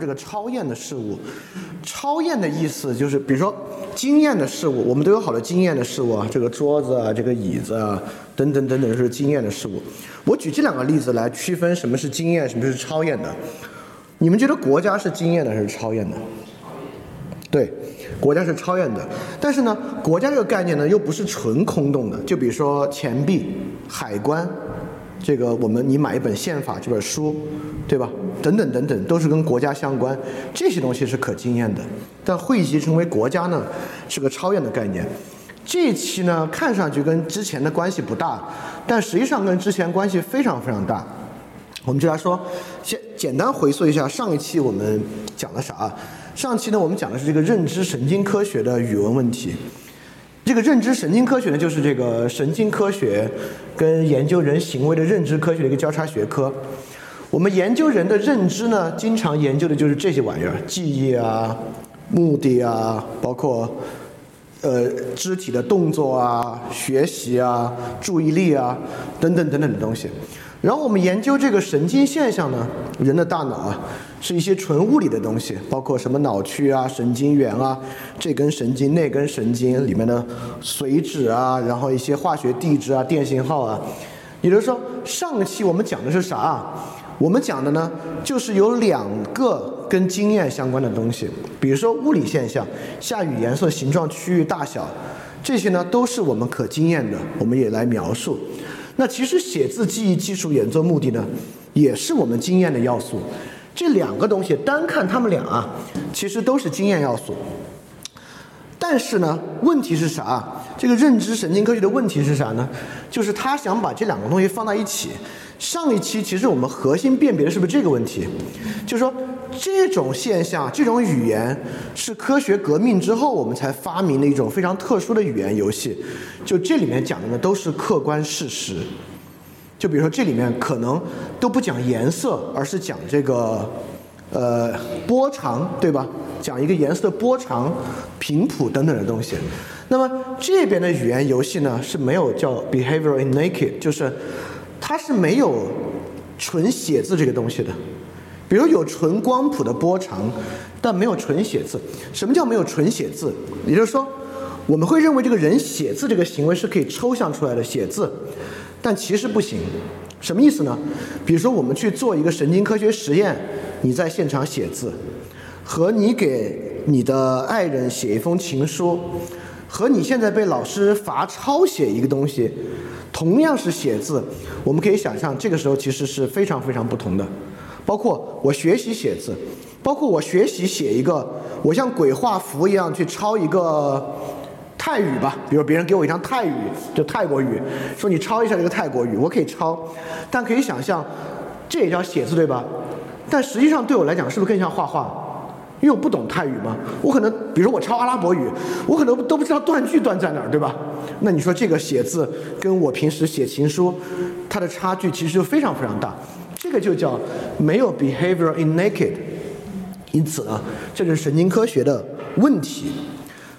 这个超验的事物。超验的意思就是，比如说经验的事物，我们都有好多经验的事物啊，这个桌子啊，这个椅子啊，等等等等是经验的事物。我举这两个例子来区分什么是经验，什么是超验的。你们觉得国家是经验的还是超验的？对，国家是超验的。但是呢，国家这个概念呢，又不是纯空洞的。就比如说钱币、海关。这个我们你买一本宪法这本书，对吧？等等等等，都是跟国家相关，这些东西是可经验的。但汇集成为国家呢，是个超验的概念。这一期呢，看上去跟之前的关系不大，但实际上跟之前关系非常非常大。我们就来说，先简单回溯一下上一期我们讲了啥？上期呢，我们讲的是这个认知神经科学的语文问题。这个认知神经科学呢，就是这个神经科学跟研究人行为的认知科学的一个交叉学科。我们研究人的认知呢，经常研究的就是这些玩意儿：记忆啊、目的啊，包括呃肢体的动作啊、学习啊、注意力啊等等等等的东西。然后我们研究这个神经现象呢，人的大脑啊，是一些纯物理的东西，包括什么脑区啊、神经元啊、这根神经、那根神经里面的髓质啊，然后一些化学地质啊、电信号啊。也就是说，上期我们讲的是啥？我们讲的呢，就是有两个跟经验相关的东西，比如说物理现象，下雨颜色、形状、区域、大小，这些呢都是我们可经验的，我们也来描述。那其实写字、记忆、技术、演奏目的呢，也是我们经验的要素。这两个东西单看它们俩啊，其实都是经验要素。但是呢，问题是啥？这个认知神经科学的问题是啥呢？就是他想把这两个东西放在一起。上一期其实我们核心辨别的是不是这个问题？就是说。这种现象，这种语言是科学革命之后我们才发明的一种非常特殊的语言游戏。就这里面讲的呢，都是客观事实。就比如说这里面可能都不讲颜色，而是讲这个呃波长，对吧？讲一个颜色的波长、频谱等等的东西。那么这边的语言游戏呢是没有叫 behavior in naked，就是它是没有纯写字这个东西的。比如有纯光谱的波长，但没有纯写字。什么叫没有纯写字？也就是说，我们会认为这个人写字这个行为是可以抽象出来的写字，但其实不行。什么意思呢？比如说我们去做一个神经科学实验，你在现场写字，和你给你的爱人写一封情书，和你现在被老师罚抄写一个东西，同样是写字，我们可以想象这个时候其实是非常非常不同的。包括我学习写字，包括我学习写一个，我像鬼画符一样去抄一个泰语吧，比如别人给我一张泰语，就泰国语，说你抄一下这个泰国语，我可以抄，但可以想象，这也叫写字对吧？但实际上对我来讲，是不是更像画画？因为我不懂泰语嘛，我可能，比如说我抄阿拉伯语，我可能都不知道断句断在哪儿，对吧？那你说这个写字跟我平时写情书，它的差距其实就非常非常大。这个就叫没有 behavior in naked，因此呢，这是神经科学的问题。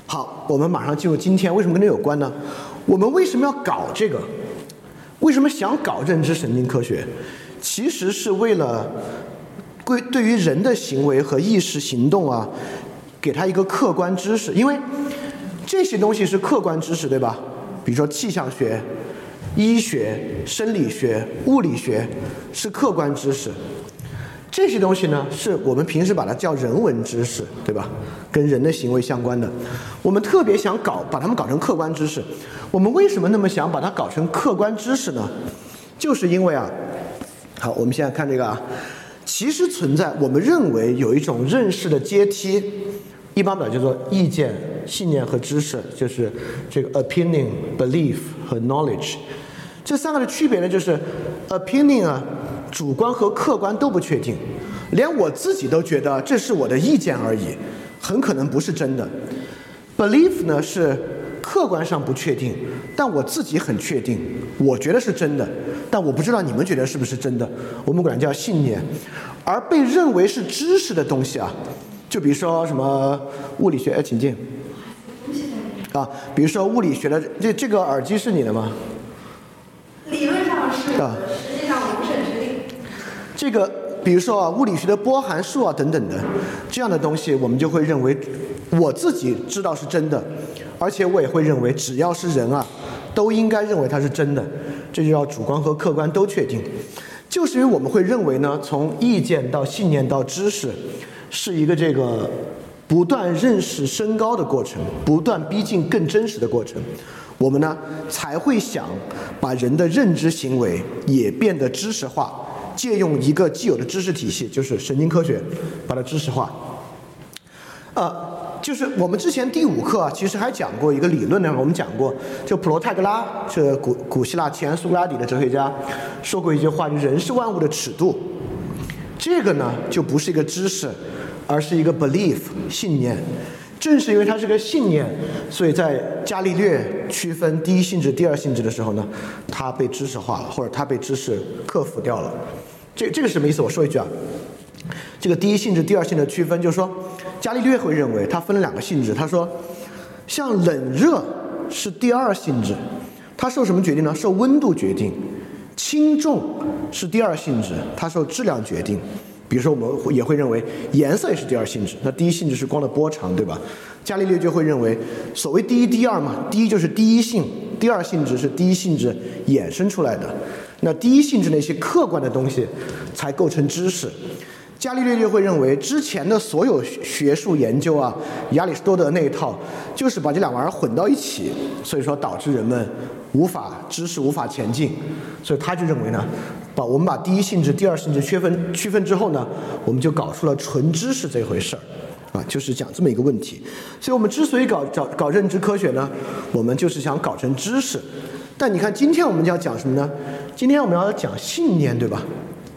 好，我们马上进入今天，为什么跟这有关呢？我们为什么要搞这个？为什么想搞认知神经科学？其实是为了归对于人的行为和意识行动啊，给他一个客观知识，因为这些东西是客观知识，对吧？比如说气象学。医学、生理学、物理学是客观知识，这些东西呢，是我们平时把它叫人文知识，对吧？跟人的行为相关的，我们特别想搞把它们搞成客观知识。我们为什么那么想把它搞成客观知识呢？就是因为啊，好，我们现在看这个啊，其实存在我们认为有一种认识的阶梯，一般表叫做意见、信念和知识，就是这个 opinion、belief 和 knowledge。这三个的区别呢，就是 opinion 啊，主观和客观都不确定，连我自己都觉得这是我的意见而已，很可能不是真的。belief 呢是客观上不确定，但我自己很确定，我觉得是真的，但我不知道你们觉得是不是真的。我们管叫信念。而被认为是知识的东西啊，就比如说什么物理学，哎，请进。啊，比如说物理学的这这个耳机是你的吗？理论上是，实际上不是很确定。这个比如说啊，物理学的波函数啊等等的这样的东西，我们就会认为我自己知道是真的，而且我也会认为只要是人啊，都应该认为它是真的。这就叫主观和客观都确定。就是因为我们会认为呢，从意见到信念到知识，是一个这个不断认识升高的过程，不断逼近更真实的过程。我们呢才会想把人的认知行为也变得知识化，借用一个既有的知识体系，就是神经科学，把它知识化。呃，就是我们之前第五课啊，其实还讲过一个理论呢。我们讲过，就普罗泰戈拉，是古古希腊前苏格拉底的哲学家，说过一句话：，就人是万物的尺度。这个呢，就不是一个知识，而是一个 belief 信念。正是因为它是个信念，所以在伽利略区分第一性质、第二性质的时候呢，它被知识化了，或者它被知识克服掉了。这这个什么意思？我说一句啊，这个第一性质、第二性质的区分，就是说，伽利略会认为它分了两个性质。他说，像冷热是第二性质，它受什么决定呢？受温度决定。轻重是第二性质，它受质量决定。比如说，我们也会认为颜色也是第二性质，那第一性质是光的波长，对吧？伽利略就会认为，所谓第一、第二嘛，第一就是第一性，第二性质是第一性质衍生出来的。那第一性质那些客观的东西才构成知识。伽利略就会认为，之前的所有学术研究啊，亚里士多德那一套，就是把这两玩意儿混到一起，所以说导致人们无法知识无法前进。所以他就认为呢。把我们把第一性质、第二性质区分区分之后呢，我们就搞出了纯知识这回事儿，啊，就是讲这么一个问题。所以我们之所以搞搞搞认知科学呢，我们就是想搞成知识。但你看，今天我们就要讲什么呢？今天我们要讲信念，对吧？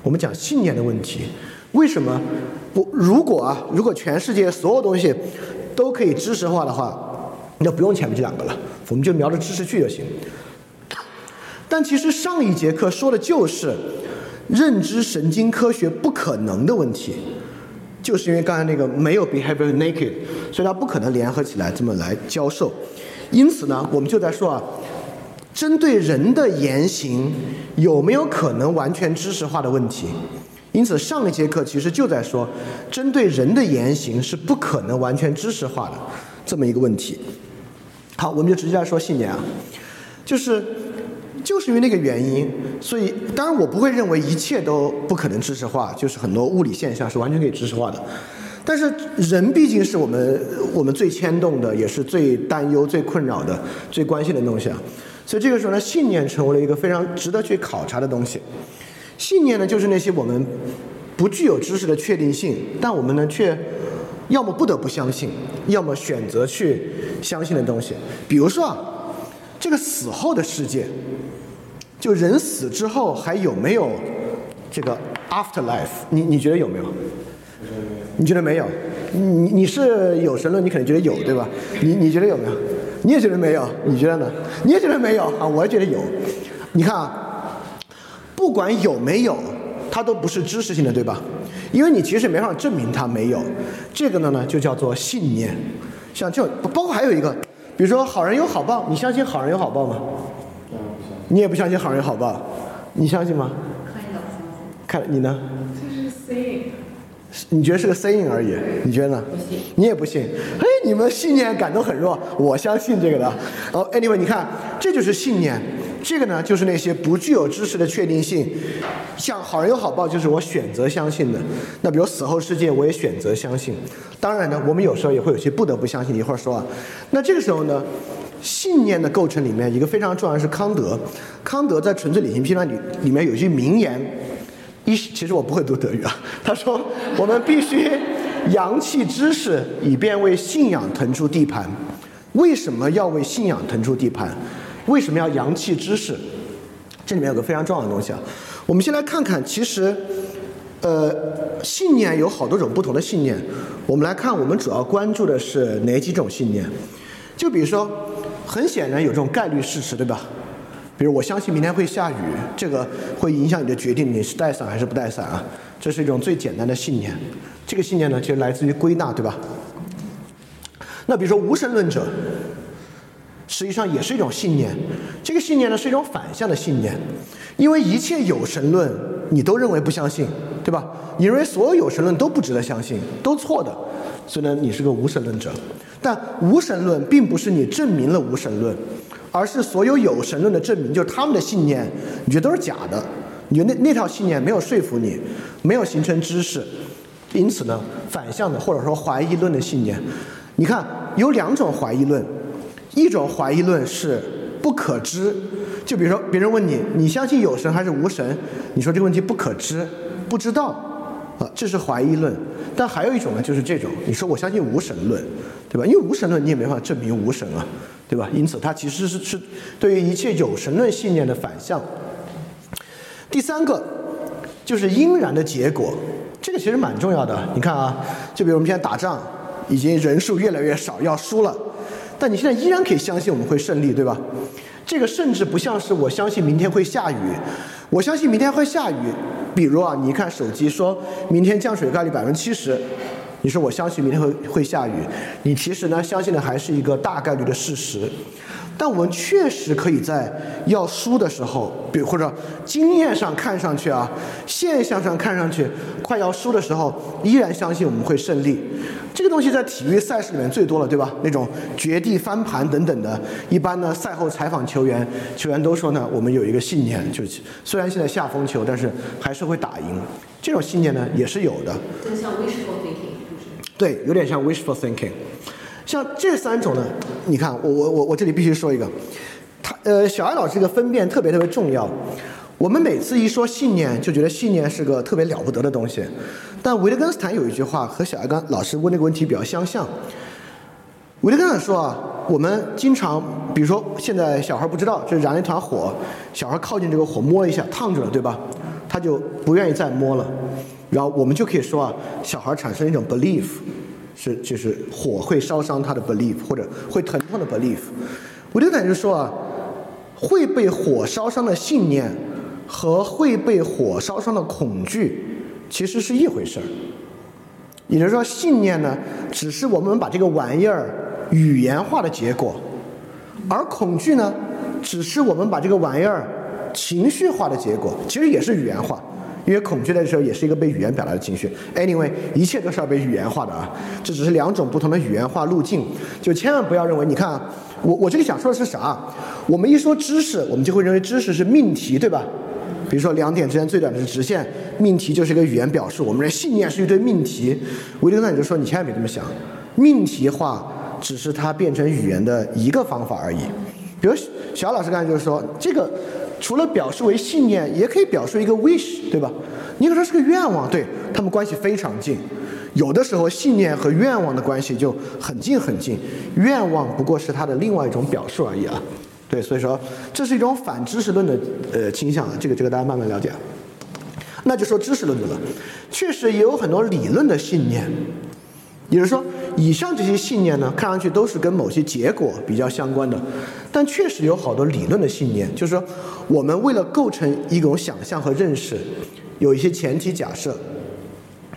我们讲信念的问题。为什么？不，如果啊，如果全世界所有东西都可以知识化的话，那不用前面这两个了，我们就瞄着知识去就行。但其实上一节课说的就是认知神经科学不可能的问题，就是因为刚才那个没有 behavior naked，所以它不可能联合起来这么来教授。因此呢，我们就在说啊，针对人的言行有没有可能完全知识化的问题。因此上一节课其实就在说，针对人的言行是不可能完全知识化的这么一个问题。好，我们就直接来说信念啊，就是。就是因为那个原因，所以当然我不会认为一切都不可能知识化，就是很多物理现象是完全可以知识化的。但是人毕竟是我们我们最牵动的，也是最担忧、最困扰的、最关心的东西啊。所以这个时候呢，信念成为了一个非常值得去考察的东西。信念呢，就是那些我们不具有知识的确定性，但我们呢却要么不得不相信，要么选择去相信的东西。比如说啊，这个死后的世界。就人死之后还有没有这个 afterlife？你你觉得有没有？你觉得没有？你你是有神论，你肯定觉得有，对吧？你你觉得有没有？你也觉得没有？你觉得呢？你也觉得没有啊？我也觉得有。你看啊，不管有没有，它都不是知识性的，对吧？因为你其实没法证明它没有。这个呢呢，就叫做信念。像这包括还有一个，比如说好人有好报，你相信好人有好报吗？你也不相信好人有好报，你相信吗？看你呢？就是 saying。你觉得是个 saying 而已？你觉得呢？你也不信？嘿，你们信念感都很弱，我相信这个的。哦，anyway，你看，这就是信念。这个呢，就是那些不具有知识的确定性。像好人有好报，就是我选择相信的。那比如死后世界，我也选择相信。当然呢，我们有时候也会有些不得不相信。一会儿说啊。那这个时候呢？信念的构成里面，一个非常重要的是康德。康德在《纯粹理性批判》里里面有一句名言，一其实我不会读德语啊。他说：“我们必须扬弃知识，以便为信仰腾出地盘。”为什么要为信仰腾出地盘？为什么要扬弃知识？这里面有个非常重要的东西啊。我们先来看看，其实，呃，信念有好多种不同的信念。我们来看，我们主要关注的是哪几种信念？就比如说。很显然有这种概率事实，对吧？比如我相信明天会下雨，这个会影响你的决定，你是带伞还是不带伞啊？这是一种最简单的信念。这个信念呢，其实来自于归纳，对吧？那比如说无神论者，实际上也是一种信念。这个信念呢是一种反向的信念，因为一切有神论你都认为不相信，对吧？你认为所有有神论都不值得相信，都错的，所以呢你是个无神论者。但无神论并不是你证明了无神论，而是所有有神论的证明，就是他们的信念你觉得都是假的，你觉得那那套信念没有说服你，没有形成知识，因此呢反向的或者说怀疑论的信念，你看有两种怀疑论。一种怀疑论是不可知，就比如说别人问你，你相信有神还是无神？你说这个问题不可知，不知道，啊，这是怀疑论。但还有一种呢，就是这种，你说我相信无神论，对吧？因为无神论你也没法证明无神啊，对吧？因此它其实是是对于一切有神论信念的反向。第三个就是因然的结果，这个其实蛮重要的。你看啊，就比如我们现在打仗，已经人数越来越少，要输了。但你现在依然可以相信我们会胜利，对吧？这个甚至不像是我相信明天会下雨，我相信明天会下雨。比如啊，你看手机说明天降水概率百分之七十，你说我相信明天会会下雨，你其实呢相信的还是一个大概率的事实。但我们确实可以在要输的时候，比如或者经验上看上去啊，现象上看上去快要输的时候，依然相信我们会胜利。这个东西在体育赛事里面最多了，对吧？那种绝地翻盘等等的，一般呢赛后采访球员，球员都说呢，我们有一个信念，就是虽然现在下风球，但是还是会打赢。这种信念呢也是有的。更像 wishful thinking？对，有点像 wishful thinking。像这三种呢，你看，我我我我这里必须说一个，他呃，小艾老师这个分辨特别特别重要。我们每次一说信念，就觉得信念是个特别了不得的东西。但维特根斯坦有一句话和小艾刚老师问那个问题比较相像。维特根斯坦说啊，我们经常，比如说现在小孩不知道，就燃了一团火，小孩靠近这个火摸一下，烫着了，对吧？他就不愿意再摸了。然后我们就可以说啊，小孩产生一种 belief。是，就是火会烧伤他的 belief，或者会疼痛的 belief。维特根斯坦就说啊，会被火烧伤的信念和会被火烧伤的恐惧其实是一回事儿。也就是说，信念呢，只是我们把这个玩意儿语言化的结果，而恐惧呢，只是我们把这个玩意儿情绪化的结果，其实也是语言化。因为恐惧的时候也是一个被语言表达的情绪。Anyway，一切都是要被语言化的啊，这只是两种不同的语言化路径。就千万不要认为，你看啊，我我这里想说的是啥？我们一说知识，我们就会认为知识是命题，对吧？比如说两点之间最短的是直线，命题就是一个语言表述。我们的信念是一堆命题。维特根斯坦就说，你千万别这么想，命题化只是它变成语言的一个方法而已。比如小老师刚才就是说这个。除了表示为信念，也可以表示一个 wish，对吧？你可说是个愿望，对他们关系非常近。有的时候信念和愿望的关系就很近很近，愿望不过是它的另外一种表述而已啊。对，所以说这是一种反知识论的呃倾向，这个这个大家慢慢了解。那就说知识论的了，确实也有很多理论的信念。也就是说，以上这些信念呢，看上去都是跟某些结果比较相关的，但确实有好多理论的信念。就是说，我们为了构成一种想象和认识，有一些前提假设。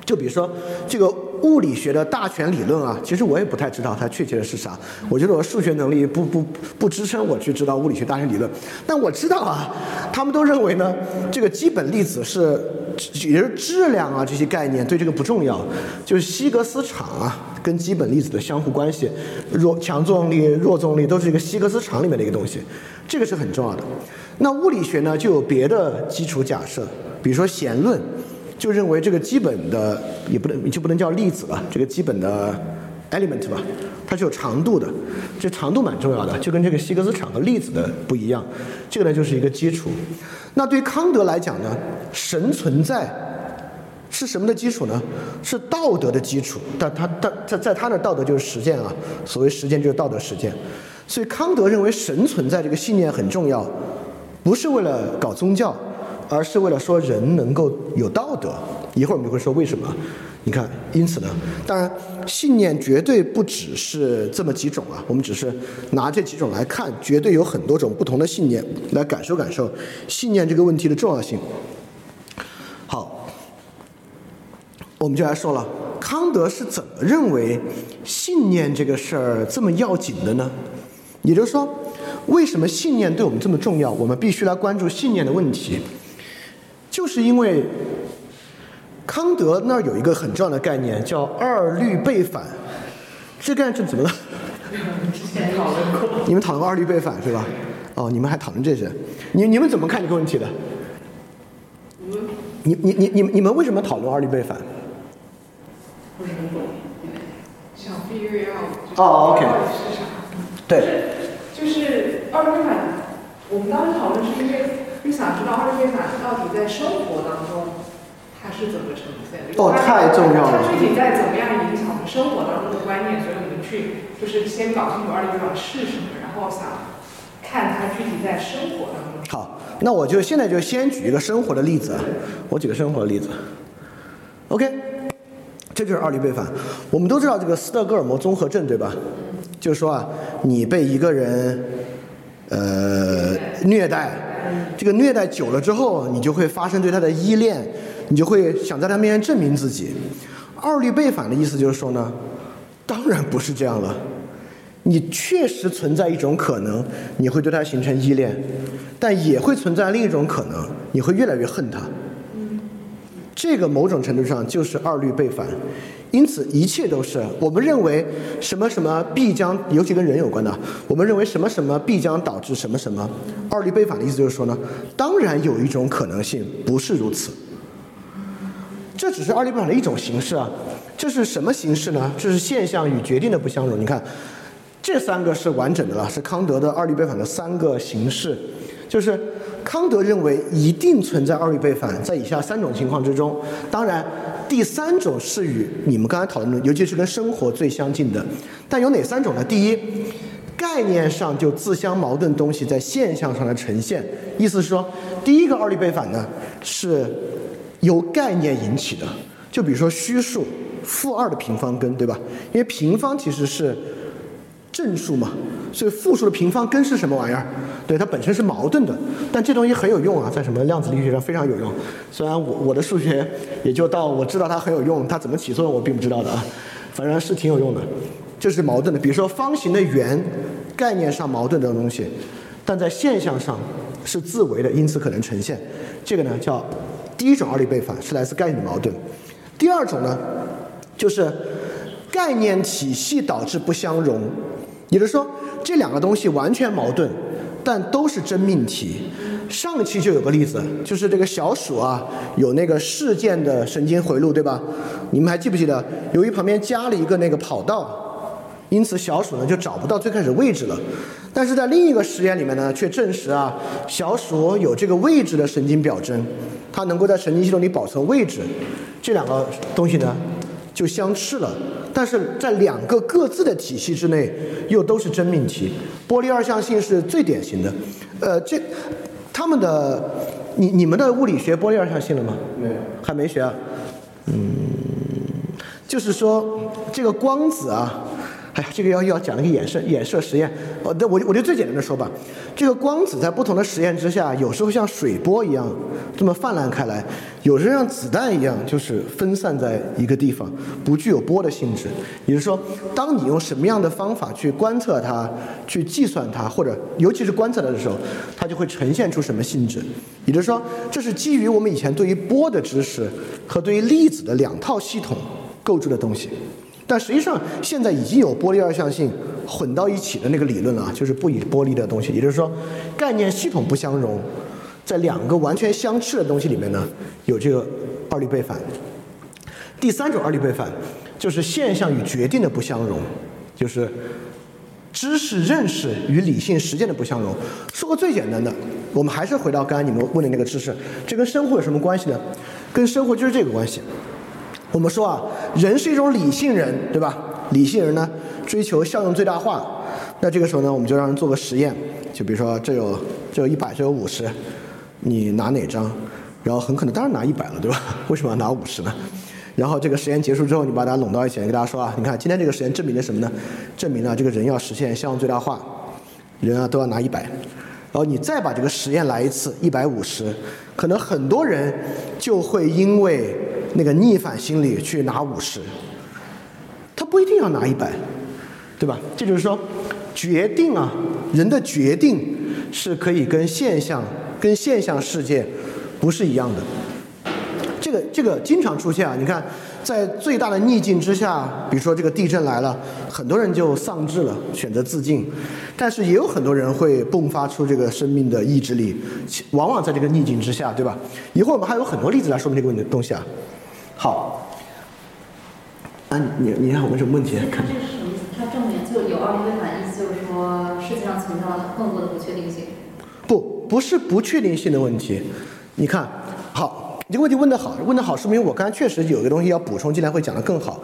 就比如说这个。物理学的大全理论啊，其实我也不太知道它确切的是啥。我觉得我数学能力不不不支撑我去知道物理学大全理论。但我知道啊，他们都认为呢，这个基本粒子是，也就是质量啊这些概念对这个不重要，就是希格斯场啊跟基本粒子的相互关系，弱强作用力、弱作用力都是一个希格斯场里面的一个东西，这个是很重要的。那物理学呢就有别的基础假设，比如说弦论。就认为这个基本的也不能就不能叫粒子了，这个基本的 element 吧，它是有长度的，这长度蛮重要的，就跟这个希格斯场和粒子的不一样，这个呢就是一个基础。那对康德来讲呢，神存在是什么的基础呢？是道德的基础，但他但在在他的道德就是实践啊，所谓实践就是道德实践，所以康德认为神存在这个信念很重要，不是为了搞宗教。而是为了说人能够有道德，一会儿我们就会说为什么。你看，因此呢，当然信念绝对不只是这么几种啊，我们只是拿这几种来看，绝对有很多种不同的信念来感受感受信念这个问题的重要性。好，我们就来说了，康德是怎么认为信念这个事儿这么要紧的呢？也就是说，为什么信念对我们这么重要？我们必须来关注信念的问题，就是因为康德那儿有一个很重要的概念叫二律背反，这概念是怎么了？之前讨论过。你们讨论过二律背反是吧？哦，你们还讨论这些？你你们怎么看这个问题的？你你你你你们为什么讨论二律背反？不是很懂。想避孕药。哦，OK 是啥？对，就是二律背反，我们当时讨论是因为就想知道二律背反到底在生活当中它是怎么呈现的。哦太重要了它具体在怎么样影响我们生活当中的观念，所以我们去就是先搞清楚二律背反是什么，然后想看它具体在生活当中。好，那我就现在就先举一个生活的例子，啊，我举个生活的例子。OK，这就是二律背反。我们都知道这个斯德哥尔摩综合症，对吧？就是说啊，你被一个人呃虐待，这个虐待久了之后，你就会发生对他的依恋，你就会想在他面前证明自己。二律背反的意思就是说呢，当然不是这样了。你确实存在一种可能，你会对他形成依恋，但也会存在另一种可能，你会越来越恨他。这个某种程度上就是二律背反，因此一切都是我们认为什么什么必将，尤其跟人有关的，我们认为什么什么必将导致什么什么。二律背反的意思就是说呢，当然有一种可能性不是如此。这只是二律背反的一种形式啊，这是什么形式呢？这是现象与决定的不相容。你看，这三个是完整的了，是康德的二律背反的三个形式，就是康德认为一定存在二律背反，在以下三种情况之中。当然，第三种是与你们刚才讨论的，尤其是跟生活最相近的。但有哪三种呢？第一，概念上就自相矛盾东西在现象上的呈现，意思是说，第一个二律背反呢是由概念引起的，就比如说虚数负二的平方根，对吧？因为平方其实是正数嘛，所以负数的平方根是什么玩意儿？对，它本身是矛盾的，但这东西很有用啊，在什么量子力学上非常有用。虽然我我的数学也就到我知道它很有用，它怎么起作用我并不知道的啊，反正是挺有用的。这是矛盾的，比如说方形的圆，概念上矛盾这种东西，但在现象上是自为的，因此可能呈现。这个呢叫第一种二律背反，是来自概念的矛盾。第二种呢，就是概念体系导致不相容，也就是说这两个东西完全矛盾，但都是真命题。上期就有个例子，就是这个小鼠啊，有那个事件的神经回路，对吧？你们还记不记得？由于旁边加了一个那个跑道，因此小鼠呢就找不到最开始位置了。但是在另一个实验里面呢，却证实啊，小鼠有这个位置的神经表征，它能够在神经系统里保存位置。这两个东西呢，就相斥了。但是在两个各自的体系之内，又都是真命题。波粒二象性是最典型的。呃，这他们的，你你们的物理学波粒二象性了吗？没有，还没学啊。嗯，就是说这个光子啊，哎呀，这个要要讲那个衍射衍射实验。哦，那我我就最简单的说吧，这个光子在不同的实验之下，有时候像水波一样这么泛滥开来，有时候像子弹一样，就是分散在一个地方，不具有波的性质。也就是说，当你用什么样的方法去观测它、去计算它，或者尤其是观测它的时候，它就会呈现出什么性质。也就是说，这是基于我们以前对于波的知识和对于粒子的两套系统构筑的东西。但实际上，现在已经有波粒二象性混到一起的那个理论了，就是不以波粒的东西，也就是说，概念系统不相容，在两个完全相斥的东西里面呢，有这个二律背反。第三种二律背反就是现象与决定的不相容，就是知识认识与理性实践的不相容。说个最简单的，我们还是回到刚才你们问的那个知识，这跟生活有什么关系呢？跟生活就是这个关系。我们说啊，人是一种理性人，对吧？理性人呢，追求效用最大化。那这个时候呢，我们就让人做个实验，就比如说这有这有一百，这有五十，你拿哪张？然后很可能当然拿一百了，对吧？为什么要拿五十呢？然后这个实验结束之后，你把大家拢到一起，跟大家说啊，你看今天这个实验证明了什么呢？证明了这个人要实现效用最大化，人啊都要拿一百。然后你再把这个实验来一次，一百五十，可能很多人就会因为那个逆反心理去拿五十，他不一定要拿一百，对吧？这就是说，决定啊，人的决定是可以跟现象、跟现象世界不是一样的。这个这个经常出现啊，你看，在最大的逆境之下，比如说这个地震来了，很多人就丧志了，选择自尽，但是也有很多人会迸发出这个生命的意志力，往往在这个逆境之下，对吧？一会儿我们还有很多例子来说明这个问题东西啊。好，啊，你你看我们什么问题？看这是什么意思？它正面就有奥利维反意思就是说世界上存在了更多的不确定性。不，不是不确定性的问题。你看，好。你这个问题问得好，问得好，说明我刚才确实有一个东西要补充进来，会讲得更好。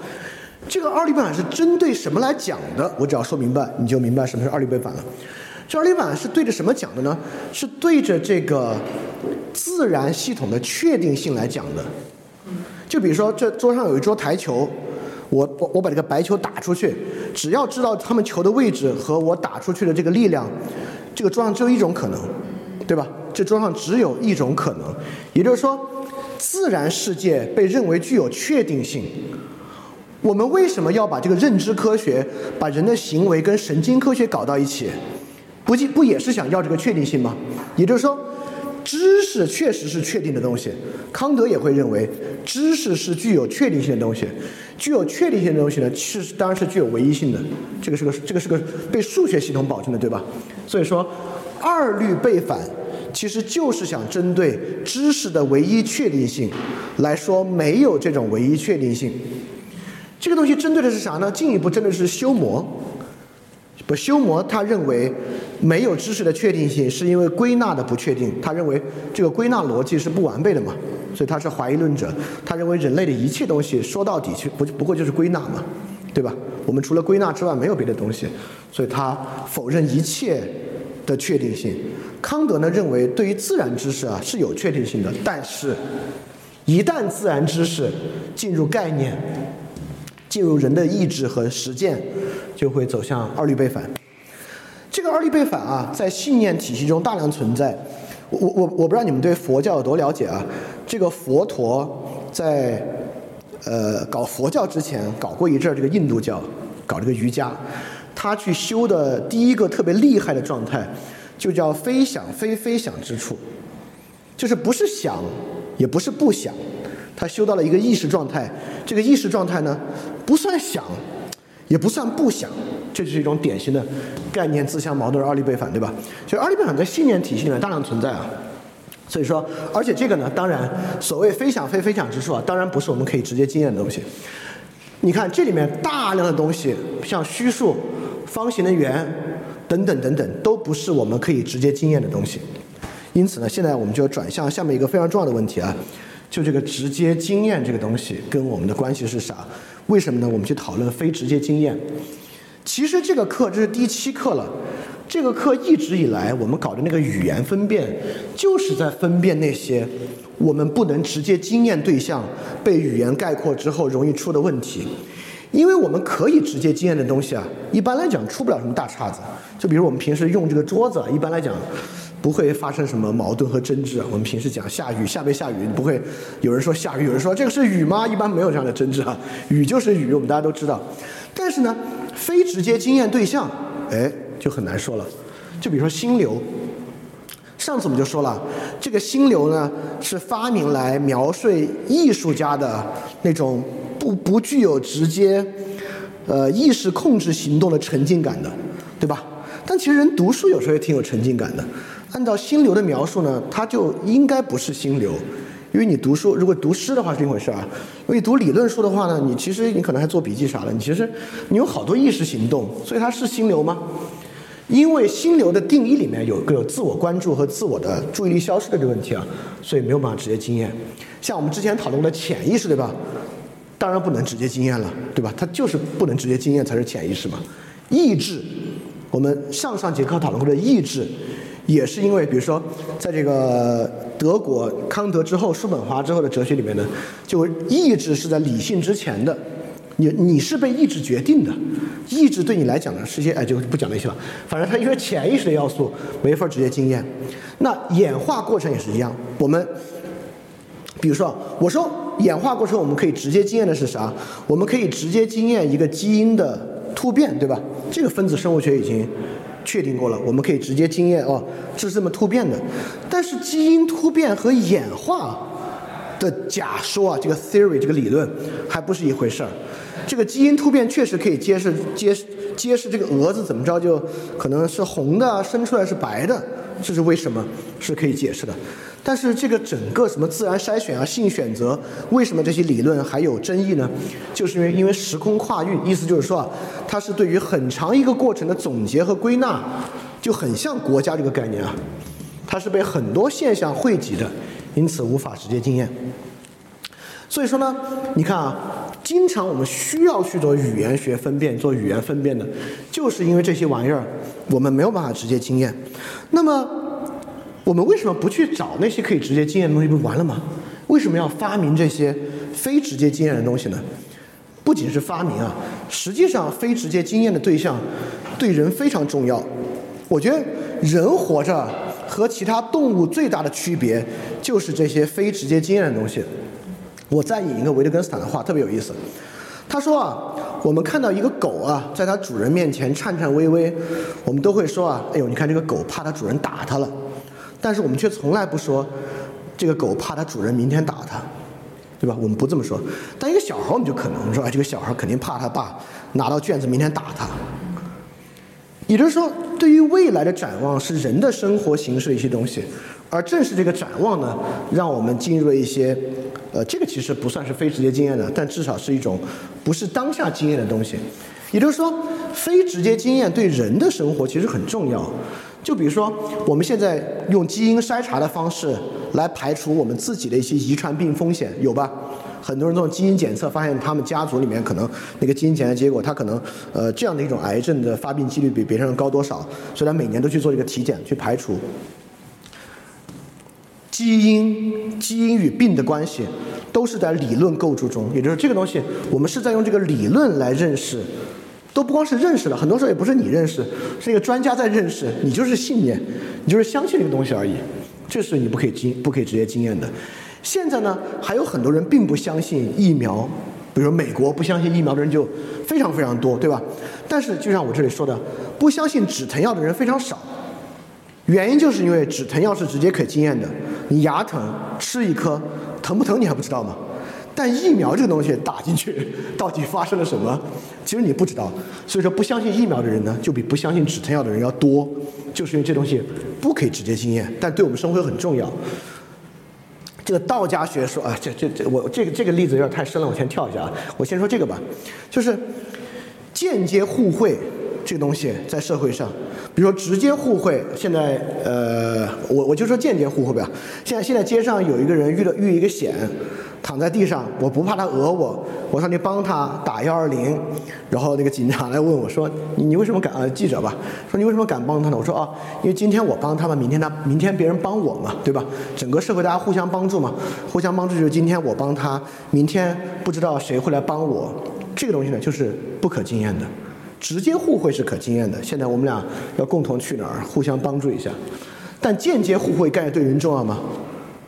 这个二律背反是针对什么来讲的？我只要说明白，你就明白什么是二律背反了。这二律背反是对着什么讲的呢？是对着这个自然系统的确定性来讲的。就比如说，这桌上有一桌台球，我我我把这个白球打出去，只要知道他们球的位置和我打出去的这个力量，这个桌上只有一种可能，对吧？这桌上只有一种可能，也就是说。自然世界被认为具有确定性，我们为什么要把这个认知科学、把人的行为跟神经科学搞到一起？不不不也是想要这个确定性吗？也就是说，知识确实是确定的东西。康德也会认为，知识是具有确定性的东西。具有确定性的东西呢，是当然是具有唯一性的。这个是个这个是个被数学系统保证的，对吧？所以说，二律背反。其实就是想针对知识的唯一确定性来说，没有这种唯一确定性。这个东西针对的是啥呢？进一步针对的是修魔。不，修魔他认为没有知识的确定性，是因为归纳的不确定。他认为这个归纳逻辑是不完备的嘛，所以他是怀疑论者。他认为人类的一切东西说到底，去不不过就是归纳嘛，对吧？我们除了归纳之外没有别的东西，所以他否认一切的确定性。康德呢认为，对于自然知识啊是有确定性的，但是，一旦自然知识进入概念，进入人的意志和实践，就会走向二律背反。这个二律背反啊，在信念体系中大量存在。我我我不知道你们对佛教有多了解啊？这个佛陀在呃搞佛教之前，搞过一阵儿这个印度教，搞这个瑜伽。他去修的第一个特别厉害的状态。就叫非想非非想之处，就是不是想，也不是不想，他修到了一个意识状态。这个意识状态呢，不算想，也不算不想，这就是一种典型的概念自相矛盾的二律背反，对吧？就二律背反在信念体系里面大量存在啊。所以说，而且这个呢，当然所谓非想非非想之处啊，当然不是我们可以直接经验的东西。你看这里面大量的东西，像虚数、方形的圆。等等等等，都不是我们可以直接经验的东西。因此呢，现在我们就转向下面一个非常重要的问题啊，就这个直接经验这个东西跟我们的关系是啥？为什么呢？我们去讨论非直接经验。其实这个课这是第七课了，这个课一直以来我们搞的那个语言分辨，就是在分辨那些我们不能直接经验对象被语言概括之后容易出的问题。因为我们可以直接经验的东西啊，一般来讲出不了什么大岔子。就比如我们平时用这个桌子，一般来讲不会发生什么矛盾和争执。我们平时讲下雨下没下雨，不会有人说下雨，有人说这个是雨吗？一般没有这样的争执啊。雨就是雨，我们大家都知道。但是呢，非直接经验对象，哎，就很难说了。就比如说心流，上次我们就说了，这个心流呢是发明来描述艺术家的那种。不不具有直接，呃意识控制行动的沉浸感的，对吧？但其实人读书有时候也挺有沉浸感的。按照心流的描述呢，它就应该不是心流，因为你读书如果读诗的话是一回事啊。因为读理论书的话呢，你其实你可能还做笔记啥的，你其实你有好多意识行动，所以它是心流吗？因为心流的定义里面有个自我关注和自我的注意力消失的这个问题啊，所以没有办法直接经验。像我们之前讨论的潜意识，对吧？当然不能直接经验了，对吧？它就是不能直接经验才是潜意识嘛。意志，我们上上节课讨论过的意志，也是因为，比如说，在这个德国康德之后、叔本华之后的哲学里面呢，就意志是在理性之前的。你你是被意志决定的，意志对你来讲呢是些哎就不讲那些了。反正它因为潜意识的要素没法直接经验。那演化过程也是一样，我们比如说我说。演化过程我们可以直接经验的是啥？我们可以直接经验一个基因的突变，对吧？这个分子生物学已经确定过了，我们可以直接经验哦，这是这么突变的。但是基因突变和演化的假说啊，这个 theory 这个理论还不是一回事儿。这个基因突变确实可以揭示揭示揭示这个蛾子怎么着就可能是红的啊，生出来是白的，这是为什么？是可以解释的。但是这个整个什么自然筛选啊、性选择，为什么这些理论还有争议呢？就是因为因为时空跨运，意思就是说啊，它是对于很长一个过程的总结和归纳，就很像国家这个概念啊，它是被很多现象汇集的，因此无法直接经验。所以说呢，你看啊，经常我们需要去做语言学分辨、做语言分辨的，就是因为这些玩意儿我们没有办法直接经验。那么。我们为什么不去找那些可以直接经验的东西？不完了吗？为什么要发明这些非直接经验的东西呢？不仅是发明啊，实际上非直接经验的对象对人非常重要。我觉得人活着和其他动物最大的区别就是这些非直接经验的东西。我再引一个维特根斯坦的话，特别有意思。他说啊，我们看到一个狗啊，在它主人面前颤颤巍巍，我们都会说啊，哎呦，你看这个狗怕它主人打它了。但是我们却从来不说，这个狗怕它主人明天打它，对吧？我们不这么说。但一个小孩我们就可能说，哎，这个小孩肯定怕他爸拿到卷子明天打他。也就是说，对于未来的展望是人的生活形式的一些东西，而正是这个展望呢，让我们进入了一些，呃，这个其实不算是非直接经验的，但至少是一种不是当下经验的东西。也就是说，非直接经验对人的生活其实很重要。就比如说，我们现在用基因筛查的方式来排除我们自己的一些遗传病风险，有吧？很多人做基因检测，发现他们家族里面可能那个基因检测结果，他可能呃这样的一种癌症的发病几率比别人高多少，所以他每年都去做这个体检去排除。基因、基因与病的关系，都是在理论构筑中，也就是这个东西，我们是在用这个理论来认识。都不光是认识了，很多时候也不是你认识，是一个专家在认识，你就是信念，你就是相信这个东西而已，这是你不可以经不可以直接经验的。现在呢，还有很多人并不相信疫苗，比如美国不相信疫苗的人就非常非常多，对吧？但是就像我这里说的，不相信止疼药的人非常少，原因就是因为止疼药是直接可以经验的，你牙疼吃一颗，疼不疼你还不知道吗？但疫苗这个东西打进去，到底发生了什么？其实你不知道。所以说，不相信疫苗的人呢，就比不相信止疼药的人要多，就是因为这东西不可以直接经验，但对我们生活很重要。这个道家学说啊，这这这，我这个这个例子有点太深了，我先跳一下啊。我先说这个吧，就是间接互惠这个东西在社会上，比如说直接互惠，现在呃，我我就说间接互惠吧。现在现在街上有一个人遇到遇一个险。躺在地上，我不怕他讹我，我上去帮他打幺二零，然后那个警察来问我说：“你你为什么敢？”呃，记者吧，说你为什么敢帮他呢？我说：“啊，因为今天我帮他们，明天他明天别人帮我嘛，对吧？整个社会大家互相帮助嘛，互相帮助就是今天我帮他，明天不知道谁会来帮我。这个东西呢，就是不可经验的，直接互惠是可经验的。现在我们俩要共同去哪儿，互相帮助一下，但间接互惠概念对人重要吗？”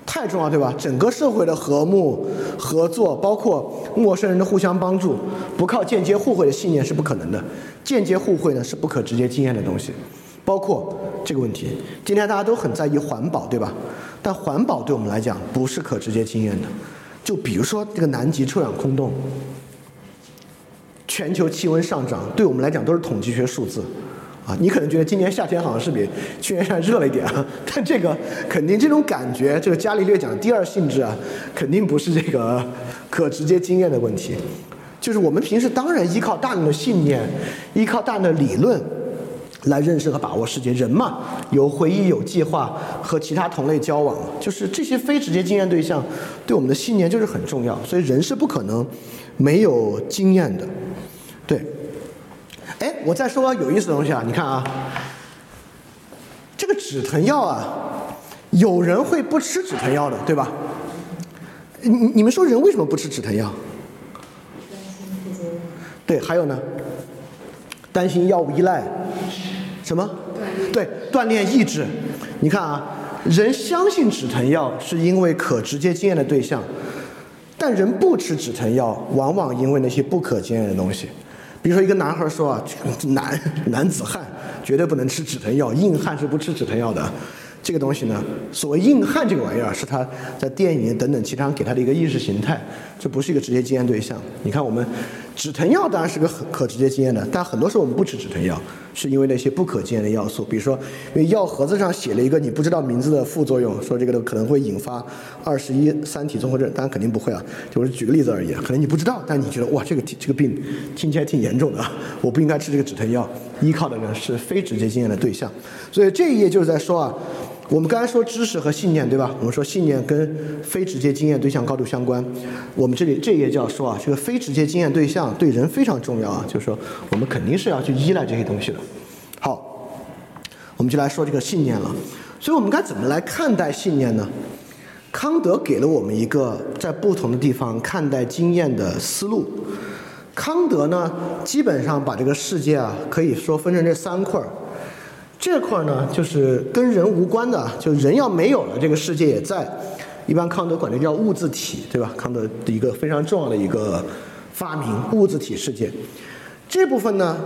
太重要，对吧？整个社会的和睦、合作，包括陌生人的互相帮助，不靠间接互惠的信念是不可能的。间接互惠呢，是不可直接经验的东西。包括这个问题，今天大家都很在意环保，对吧？但环保对我们来讲不是可直接经验的。就比如说这个南极臭氧空洞，全球气温上涨，对我们来讲都是统计学数字。啊，你可能觉得今年夏天好像是比去年夏天热了一点啊，但这个肯定这种感觉，这个伽利略讲的第二性质啊，肯定不是这个可直接经验的问题。就是我们平时当然依靠大量的信念，依靠大量的理论来认识和把握世界。人嘛，有回忆，有计划，和其他同类交往，就是这些非直接经验对象对我们的信念就是很重要。所以人是不可能没有经验的，哎，我再说个有意思的东西啊！你看啊，这个止疼药啊，有人会不吃止疼药的，对吧？你你们说人为什么不吃止疼药？对，还有呢？担心药物依赖。什么？对，锻炼意志。你看啊，人相信止疼药是因为可直接经验的对象，但人不吃止疼药，往往因为那些不可经验的东西。比如说一个男孩说啊，男男子汉绝对不能吃止疼药，硬汉是不吃止疼药的。这个东西呢，所谓硬汉这个玩意儿，是他在电影等等其他给他的一个意识形态，这不是一个职业经验对象。你看我们止疼药当然是个很可直接经验的，但很多时候我们不吃止疼药，是因为那些不可经验的要素，比如说因为药盒子上写了一个你不知道名字的副作用，说这个可能会引发二十一三体综合症，当然肯定不会啊，就是举个例子而已，可能你不知道，但你觉得哇这个这个病听起来挺严重的，我不应该吃这个止疼药，依靠的呢是非直接经验的对象，所以这一页就是在说啊。我们刚才说知识和信念，对吧？我们说信念跟非直接经验对象高度相关。我们这里这一页就要说啊，这个非直接经验对象对人非常重要啊，就是说我们肯定是要去依赖这些东西的。好，我们就来说这个信念了。所以我们该怎么来看待信念呢？康德给了我们一个在不同的地方看待经验的思路。康德呢，基本上把这个世界啊，可以说分成这三块儿。这块呢，就是跟人无关的，就人要没有了，这个世界也在。一般康德管这叫物自体，对吧？康德的一个非常重要的一个发明，物自体世界。这部分呢，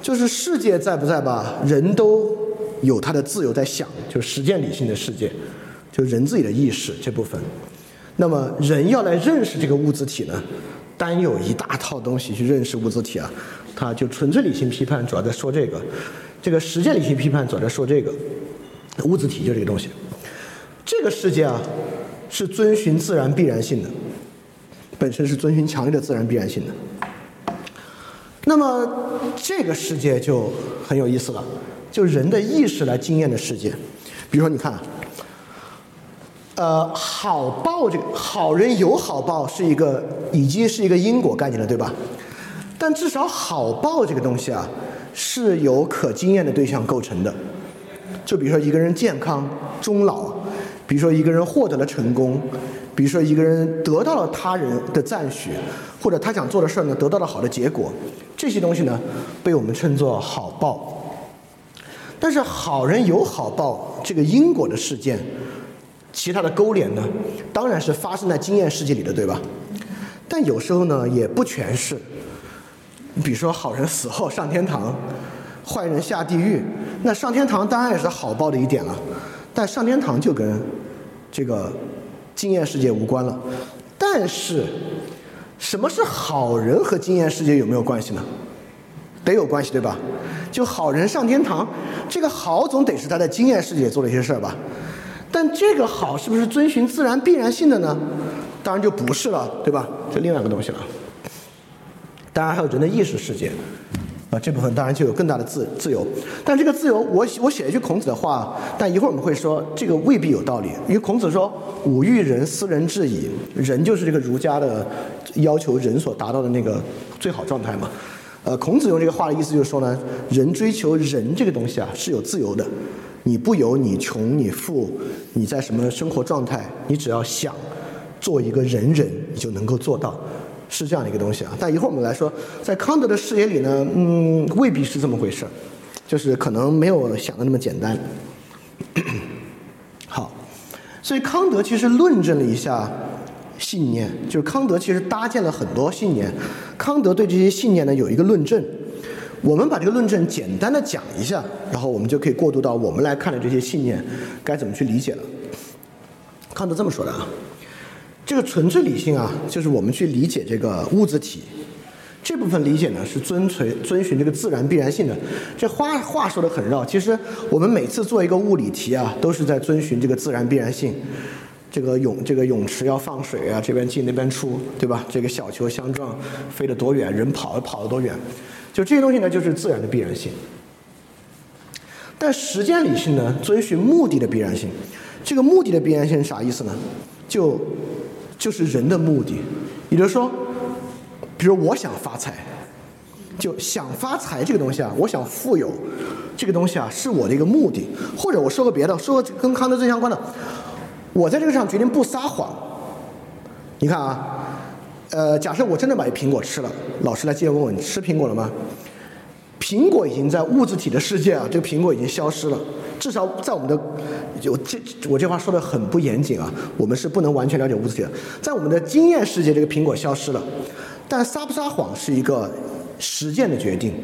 就是世界在不在吧？人都有他的自由在想，就是实践理性的世界，就人自己的意识这部分。那么人要来认识这个物自体呢，单有一大套东西去认识物自体啊，他就纯粹理性批判主要在说这个。这个实践理性批判主要在说这个物质体就这个东西，这个世界啊是遵循自然必然性的，本身是遵循强烈的自然必然性的。那么这个世界就很有意思了，就人的意识来经验的世界。比如说，你看，呃，好报这个好人有好报是一个已经是一个因果概念了，对吧？但至少好报这个东西啊。是由可经验的对象构成的，就比如说一个人健康终老，比如说一个人获得了成功，比如说一个人得到了他人的赞许，或者他想做的事儿呢得到了好的结果，这些东西呢被我们称作好报。但是好人有好报这个因果的事件，其他的勾连呢，当然是发生在经验世界里的，对吧？但有时候呢也不全是。比如说，好人死后上天堂，坏人下地狱。那上天堂当然也是好报的一点了，但上天堂就跟这个经验世界无关了。但是，什么是好人和经验世界有没有关系呢？得有关系，对吧？就好人上天堂，这个好总得是他在经验世界做了一些事儿吧？但这个好是不是遵循自然必然性的呢？当然就不是了，对吧？这另外一个东西了。当然还有人的意识世界，啊，这部分当然就有更大的自自由。但这个自由，我我写一句孔子的话，但一会儿我们会说这个未必有道理。因为孔子说“吾欲人斯人至矣”，人就是这个儒家的要求人所达到的那个最好状态嘛。呃，孔子用这个话的意思就是说呢，人追求人这个东西啊是有自由的。你不由你穷你富，你在什么生活状态，你只要想做一个人人，你就能够做到。是这样的一个东西啊，但一会儿我们来说，在康德的视野里呢，嗯，未必是这么回事儿就是可能没有想的那么简单。好，所以康德其实论证了一下信念，就是康德其实搭建了很多信念，康德对这些信念呢有一个论证，我们把这个论证简单的讲一下，然后我们就可以过渡到我们来看的这些信念该怎么去理解了。康德这么说的啊。这个纯粹理性啊，就是我们去理解这个物质体这部分理解呢，是遵循遵循这个自然必然性的。这话话说的很绕，其实我们每次做一个物理题啊，都是在遵循这个自然必然性。这个泳这个泳池要放水啊，这边进那边出，对吧？这个小球相撞飞得多远，人跑跑得多远，就这些东西呢，就是自然的必然性。但实践理性呢，遵循目的的必然性。这个目的的必然性是啥意思呢？就就是人的目的，也就是说，比如我想发财，就想发财这个东西啊，我想富有，这个东西啊是我的一个目的。或者我说个别的，说个跟康德最相关的，我在这个上决定不撒谎。你看啊，呃，假设我真的把一苹果吃了，老师来接着问我，你吃苹果了吗？苹果已经在物质体的世界啊，这个苹果已经消失了。至少在我们的，就这我这话说的很不严谨啊，我们是不能完全了解物质体的。在我们的经验世界，这个苹果消失了，但撒不撒谎是一个实践的决定，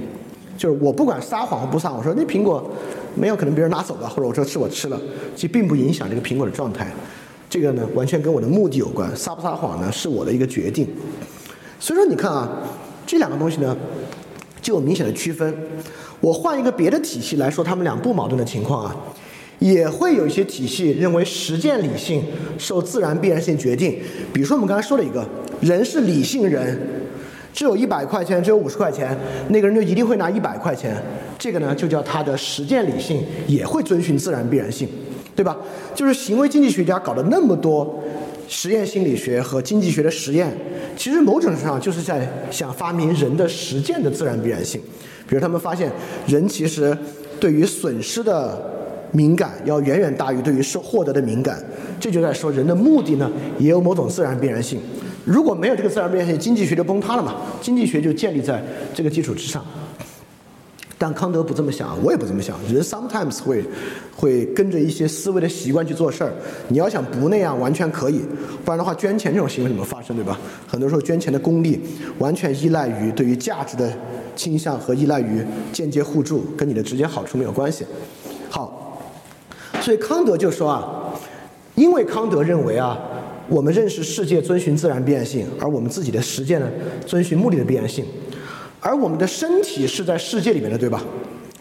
就是我不管撒谎和不撒谎，我说那苹果没有可能别人拿走了，或者我说是我吃了，其实并不影响这个苹果的状态。这个呢，完全跟我的目的有关，撒不撒谎呢是我的一个决定。所以说，你看啊，这两个东西呢，就有明显的区分。我换一个别的体系来说，他们俩不矛盾的情况啊，也会有一些体系认为实践理性受自然必然性决定。比如说我们刚才说了一个，人是理性人，只有一百块钱，只有五十块钱，那个人就一定会拿一百块钱。这个呢，就叫他的实践理性也会遵循自然必然性，对吧？就是行为经济学家搞了那么多实验心理学和经济学的实验，其实某种程度上就是在想发明人的实践的自然必然性。比如他们发现，人其实对于损失的敏感要远远大于对于收获得的敏感，这就在说人的目的呢也有某种自然必然性。如果没有这个自然必然性，经济学就崩塌了嘛。经济学就建立在这个基础之上。但康德不这么想，我也不这么想。人 sometimes 会会跟着一些思维的习惯去做事儿。你要想不那样，完全可以。不然的话，捐钱这种行为怎么发生，对吧？很多时候捐钱的功利完全依赖于对于价值的倾向和依赖于间接互助，跟你的直接好处没有关系。好，所以康德就说啊，因为康德认为啊，我们认识世界遵循自然必然性，而我们自己的实践呢，遵循目的的必然性。而我们的身体是在世界里面的，对吧？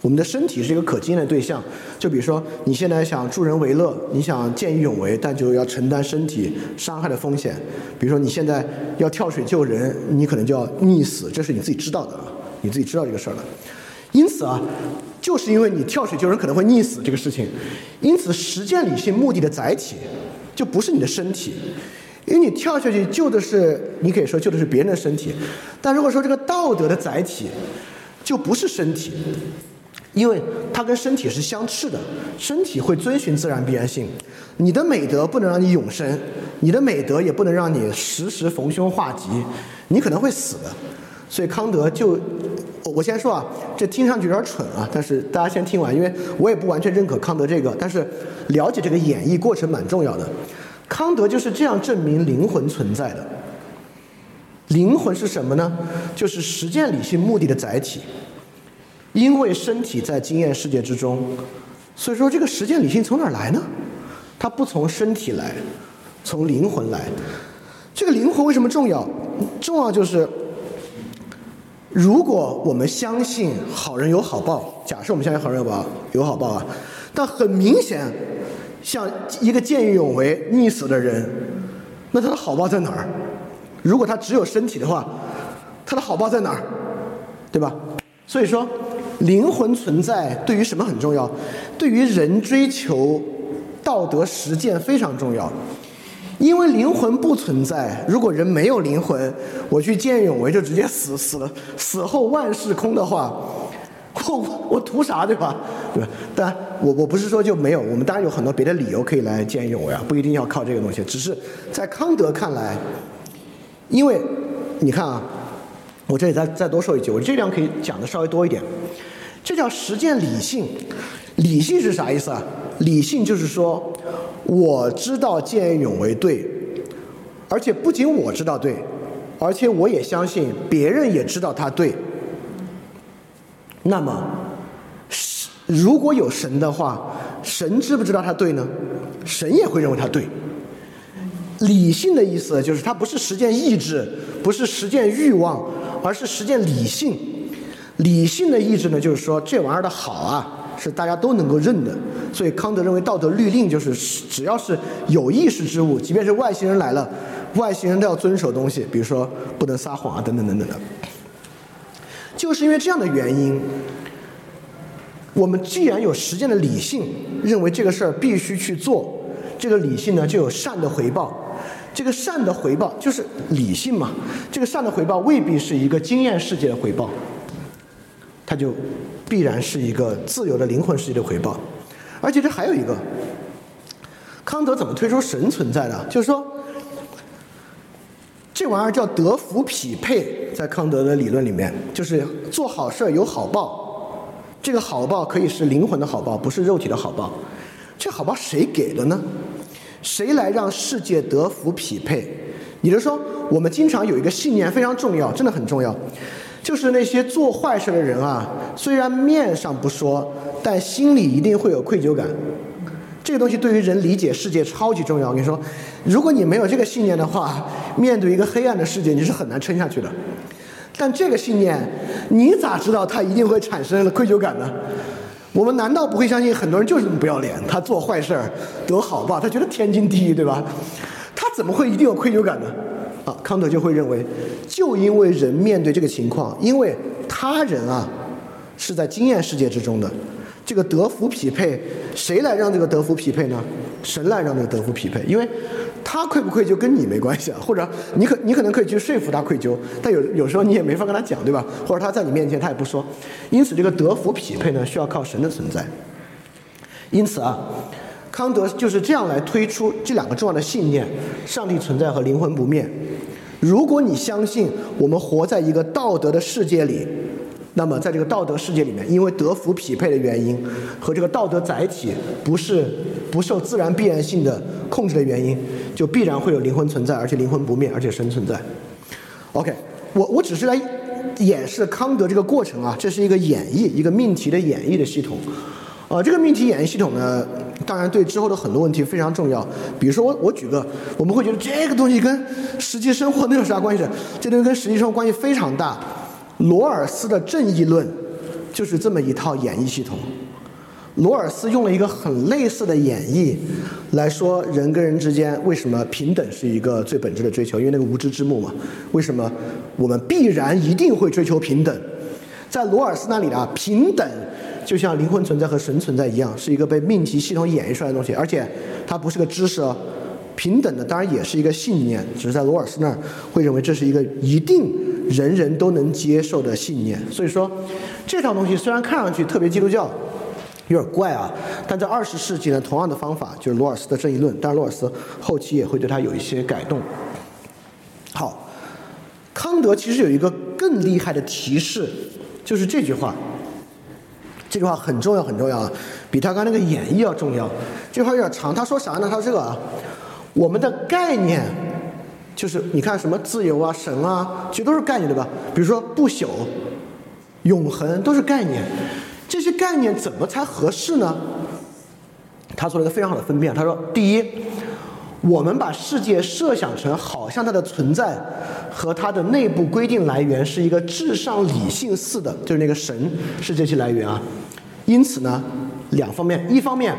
我们的身体是一个可经验的对象。就比如说，你现在想助人为乐，你想见义勇为，但就要承担身体伤害的风险。比如说，你现在要跳水救人，你可能就要溺死，这是你自己知道的啊，你自己知道这个事儿的。因此啊，就是因为你跳水救人可能会溺死这个事情，因此实践理性目的的载体就不是你的身体。因为你跳下去救的是，你可以说救的是别人的身体，但如果说这个道德的载体，就不是身体，因为它跟身体是相斥的，身体会遵循自然必然性，你的美德不能让你永生，你的美德也不能让你时时逢凶化吉，你可能会死的，所以康德就，我先说啊，这听上去有点蠢啊，但是大家先听完，因为我也不完全认可康德这个，但是了解这个演绎过程蛮重要的。康德就是这样证明灵魂存在的。灵魂是什么呢？就是实践理性目的的载体。因为身体在经验世界之中，所以说这个实践理性从哪儿来呢？它不从身体来，从灵魂来。这个灵魂为什么重要？重要就是，如果我们相信好人有好报，假设我们相信好人有报有好报啊，但很明显。像一个见义勇为溺死的人，那他的好报在哪儿？如果他只有身体的话，他的好报在哪儿？对吧？所以说，灵魂存在对于什么很重要？对于人追求道德实践非常重要。因为灵魂不存在，如果人没有灵魂，我去见义勇为就直接死死了，死后万事空的话。我 我图啥对吧？对吧？但我我不是说就没有，我们当然有很多别的理由可以来见义勇为啊，不一定要靠这个东西。只是在康德看来，因为你看啊，我这里再再多说一句，我这样可以讲的稍微多一点。这叫实践理性，理性是啥意思啊？理性就是说，我知道见义勇为对，而且不仅我知道对，而且我也相信别人也知道他对。那么，神如果有神的话，神知不知道他对呢？神也会认为他对。理性的意思就是，它不是实践意志，不是实践欲望，而是实践理性。理性的意志呢，就是说这玩意儿的好啊，是大家都能够认的。所以康德认为道德律令就是，只要是有意识之物，即便是外星人来了，外星人都要遵守东西，比如说不能撒谎啊，等等等等的。就是因为这样的原因，我们既然有实践的理性，认为这个事儿必须去做，这个理性呢就有善的回报。这个善的回报就是理性嘛。这个善的回报未必是一个经验世界的回报，它就必然是一个自由的灵魂世界的回报。而且这还有一个，康德怎么推出神存在的？就是说。这玩意儿叫德福匹配，在康德的理论里面，就是做好事儿有好报。这个好报可以是灵魂的好报，不是肉体的好报。这好报谁给的呢？谁来让世界德福匹配？也就是说，我们经常有一个信念非常重要，真的很重要。就是那些做坏事的人啊，虽然面上不说，但心里一定会有愧疚感。这个东西对于人理解世界超级重要。我跟你说，如果你没有这个信念的话，面对一个黑暗的世界，你是很难撑下去的。但这个信念，你咋知道它一定会产生愧疚感呢？我们难道不会相信很多人就是这么不要脸？他做坏事儿得好报，他觉得天经地义，对吧？他怎么会一定有愧疚感呢？啊，康德就会认为，就因为人面对这个情况，因为他人啊是在经验世界之中的。这个德福匹配，谁来让这个德福匹配呢？神来让这个德福匹配，因为他愧不愧疚跟你没关系啊，或者你可你可能可以去说服他愧疚，但有有时候你也没法跟他讲，对吧？或者他在你面前他也不说，因此这个德福匹配呢，需要靠神的存在。因此啊，康德就是这样来推出这两个重要的信念：上帝存在和灵魂不灭。如果你相信我们活在一个道德的世界里。那么，在这个道德世界里面，因为德福匹配的原因和这个道德载体不是不受自然必然性的控制的原因，就必然会有灵魂存在，而且灵魂不灭，而且神存在。OK，我我只是来演示康德这个过程啊，这是一个演绎，一个命题的演绎的系统。呃，这个命题演绎系统呢，当然对之后的很多问题非常重要。比如说，我我举个，我们会觉得这个东西跟实际生活能有啥关系？这东西跟实际生活关系非常大。罗尔斯的正义论就是这么一套演绎系统。罗尔斯用了一个很类似的演绎来说，人跟人之间为什么平等是一个最本质的追求？因为那个无知之幕嘛。为什么我们必然一定会追求平等？在罗尔斯那里啊，平等就像灵魂存在和神存在一样，是一个被命题系统演绎出来的东西，而且它不是个知识。平等的当然也是一个信念，只是在罗尔斯那儿会认为这是一个一定人人都能接受的信念。所以说，这套东西虽然看上去特别基督教，有点怪啊，但在二十世纪呢，同样的方法就是罗尔斯的正义论。当然，罗尔斯后期也会对他有一些改动。好，康德其实有一个更厉害的提示，就是这句话。这句话很重要，很重要啊，比他刚才那个演绎要重要。这句话有点长，他说啥呢？他说这个啊。我们的概念就是你看什么自由啊、神啊，其实都是概念，对吧？比如说不朽、永恒都是概念，这些概念怎么才合适呢？他做了一个非常好的分辨。他说：第一，我们把世界设想成好像它的存在和它的内部规定来源是一个至上理性似的，就是那个神是这些来源啊。因此呢，两方面，一方面。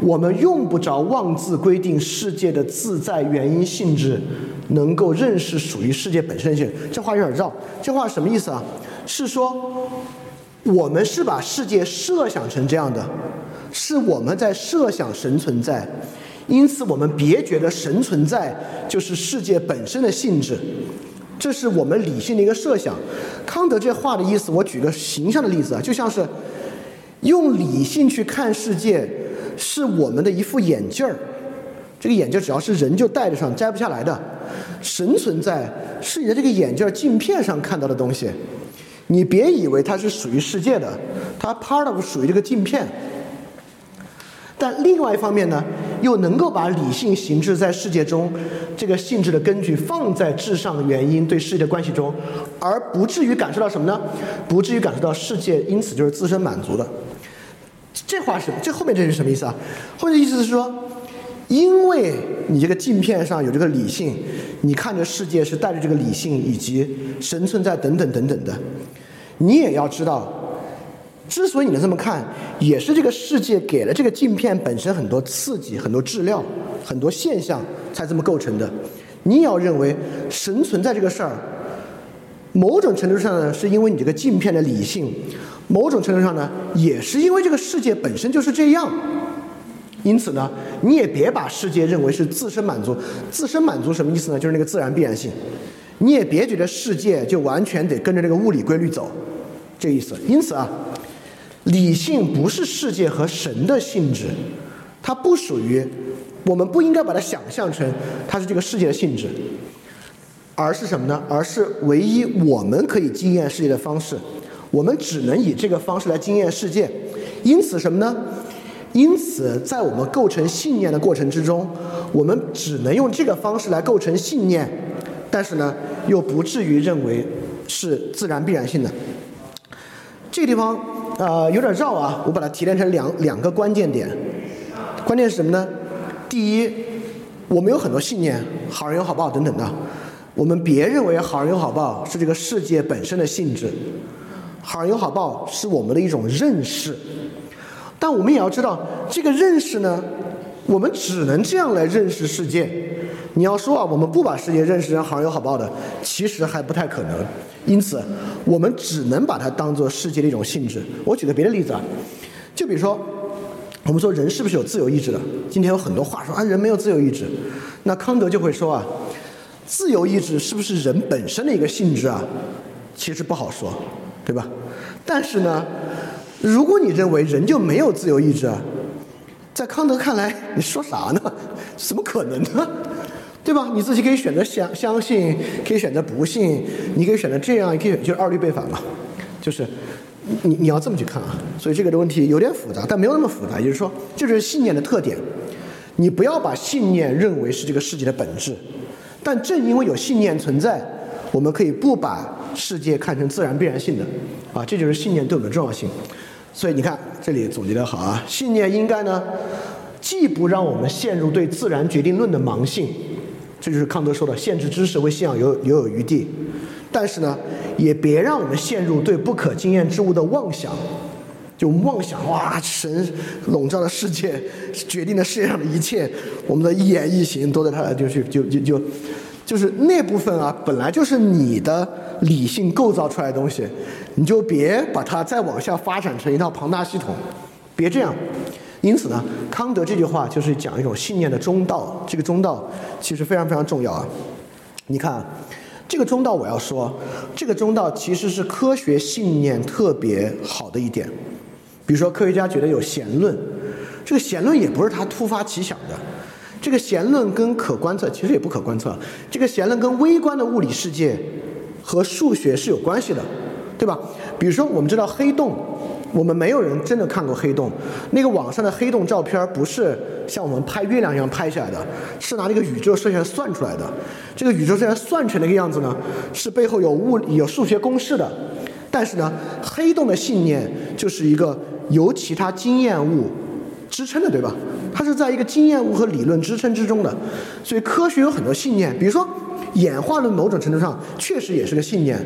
我们用不着妄自规定世界的自在原因性质，能够认识属于世界本身性。这话有点绕。这话什么意思啊？是说我们是把世界设想成这样的，是我们在设想神存在，因此我们别觉得神存在就是世界本身的性质。这是我们理性的一个设想。康德这话的意思，我举个形象的例子啊，就像是用理性去看世界。是我们的一副眼镜儿，这个眼镜只要是人就戴着上，摘不下来的。神存在是你的这个眼镜镜片上看到的东西，你别以为它是属于世界的，它 part of 属于这个镜片。但另外一方面呢，又能够把理性形制在世界中这个性质的根据放在至上的原因对世界的关系中，而不至于感受到什么呢？不至于感受到世界因此就是自身满足的。这话是这后面这是什么意思啊？后面的意思是说，因为你这个镜片上有这个理性，你看着世界是带着这个理性以及神存在等等等等的，你也要知道，之所以你能这么看，也是这个世界给了这个镜片本身很多刺激、很多质料、很多现象才这么构成的。你也要认为神存在这个事儿，某种程度上呢，是因为你这个镜片的理性。某种程度上呢，也是因为这个世界本身就是这样，因此呢，你也别把世界认为是自身满足。自身满足什么意思呢？就是那个自然必然性。你也别觉得世界就完全得跟着这个物理规律走，这意思。因此啊，理性不是世界和神的性质，它不属于，我们不应该把它想象成它是这个世界的性质，而是什么呢？而是唯一我们可以经验世界的方式。我们只能以这个方式来经验世界，因此什么呢？因此，在我们构成信念的过程之中，我们只能用这个方式来构成信念，但是呢，又不至于认为是自然必然性的。这个地方呃有点绕啊，我把它提炼成两两个关键点。关键是什么呢？第一，我们有很多信念，好人有好报等等的。我们别认为好人有好报是这个世界本身的性质，好人有好报是我们的一种认识。但我们也要知道，这个认识呢，我们只能这样来认识世界。你要说啊，我们不把世界认识成好人有好报的，其实还不太可能。因此，我们只能把它当做世界的一种性质。我举个别的例子啊，就比如说，我们说人是不是有自由意志的？今天有很多话说啊，人没有自由意志。那康德就会说啊，自由意志是不是人本身的一个性质啊？其实不好说，对吧？但是呢。如果你认为人就没有自由意志啊，在康德看来，你说啥呢？怎么可能呢？对吧？你自己可以选择相相信，可以选择不信，你可以选择这样，也可以就是二律背反嘛。就是你你要这么去看啊。所以这个的问题有点复杂，但没有那么复杂。也就是说，这就是信念的特点。你不要把信念认为是这个世界的本质。但正因为有信念存在，我们可以不把世界看成自然必然性的啊。这就是信念对我们的重要性。所以你看，这里总结的好啊！信念应该呢，既不让我们陷入对自然决定论的盲信，这就是康德说的限制知识为信仰留留有余地；但是呢，也别让我们陷入对不可经验之物的妄想，就妄想哇，神笼罩了世界，决定了世界上的一切，我们的一言一行都在他就是就就就就是那部分啊，本来就是你的理性构造出来的东西。你就别把它再往下发展成一套庞大系统，别这样。因此呢，康德这句话就是讲一种信念的中道。这个中道其实非常非常重要啊。你看，这个中道我要说，这个中道其实是科学信念特别好的一点。比如说，科学家觉得有弦论，这个弦论也不是他突发奇想的。这个弦论跟可观测其实也不可观测，这个弦论跟微观的物理世界和数学是有关系的。对吧？比如说，我们知道黑洞，我们没有人真的看过黑洞。那个网上的黑洞照片不是像我们拍月亮一样拍下来的，是拿那个宇宙射线算出来的。这个宇宙射线算成那个样子呢，是背后有物理、有数学公式的。但是呢，黑洞的信念就是一个由其他经验物支撑的，对吧？它是在一个经验物和理论支撑之中的。所以科学有很多信念，比如说。演化论某种程度上确实也是个信念，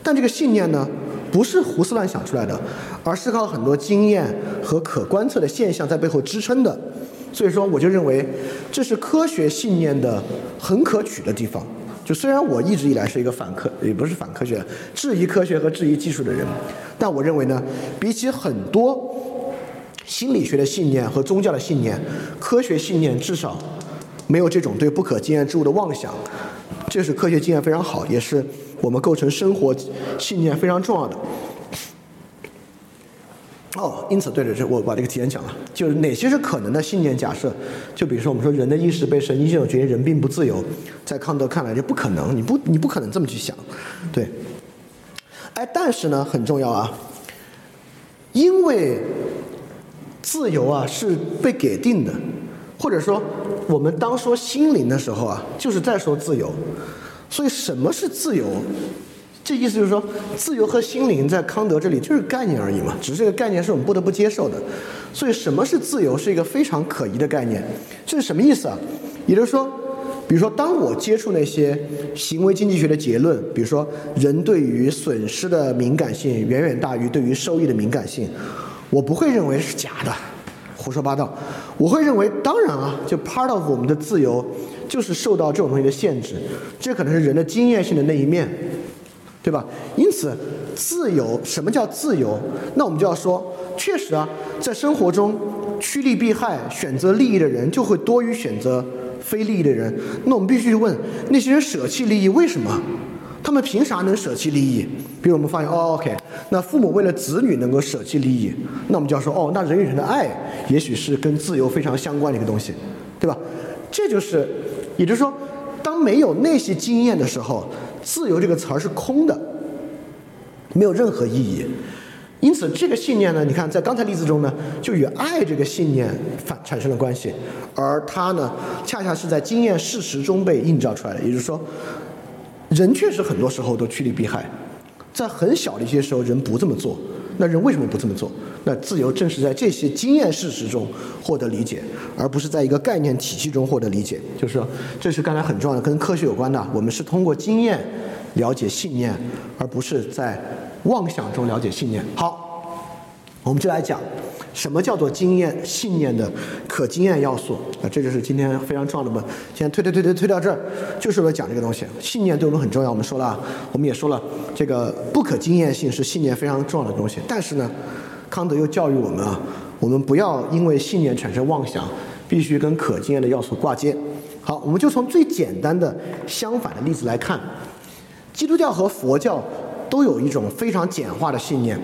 但这个信念呢，不是胡思乱想出来的，而是靠很多经验和可观测的现象在背后支撑的。所以说，我就认为这是科学信念的很可取的地方。就虽然我一直以来是一个反科，也不是反科学，质疑科学和质疑技术的人，但我认为呢，比起很多心理学的信念和宗教的信念，科学信念至少没有这种对不可经验之物的妄想。这是科学经验非常好，也是我们构成生活信念非常重要的。哦，因此对着这我把这个提前讲了，就是哪些是可能的信念假设？就比如说我们说人的意识被神经系统决定，人并不自由，在康德看来就不可能，你不你不可能这么去想，对。哎，但是呢很重要啊，因为自由啊是被给定的。或者说，我们当说心灵的时候啊，就是在说自由。所以，什么是自由？这意思就是说，自由和心灵在康德这里就是概念而已嘛，只是这个概念是我们不得不接受的。所以，什么是自由是一个非常可疑的概念。这是什么意思啊？也就是说，比如说，当我接触那些行为经济学的结论，比如说人对于损失的敏感性远远大于对于收益的敏感性，我不会认为是假的。胡说八道，我会认为，当然啊，就 part of 我们的自由，就是受到这种东西的限制，这可能是人的经验性的那一面，对吧？因此，自由，什么叫自由？那我们就要说，确实啊，在生活中趋利避害、选择利益的人就会多于选择非利益的人。那我们必须问，那些人舍弃利益，为什么？他们凭啥能舍弃利益？比如我们发现，哦，OK，那父母为了子女能够舍弃利益，那我们就要说，哦，那人与人的爱，也许是跟自由非常相关的一个东西，对吧？这就是，也就是说，当没有那些经验的时候，自由这个词儿是空的，没有任何意义。因此，这个信念呢，你看在刚才例子中呢，就与爱这个信念反产生了关系，而它呢，恰恰是在经验事实中被映照出来的，也就是说。人确实很多时候都趋利避害，在很小的一些时候，人不这么做。那人为什么不这么做？那自由正是在这些经验事实中获得理解，而不是在一个概念体系中获得理解。就是说，这是刚才很重要的，跟科学有关的。我们是通过经验了解信念，而不是在妄想中了解信念。好，我们就来讲什么叫做经验信念的可经验要素。啊，这就是今天非常重要的嘛。现在推推推推推到这儿，就是为了讲这个东西。信念对我们很重要，我们说了，我们也说了，这个不可经验性是信念非常重要的东西。但是呢，康德又教育我们啊，我们不要因为信念产生妄想，必须跟可经验的要素挂接。好，我们就从最简单的相反的例子来看，基督教和佛教都有一种非常简化的信念。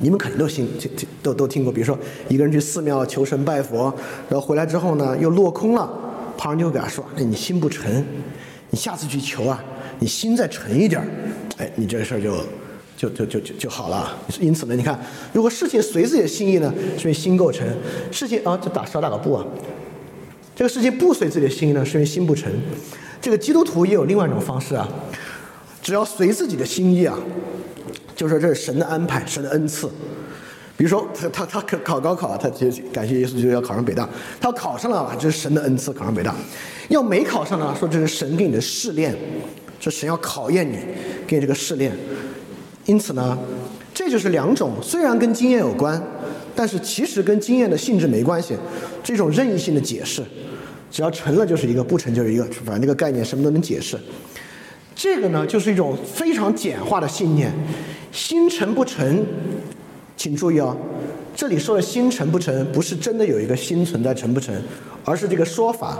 你们肯定都信，听听都都听过。比如说，一个人去寺庙求神拜佛，然后回来之后呢，又落空了，旁人就会给他说：“那你心不诚，你下次去求啊，你心再诚一点儿，哎，你这事儿就就就就就就好了。”因此呢，你看，如果事情随自己的心意呢，是因为心够诚；事情啊，就打少打个不啊。这个事情不随自己的心意呢，是因为心不诚。这个基督徒也有另外一种方式啊，只要随自己的心意啊。就说这是神的安排，神的恩赐。比如说，他他他考高考，他就感谢耶稣，就要考上北大。他考上了，这是神的恩赐，考上北大。要没考上呢，说这是神给你的试炼，这神要考验你，给你这个试炼。因此呢，这就是两种虽然跟经验有关，但是其实跟经验的性质没关系，这种任意性的解释，只要成了就是一个，不成就是一个，反正这个概念什么都能解释。这个呢，就是一种非常简化的信念，心诚不诚，请注意哦，这里说的心诚不诚，不是真的有一个心存在诚不诚，而是这个说法，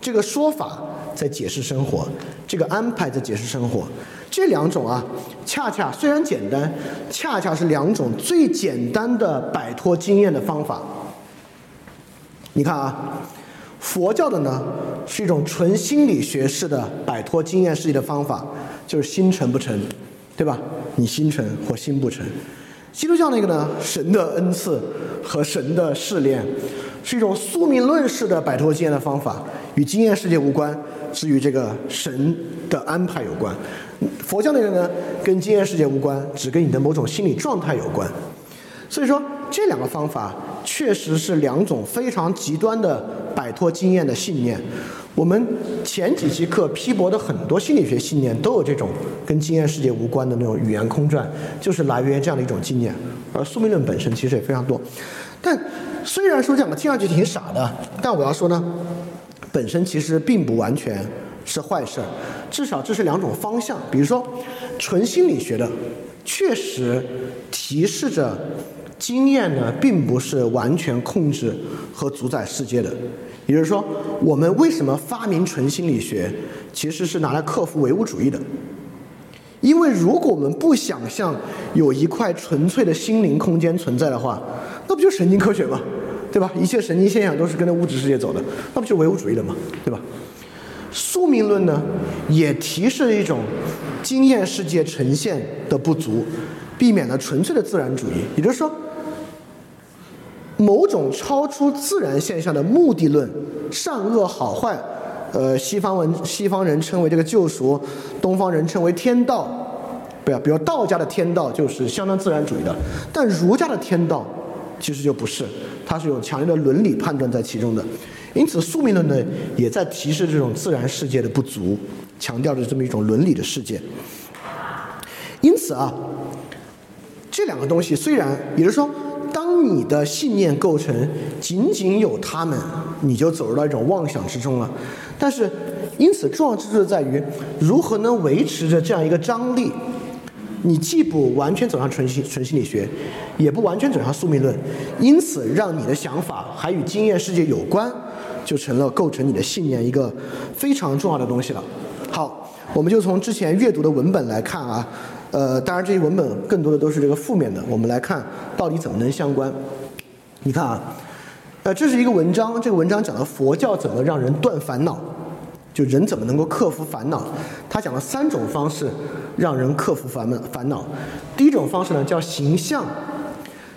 这个说法在解释生活，这个安排在解释生活，这两种啊，恰恰虽然简单，恰恰是两种最简单的摆脱经验的方法。你看啊。佛教的呢，是一种纯心理学式的摆脱经验世界的方法，就是心诚不诚，对吧？你心诚或心不诚。基督教那个呢，神的恩赐和神的试炼，是一种宿命论式的摆脱经验的方法，与经验世界无关，是与这个神的安排有关。佛教那个呢，跟经验世界无关，只跟你的某种心理状态有关。所以说，这两个方法确实是两种非常极端的摆脱经验的信念。我们前几期课批驳的很多心理学信念都有这种跟经验世界无关的那种语言空转，就是来源于这样的一种经验。而宿命论本身其实也非常多。但虽然说讲的听上去挺傻的，但我要说呢，本身其实并不完全是坏事儿。至少这是两种方向。比如说，纯心理学的确实提示着。经验呢，并不是完全控制和主宰世界的。也就是说，我们为什么发明纯心理学，其实是拿来克服唯物主义的。因为如果我们不想象有一块纯粹的心灵空间存在的话，那不就神经科学吗？对吧？一切神经现象都是跟着物质世界走的，那不就唯物主义了吗？对吧？宿命论呢，也提示一种经验世界呈现的不足，避免了纯粹的自然主义。也就是说。某种超出自然现象的目的论，善恶好坏，呃，西方文西方人称为这个救赎，东方人称为天道，不要，比如道家的天道就是相当自然主义的，但儒家的天道其实就不是，它是有强烈的伦理判断在其中的，因此宿命论呢也在提示这种自然世界的不足，强调着这么一种伦理的世界，因此啊，这两个东西虽然，也就是说。当你的信念构成仅仅有他们，你就走入到一种妄想之中了。但是，因此重要之处在于如何能维持着这样一个张力。你既不完全走上纯心纯心理学，也不完全走上宿命论，因此让你的想法还与经验世界有关，就成了构成你的信念一个非常重要的东西了。好，我们就从之前阅读的文本来看啊。呃，当然这些文本更多的都是这个负面的。我们来看到底怎么能相关？你看啊，呃，这是一个文章，这个文章讲了佛教怎么让人断烦恼，就人怎么能够克服烦恼。他讲了三种方式让人克服烦闷烦恼。第一种方式呢叫形象，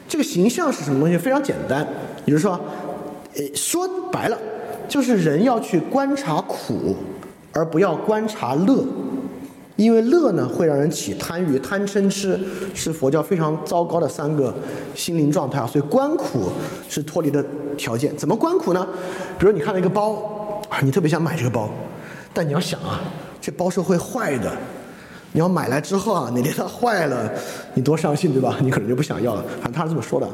这个形象是什么东西？非常简单，也就是说，呃，说白了就是人要去观察苦，而不要观察乐。因为乐呢会让人起贪欲，贪嗔痴是佛教非常糟糕的三个心灵状态啊，所以观苦是脱离的条件。怎么观苦呢？比如你看到一个包啊，你特别想买这个包，但你要想啊，这包是会坏的。你要买来之后啊，哪天它坏了，你多伤心对吧？你可能就不想要了。反正他是这么说的。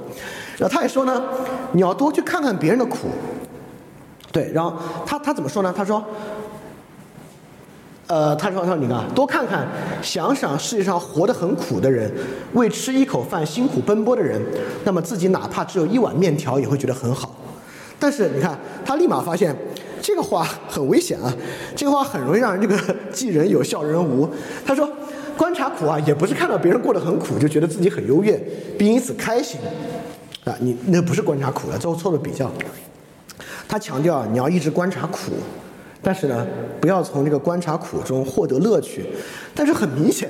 然后他也说呢，你要多去看看别人的苦。对，然后他他怎么说呢？他说。呃，他说：“他说你看，多看看，想想世界上活得很苦的人，为吃一口饭辛苦奔波的人，那么自己哪怕只有一碗面条，也会觉得很好。但是你看，他立马发现这个话很危险啊，这个话很容易让人这个记人有笑人无。他说，观察苦啊，也不是看到别人过得很苦就觉得自己很优越，并因此开心啊，你那不是观察苦了，做错了比较。他强调，你要一直观察苦。”但是呢，不要从这个观察苦中获得乐趣。但是很明显，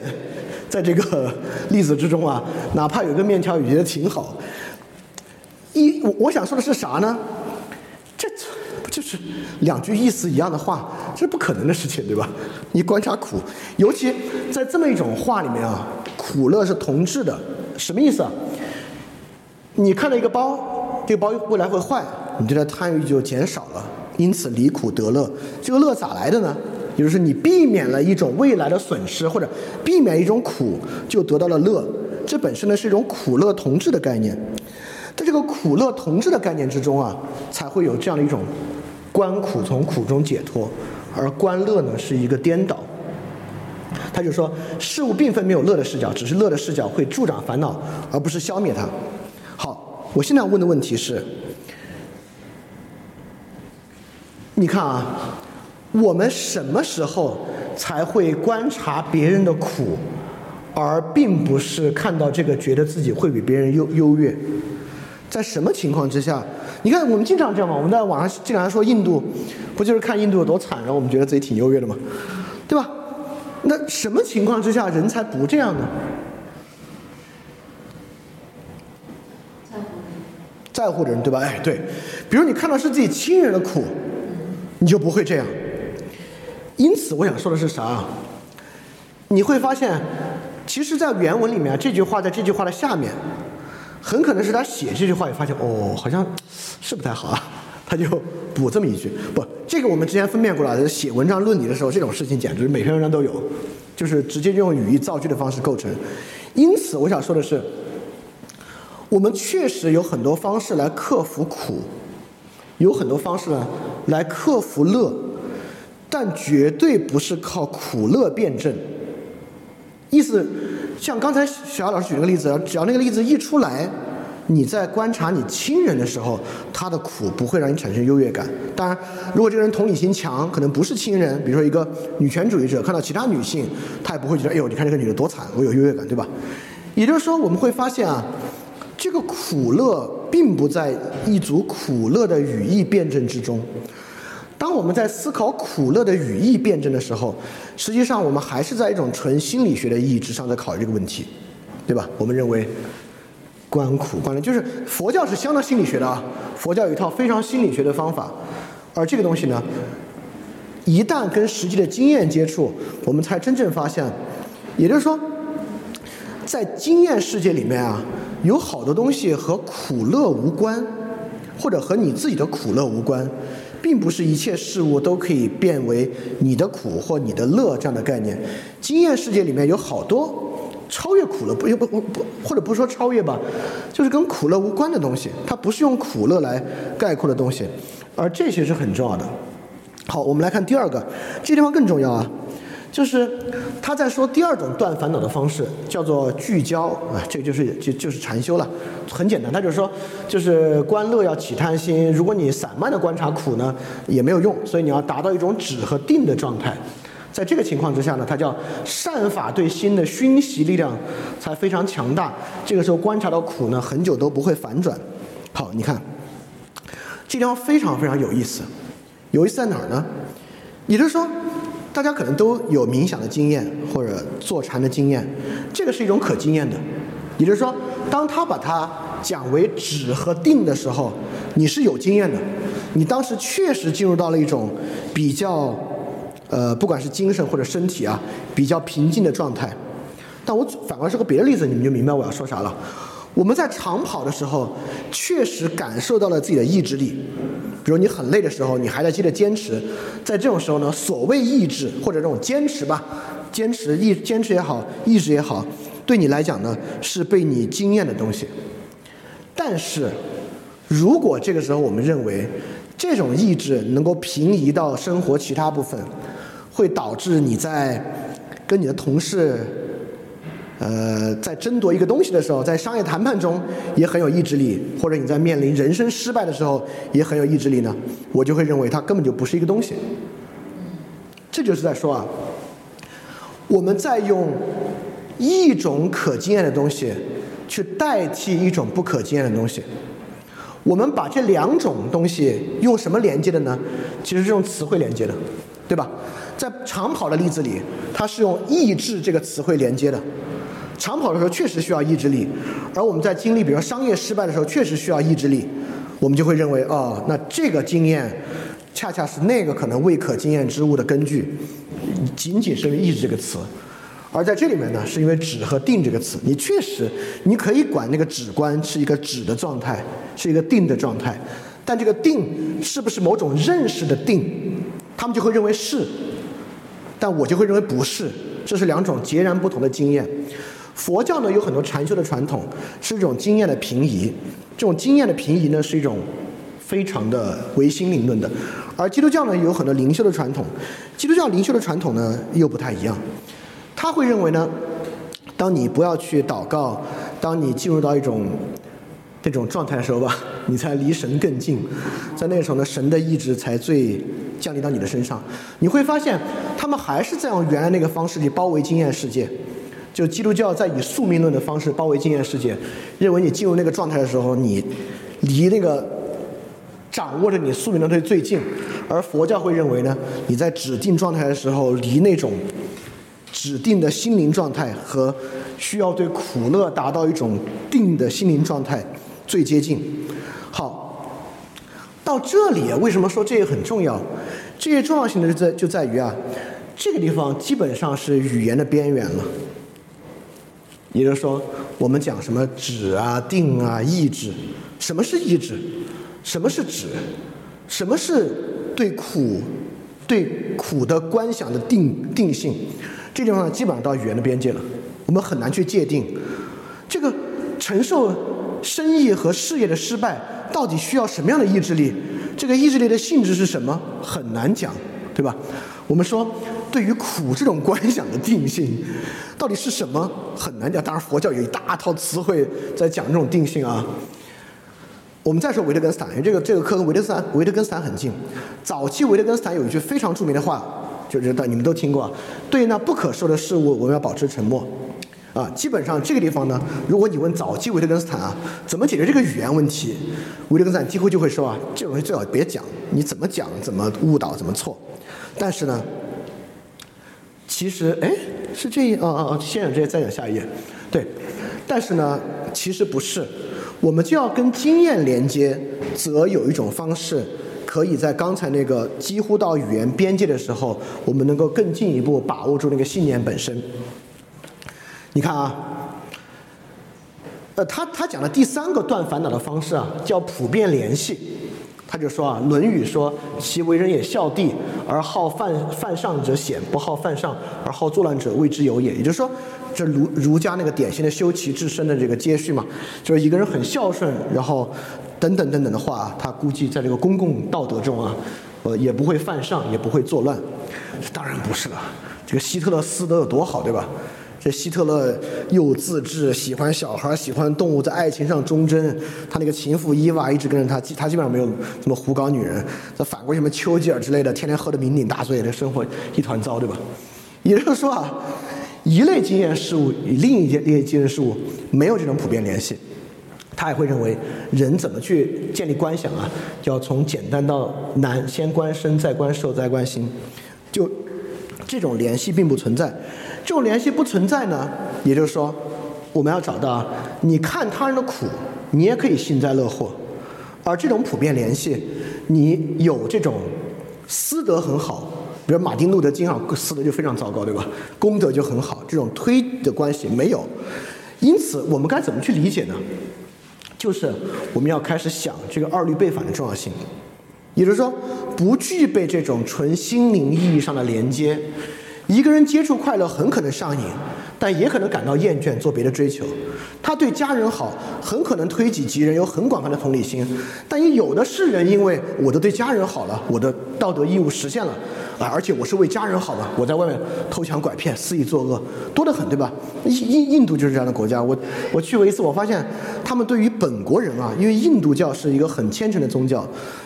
在这个例子之中啊，哪怕有一个面条，也觉得挺好。一，我我想说的是啥呢？这不就是两句意思一样的话？这是不可能的事情，对吧？你观察苦，尤其在这么一种话里面啊，苦乐是同质的，什么意思啊？你看到一个包，这个包未来会坏，你对它贪欲就减少了。因此离苦得乐，这个乐咋来的呢？也就是你避免了一种未来的损失，或者避免一种苦，就得到了乐。这本身呢是一种苦乐同质的概念。在这个苦乐同质的概念之中啊，才会有这样的一种观苦从苦中解脱，而观乐呢是一个颠倒。他就说事物并非没有乐的视角，只是乐的视角会助长烦恼，而不是消灭它。好，我现在问的问题是。你看啊，我们什么时候才会观察别人的苦，而并不是看到这个觉得自己会比别人优优越？在什么情况之下？你看我们经常这样嘛，我们在网上经常说印度，不就是看印度有多惨，然后我们觉得自己挺优越的嘛，对吧？那什么情况之下人才不这样呢？在乎的人对吧？哎，对，比如你看到是自己亲人的苦。你就不会这样。因此，我想说的是啥？你会发现，其实，在原文里面，这句话在这句话的下面，很可能是他写这句话也发现，哦，好像是不太好啊，他就补这么一句。不，这个我们之前分辨过了，写文章论理的时候，这种事情简直每篇文章都有，就是直接用语义造句的方式构成。因此，我想说的是，我们确实有很多方式来克服苦。有很多方式呢，来克服乐，但绝对不是靠苦乐辩证。意思，像刚才小姚老师举那个例子，只要那个例子一出来，你在观察你亲人的时候，他的苦不会让你产生优越感。当然，如果这个人同理心强，可能不是亲人，比如说一个女权主义者，看到其他女性，他也不会觉得，哎呦，你看这个女的多惨，我有优越感，对吧？也就是说，我们会发现啊。这个苦乐并不在一组苦乐的语义辩证之中。当我们在思考苦乐的语义辩证的时候，实际上我们还是在一种纯心理学的意义之上在考虑这个问题，对吧？我们认为观苦观乐就是佛教是相当心理学的啊，佛教有一套非常心理学的方法，而这个东西呢，一旦跟实际的经验接触，我们才真正发现，也就是说，在经验世界里面啊。有好多东西和苦乐无关，或者和你自己的苦乐无关，并不是一切事物都可以变为你的苦或你的乐这样的概念。经验世界里面有好多超越苦乐不不不不，或者不说超越吧，就是跟苦乐无关的东西，它不是用苦乐来概括的东西，而这些是很重要的。好，我们来看第二个，这地方更重要啊。就是他在说第二种断烦恼的方式，叫做聚焦啊，这就是就就是禅修了，很简单。他就是说，就是观乐要起贪心，如果你散漫的观察苦呢，也没有用，所以你要达到一种止和定的状态。在这个情况之下呢，它叫善法对心的熏习力量才非常强大。这个时候观察到苦呢，很久都不会反转。好，你看，这地方非常非常有意思，有意思在哪儿呢？也就是说。大家可能都有冥想的经验或者坐禅的经验，这个是一种可经验的。也就是说，当他把它讲为止和定的时候，你是有经验的，你当时确实进入到了一种比较呃，不管是精神或者身体啊，比较平静的状态。但我反过来说个别的例子，你们就明白我要说啥了。我们在长跑的时候，确实感受到了自己的意志力。比如你很累的时候，你还在接着坚持。在这种时候呢，所谓意志或者这种坚持吧，坚持意坚持也好，意志也好，对你来讲呢，是被你惊艳的东西。但是，如果这个时候我们认为这种意志能够平移到生活其他部分，会导致你在跟你的同事。呃，在争夺一个东西的时候，在商业谈判中也很有意志力，或者你在面临人生失败的时候也很有意志力呢，我就会认为它根本就不是一个东西。这就是在说啊，我们在用一种可经验的东西去代替一种不可经验的东西。我们把这两种东西用什么连接的呢？其实是用词汇连接的，对吧？在长跑的例子里，它是用意志这个词汇连接的。长跑的时候确实需要意志力，而我们在经历比如说商业失败的时候确实需要意志力，我们就会认为哦，那这个经验恰恰是那个可能未可经验之物的根据，仅仅是因为意志这个词，而在这里面呢，是因为止和定这个词，你确实你可以管那个止观是一个止的状态，是一个定的状态，但这个定是不是某种认识的定，他们就会认为是，但我就会认为不是，这是两种截然不同的经验。佛教呢有很多禅修的传统，是一种经验的平移。这种经验的平移呢是一种非常的唯心灵论的，而基督教呢有很多灵修的传统。基督教灵修的传统呢又不太一样，他会认为呢，当你不要去祷告，当你进入到一种这种状态的时候吧，你才离神更近，在那个时候呢，神的意志才最降临到你的身上。你会发现，他们还是在用原来那个方式去包围经验世界。就基督教在以宿命论的方式包围经验世界，认为你进入那个状态的时候，你离那个掌握着你宿命论的最近；而佛教会认为呢，你在指定状态的时候，离那种指定的心灵状态和需要对苦乐达到一种定的心灵状态最接近。好，到这里为什么说这个很重要？这些重要性的就在就在于啊，这个地方基本上是语言的边缘了。也就是说，我们讲什么止啊、定啊、意志，什么是意志？什么是止？什么是对苦、对苦的观想的定定性？这地方，基本上到语言的边界了，我们很难去界定。这个承受生意和事业的失败，到底需要什么样的意志力？这个意志力的性质是什么？很难讲，对吧？我们说。对于苦这种观想的定性，到底是什么很难讲。当然，佛教有一大套词汇在讲这种定性啊。我们再说维特根斯坦，因为这个这个课跟维特斯坦维特根斯坦很近。早期维特根斯坦有一句非常著名的话，就是你们都听过：对那不可说的事物，我们要保持沉默。啊，基本上这个地方呢，如果你问早期维特根斯坦啊，怎么解决这个语言问题，维特根斯坦几乎就会说啊，这种东西最好别讲，你怎么讲怎么误导怎么错。但是呢。其实，哎，是这样，哦哦哦，先讲这些，再讲下一页。对，但是呢，其实不是，我们就要跟经验连接，则有一种方式，可以在刚才那个几乎到语言边界的时候，我们能够更进一步把握住那个信念本身。你看啊，呃，他他讲的第三个断烦恼的方式啊，叫普遍联系。他就说啊，《论语》说：“其为人也孝弟，而好犯犯上者显；不好犯上而好作乱者，谓之有也。”也就是说，这儒儒家那个典型的修齐治身的这个接续嘛，就是一个人很孝顺，然后等等等等的话，他估计在这个公共道德中啊，呃，也不会犯上，也不会作乱。当然不是了，这个希特勒斯德有多好，对吧？这希特勒又自制，喜欢小孩，喜欢动物，在爱情上忠贞。他那个情妇伊娃一直跟着他，他基本上没有怎么胡搞女人。再反过什么丘吉尔之类的，天天喝的酩酊大醉，这生活一团糟，对吧？也就是说啊，一类经验事物与另一类经验事物没有这种普遍联系。他也会认为，人怎么去建立观想啊？要从简单到难，先观身，再观受，再观心。就这种联系并不存在。这种联系不存在呢，也就是说，我们要找到，你看他人的苦，你也可以幸灾乐祸，而这种普遍联系，你有这种私德很好，比如马丁路德金啊，私德就非常糟糕，对吧？功德就很好，这种推的关系没有。因此，我们该怎么去理解呢？就是我们要开始想这个二律背反的重要性，也就是说，不具备这种纯心灵意义上的连接，一个人接触快乐很可能上瘾，但也可能感到厌倦，做别的追求。他对家人好，很可能推己及人，有很广泛的同理心，但也有的是人，因为我的对家人好了，我的道德义务实现了。啊，而且我是为家人好嘛，我在外面偷抢拐骗、肆意作恶，多得很，对吧？印印度就是这样的国家。我我去过一次，我发现他们对于本国人啊，因为印度教是一个很虔诚的宗教，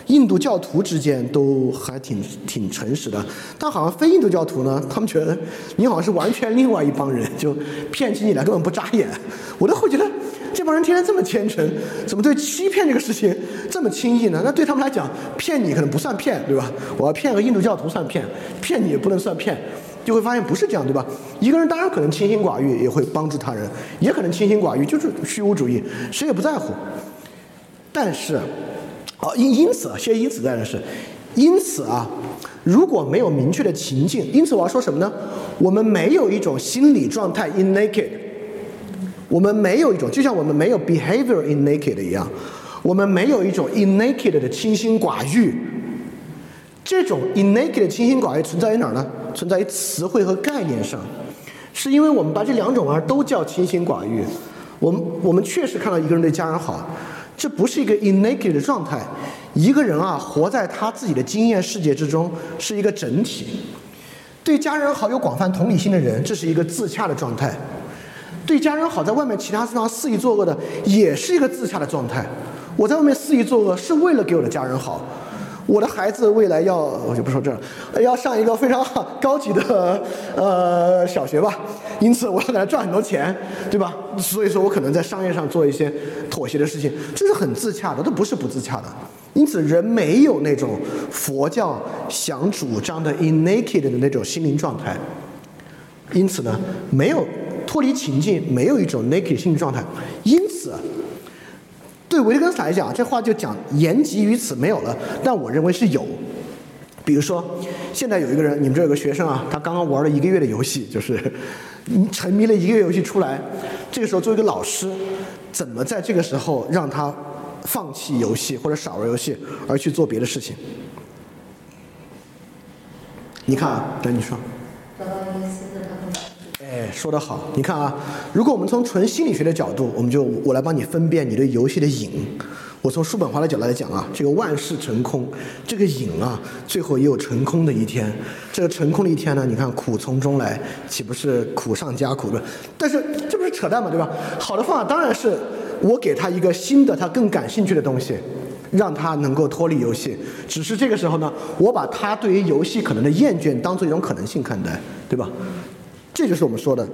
印度教徒之间都还挺挺诚实的。但好像非印度教徒呢，他们觉得你好像是完全另外一帮人，就骗起你来根本不眨眼。我我都会觉得。这帮人天天这么虔诚，怎么对欺骗这个事情这么轻易呢？那对他们来讲，骗你可能不算骗，对吧？我要骗个印度教徒算骗，骗你也不能算骗，就会发现不是这样，对吧？一个人当然可能清心寡欲，也会帮助他人，也可能清心寡欲，就是虚无主义，谁也不在乎。但是，哦，因因此啊，先因此在的是，因此啊，如果没有明确的情境，因此我要说什么呢？我们没有一种心理状态 in naked。我们没有一种，就像我们没有 behavior in naked 一样，我们没有一种 in naked 的清心寡欲。这种 in naked 的清心寡欲存在于哪儿呢？存在于词汇和概念上，是因为我们把这两种玩意儿都叫清心寡欲。我们我们确实看到一个人对家人好，这不是一个 in naked 的状态。一个人啊，活在他自己的经验世界之中，是一个整体。对家人好、有广泛同理心的人，这是一个自洽的状态。对家人好，在外面其他地方肆意作恶的，也是一个自洽的状态。我在外面肆意作恶，是为了给我的家人好。我的孩子未来要，我就不说这了，要上一个非常高级的呃小学吧，因此我要给他赚很多钱，对吧？所以说我可能在商业上做一些妥协的事情，这是很自洽的，这不是不自洽的。因此，人没有那种佛教想主张的 in naked 的那种心灵状态。因此呢，没有。脱离情境，没有一种 naked 心理状态，因此，对维特根斯坦来讲，这话就讲言及于此没有了。但我认为是有，比如说，现在有一个人，你们这有个学生啊，他刚刚玩了一个月的游戏，就是沉迷了一个月游戏出来，这个时候作为一个老师，怎么在这个时候让他放弃游戏或者少玩游戏，而去做别的事情？你看啊，等你说。说得好！你看啊，如果我们从纯心理学的角度，我们就我来帮你分辨你对游戏的瘾。我从叔本华的角度来讲啊，这个万事成空，这个瘾啊，最后也有成空的一天。这个成空的一天呢，你看苦从中来，岂不是苦上加苦的？但是这不是扯淡嘛，对吧？好的方法当然是我给他一个新的、他更感兴趣的东西，让他能够脱离游戏。只是这个时候呢，我把他对于游戏可能的厌倦当做一种可能性看待，对吧？这就是我们说的，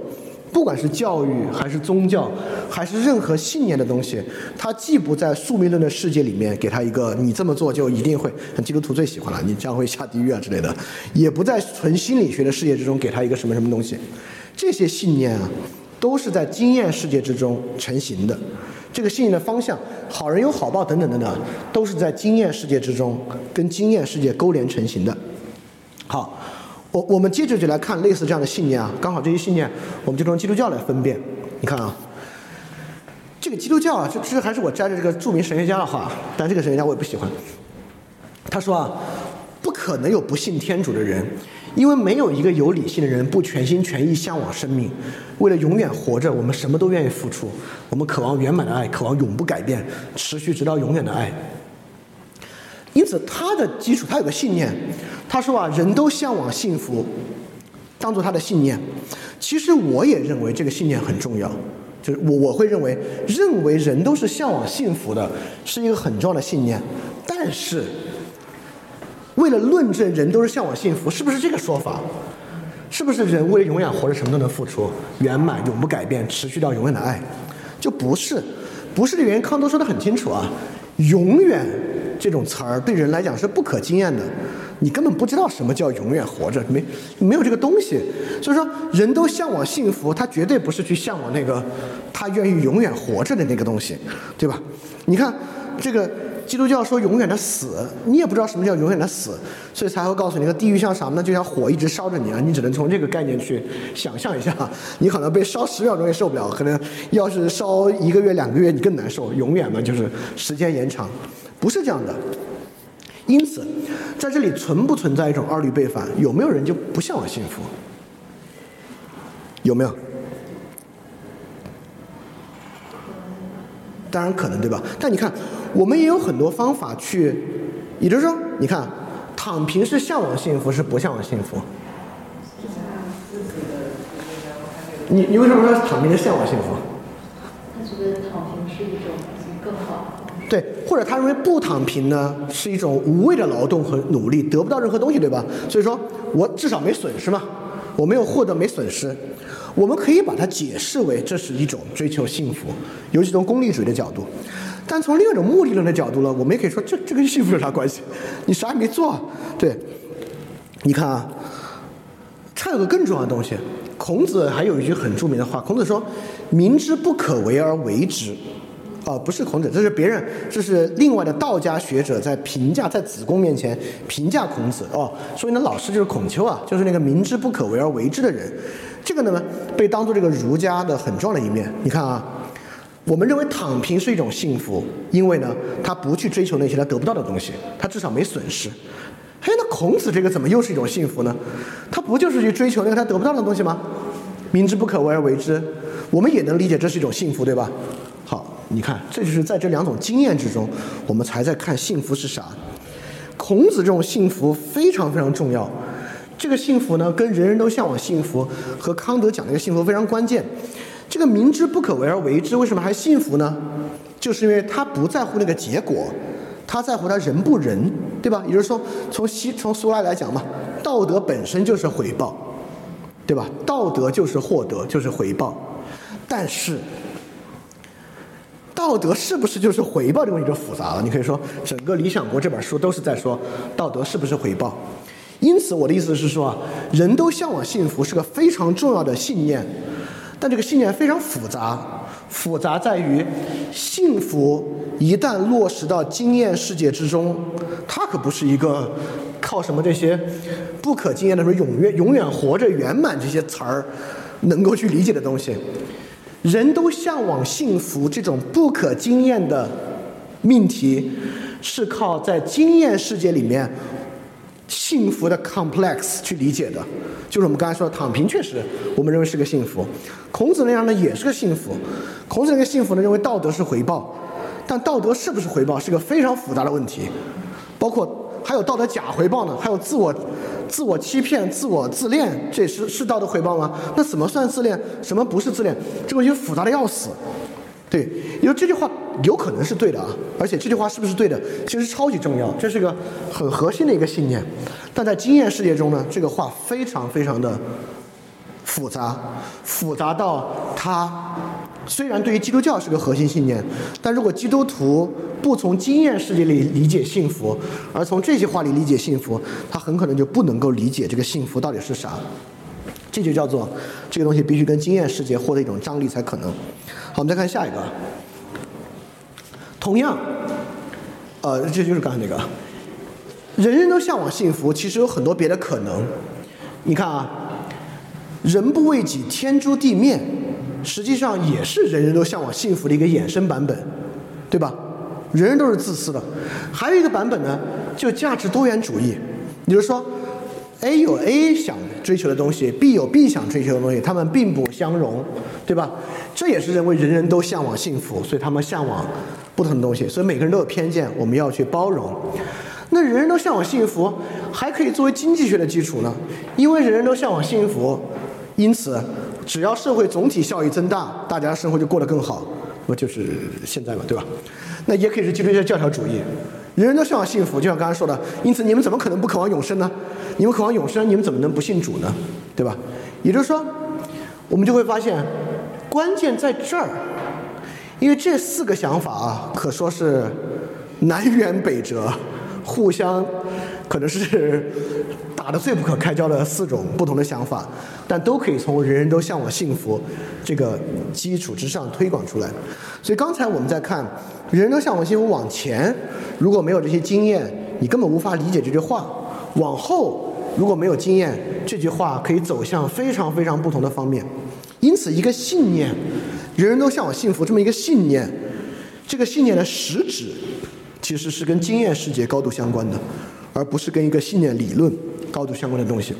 不管是教育还是宗教，还是任何信念的东西，它既不在宿命论的世界里面给他一个你这么做就一定会，基督徒最喜欢了，你将会下地狱啊之类的，也不在纯心理学的世界之中给他一个什么什么东西，这些信念啊，都是在经验世界之中成型的。这个信念的方向，好人有好报等等等等，都是在经验世界之中跟经验世界勾连成型的。好。我我们接着就来看类似这样的信念啊，刚好这些信念，我们就从基督教来分辨。你看啊，这个基督教啊，这这还是我摘的这个著名神学家的话，但这个神学家我也不喜欢。他说啊，不可能有不信天主的人，因为没有一个有理性的人不全心全意向往生命，为了永远活着，我们什么都愿意付出，我们渴望圆满的爱，渴望永不改变、持续直到永远的爱。因此，他的基础，他有个信念。他说啊，人都向往幸福，当做他的信念。其实我也认为这个信念很重要，就是我我会认为，认为人都是向往幸福的，是一个很重要的信念。但是，为了论证人都是向往幸福，是不是这个说法？是不是人为了永远活着，什么都能付出，圆满、永不改变、持续到永远的爱？就不是，不是的原因，康德说的很清楚啊，永远。这种词儿对人来讲是不可经验的，你根本不知道什么叫永远活着，没没有这个东西。所以说，人都向往幸福，他绝对不是去向往那个他愿意永远活着的那个东西，对吧？你看这个基督教说永远的死，你也不知道什么叫永远的死，所以才会告诉你，个地狱像什么呢？就像火一直烧着你啊，你只能从这个概念去想象一下，你可能被烧十秒钟也受不了，可能要是烧一个月、两个月，你更难受，永远嘛就是时间延长，不是这样的。因此，在这里存不存在一种二律背反？有没有人就不向往幸福？有没有？当然可能，对吧？但你看，我们也有很多方法去，也就是说，你看，躺平是向往幸福，是不向往幸福？你你为什么说躺平是向往幸福？他觉得躺平是一种更好。对，或者他认为不躺平呢是一种无谓的劳动和努力，得不到任何东西，对吧？所以说我至少没损失嘛，我没有获得，没损失。我们可以把它解释为这是一种追求幸福，尤其从功利主义的角度。但从另一种目的论的角度呢，我们也可以说这这跟幸福有啥关系？你啥也没做。对，你看啊，还有个更重要的东西。孔子还有一句很著名的话，孔子说：“明知不可为而为之。”哦，不是孔子，这是别人，这是另外的道家学者在评价，在子贡面前评价孔子。哦，说明的老师就是孔丘啊，就是那个明知不可为而为之的人。这个呢，被当做这个儒家的很重要的一面。你看啊，我们认为躺平是一种幸福，因为呢，他不去追求那些他得不到的东西，他至少没损失。嘿，那孔子这个怎么又是一种幸福呢？他不就是去追求那个他得不到的东西吗？明知不可为而为之，我们也能理解这是一种幸福，对吧？好，你看，这就是在这两种经验之中，我们才在看幸福是啥。孔子这种幸福非常非常重要。这个幸福呢，跟人人都向往幸福和康德讲的一个幸福非常关键。这个明知不可为而为之，为什么还幸福呢？就是因为他不在乎那个结果，他在乎他人不仁，对吧？也就是说，从西从苏拉来讲嘛，道德本身就是回报，对吧？道德就是获得，就是回报。但是，道德是不是就是回报？这个问题就复杂了。你可以说，整个《理想国》这本书都是在说道德是不是回报。因此，我的意思是说啊，人都向往幸福是个非常重要的信念，但这个信念非常复杂，复杂在于幸福一旦落实到经验世界之中，它可不是一个靠什么这些不可经验的说永远永远活着圆满这些词儿能够去理解的东西。人都向往幸福这种不可经验的命题，是靠在经验世界里面。幸福的 complex 去理解的，就是我们刚才说的躺平，确实我们认为是个幸福。孔子那样呢也是个幸福。孔子那个幸福呢，认为道德是回报，但道德是不是回报是个非常复杂的问题。包括还有道德假回报呢，还有自我自我欺骗、自我自恋，这是是道德回报吗？那怎么算自恋？什么不是自恋？这个问题复杂的要死。对，因为这句话有可能是对的啊，而且这句话是不是对的，其实超级重要，这是个很核心的一个信念。但在经验世界中呢，这个话非常非常的复杂，复杂到它虽然对于基督教是个核心信念，但如果基督徒不从经验世界里理解幸福，而从这些话里理解幸福，他很可能就不能够理解这个幸福到底是啥。这就叫做这个东西必须跟经验世界获得一种张力才可能。好，我们再看下一个。同样，呃，这就是刚才那个，人人都向往幸福，其实有很多别的可能。你看啊，人不为己，天诛地灭，实际上也是人人都向往幸福的一个衍生版本，对吧？人人都是自私的。还有一个版本呢，就价值多元主义，也就是说。A 有 A 想追求的东西，B 有 B 想追求的东西，他们并不相容，对吧？这也是认为人人都向往幸福，所以他们向往不同的东西，所以每个人都有偏见，我们要去包容。那人人都向往幸福，还可以作为经济学的基础呢？因为人人都向往幸福，因此只要社会总体效益增大，大家生活就过得更好，不就是现在嘛，对吧？那也可以是基督教教条主义。人人都向往幸福，就像刚才说的，因此你们怎么可能不渴望永生呢？你们渴望永生，你们怎么能不信主呢？对吧？也就是说，我们就会发现，关键在这儿，因为这四个想法啊，可说是南辕北辙，互相可能是打得最不可开交的四种不同的想法，但都可以从“人人都向往幸福”这个基础之上推广出来。所以刚才我们在看“人人都向往幸福”往前，如果没有这些经验，你根本无法理解这句话；往后，如果没有经验，这句话可以走向非常非常不同的方面。因此，一个信念“人人都向往幸福”这么一个信念，这个信念的实质其实是跟经验世界高度相关的。而不是跟一个信念理论高度相关的东西，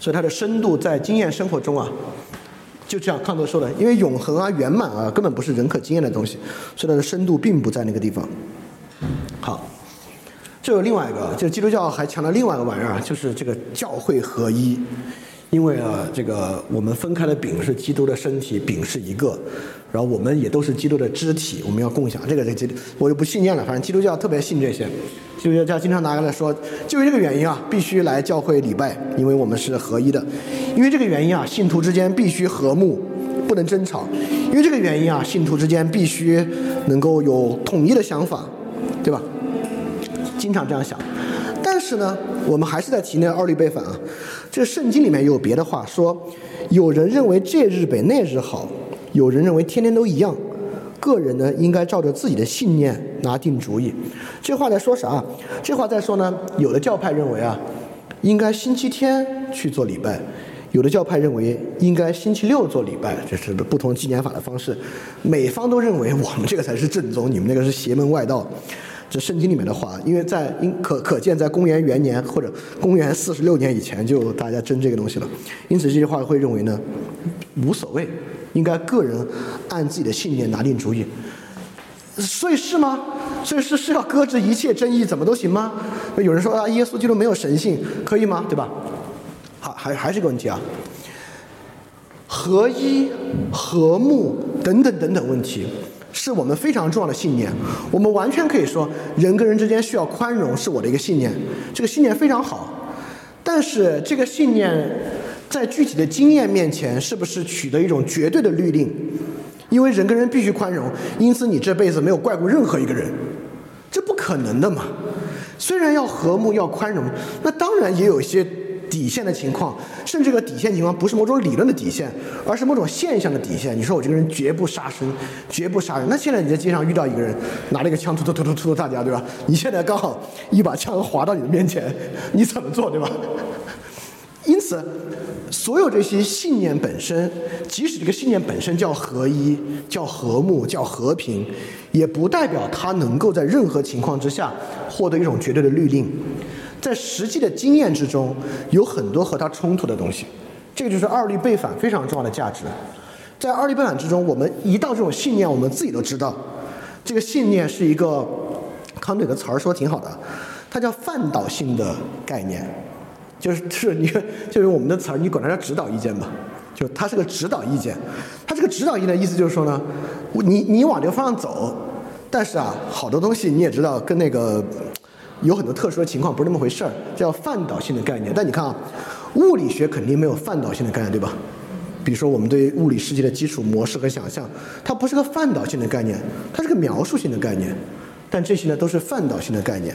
所以它的深度在经验生活中啊，就像康德说的，因为永恒啊、圆满啊，根本不是人可经验的东西，所以它的深度并不在那个地方。好，这有另外一个，就基督教还强调另外一个玩意儿，就是这个教会合一。因为啊，这个我们分开的饼是基督的身体，饼是一个，然后我们也都是基督的肢体，我们要共享这个这基督，我就不信念了。反正基督教特别信这些，基督教经常拿过来说，就为这个原因啊，必须来教会礼拜，因为我们是合一的。因为这个原因啊，信徒之间必须和睦，不能争吵。因为这个原因啊，信徒之间必须能够有统一的想法，对吧？经常这样想。但是呢，我们还是在提那个二律背反啊。这圣经里面也有别的话说，有人认为这日比那日好，有人认为天天都一样。个人呢，应该照着自己的信念拿定主意。这话在说啥？这话在说呢，有的教派认为啊，应该星期天去做礼拜；有的教派认为应该星期六做礼拜。这是不同纪年法的方式。每方都认为我们这个才是正宗，你们那个是邪门外道。这圣经里面的话，因为在因可可见，在公元元年或者公元四十六年以前，就大家争这个东西了。因此这句话会认为呢，无所谓，应该个人按自己的信念拿定主意。所以是吗？所以是是要搁置一切争议，怎么都行吗？有人说啊，耶稣基督没有神性，可以吗？对吧？好，还还是个问题啊。合一、和睦等等等等问题。是我们非常重要的信念，我们完全可以说，人跟人之间需要宽容，是我的一个信念。这个信念非常好，但是这个信念在具体的经验面前，是不是取得一种绝对的律令？因为人跟人必须宽容，因此你这辈子没有怪过任何一个人，这不可能的嘛。虽然要和睦要宽容，那当然也有一些。底线的情况，甚至这个底线情况不是某种理论的底线，而是某种现象的底线。你说我这个人绝不杀生，绝不杀人。那现在你在街上遇到一个人拿了一个枪突突突突突大家，对吧？你现在刚好一把枪划到你的面前，你怎么做，对吧？因此，所有这些信念本身，即使这个信念本身叫合一、叫和睦、叫和平，也不代表它能够在任何情况之下获得一种绝对的律令。在实际的经验之中，有很多和它冲突的东西，这个就是二律背反非常重要的价值。在二律背反之中，我们一到这种信念，我们自己都知道，这个信念是一个康德有个词儿说挺好的，它叫范导性的概念，就是是你 就是我们的词儿，你管它叫指导意见吧，就它是个指导意见。它这个指导意见的意思就是说呢，你你往这个方向走，但是啊，好多东西你也知道跟那个。有很多特殊的情况不是那么回事儿，叫范导性的概念。但你看啊，物理学肯定没有范导性的概念，对吧？比如说我们对物理世界的基础模式和想象，它不是个范导性的概念，它是个描述性的概念。但这些呢，都是范导性的概念。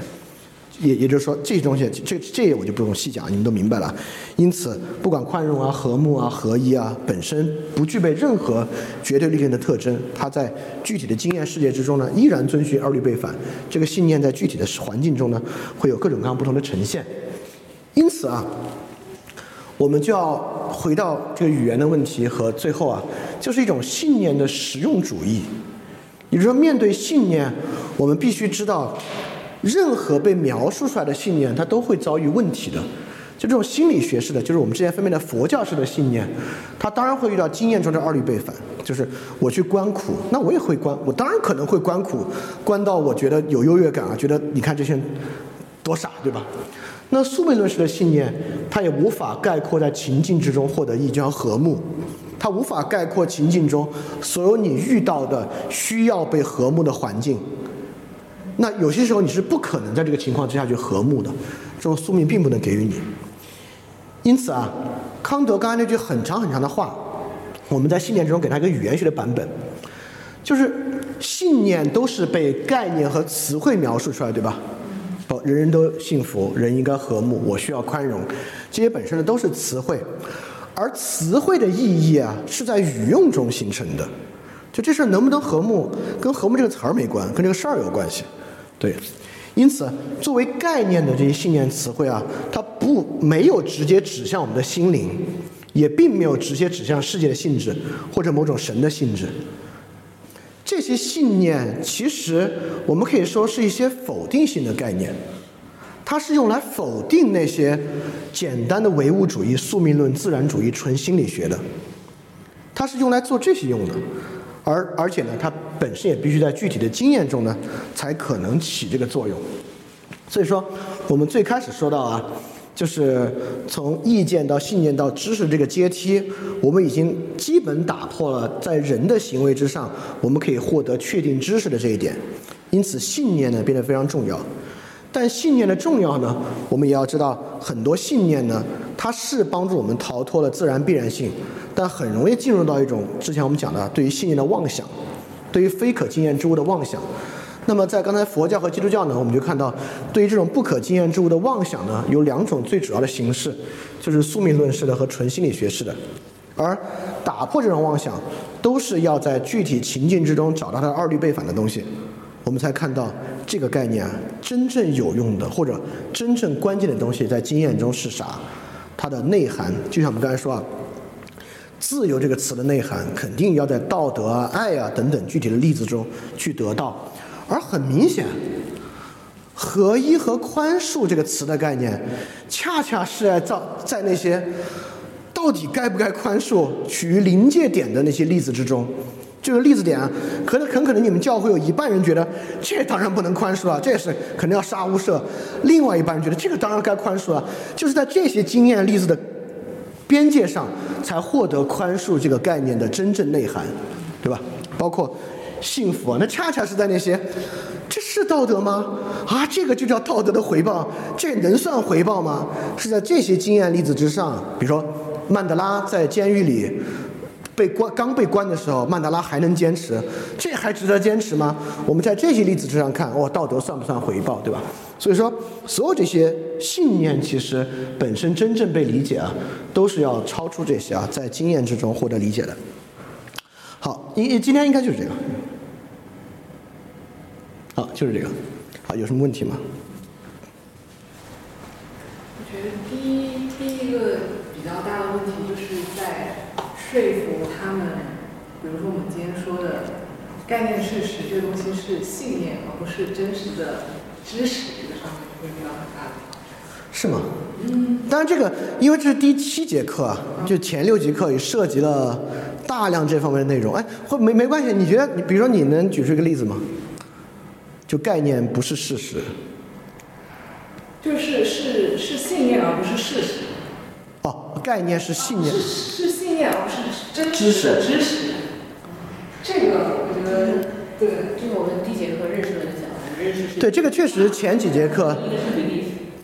也也就是说，这些东西，这这我就不用细讲，你们都明白了。因此，不管宽容啊、和睦啊、合一啊，本身不具备任何绝对力量的特征，它在具体的经验世界之中呢，依然遵循二律背反。这个信念在具体的环境中呢，会有各种各样不同的呈现。因此啊，我们就要回到这个语言的问题和最后啊，就是一种信念的实用主义。也就是说，面对信念，我们必须知道。任何被描述出来的信念，它都会遭遇问题的。就这种心理学式的，就是我们之前分辨的佛教式的信念，它当然会遇到经验中的二律背反。就是我去观苦，那我也会观，我当然可能会观苦，观到我觉得有优越感啊，觉得你看这些人多傻，对吧？那宿命论式的信念，它也无法概括在情境之中获得一交和睦，它无法概括情境中所有你遇到的需要被和睦的环境。那有些时候你是不可能在这个情况之下去和睦的，这种宿命并不能给予你。因此啊，康德刚才那句很长很长的话，我们在信念之中给他一个语言学的版本，就是信念都是被概念和词汇描述出来，对吧？哦，人人都幸福，人应该和睦，我需要宽容，这些本身呢都是词汇，而词汇的意义啊是在语用中形成的。就这事儿能不能和睦，跟和睦这个词儿没关，跟这个事儿有关系。对，因此作为概念的这些信念词汇啊，它不没有直接指向我们的心灵，也并没有直接指向世界的性质或者某种神的性质。这些信念其实我们可以说是一些否定性的概念，它是用来否定那些简单的唯物主义、宿命论、自然主义、纯心理学的，它是用来做这些用的。而而且呢，它本身也必须在具体的经验中呢，才可能起这个作用。所以说，我们最开始说到啊，就是从意见到信念到知识这个阶梯，我们已经基本打破了在人的行为之上，我们可以获得确定知识的这一点。因此，信念呢变得非常重要。但信念的重要呢，我们也要知道，很多信念呢，它是帮助我们逃脱了自然必然性，但很容易进入到一种之前我们讲的对于信念的妄想，对于非可经验之物的妄想。那么在刚才佛教和基督教呢，我们就看到，对于这种不可经验之物的妄想呢，有两种最主要的形式，就是宿命论式的和纯心理学式的。而打破这种妄想，都是要在具体情境之中找到它的二律背反的东西。我们才看到这个概念啊，真正有用的或者真正关键的东西在经验中是啥？它的内涵，就像我们刚才说啊，自由这个词的内涵，肯定要在道德啊、爱啊等等具体的例子中去得到。而很明显，合一和宽恕这个词的概念，恰恰是在在在那些到底该不该宽恕、处于临界点的那些例子之中。这个例子点啊，可能很可能你们教会有一半人觉得这当然不能宽恕啊，这也是肯定要杀无赦；另外一半人觉得这个当然该宽恕啊，就是在这些经验例子的边界上，才获得宽恕这个概念的真正内涵，对吧？包括幸福啊，那恰恰是在那些这是道德吗？啊，这个就叫道德的回报，这能算回报吗？是在这些经验例子之上，比如说曼德拉在监狱里。被关刚被关的时候，曼德拉还能坚持，这还值得坚持吗？我们在这些例子之上看，哇，道德算不算回报，对吧？所以说，所有这些信念其实本身真正被理解啊，都是要超出这些啊，在经验之中获得理解的。好，今今天应该就是这个。好，就是这个。好，有什么问题吗？我觉得第一第一个比较大的问题就是在。说服他们，比如说我们今天说的概念事实，这个东西是信念，而不是真实的知识，这个上面会遇到很大的。是吗？嗯。当然，这个因为这是第七节课啊，就前六节课也涉及了大量这方面的内容。哎，或没没关系？你觉得你比如说你能举出一个例子吗？就概念不是事实。就是是是信念，而不是事实。哦，概念是信念。是是信念，而不是真实的知识。这个我觉得，对，这个我们第一节课认识的就讲了，认识。对，这个确实前几节课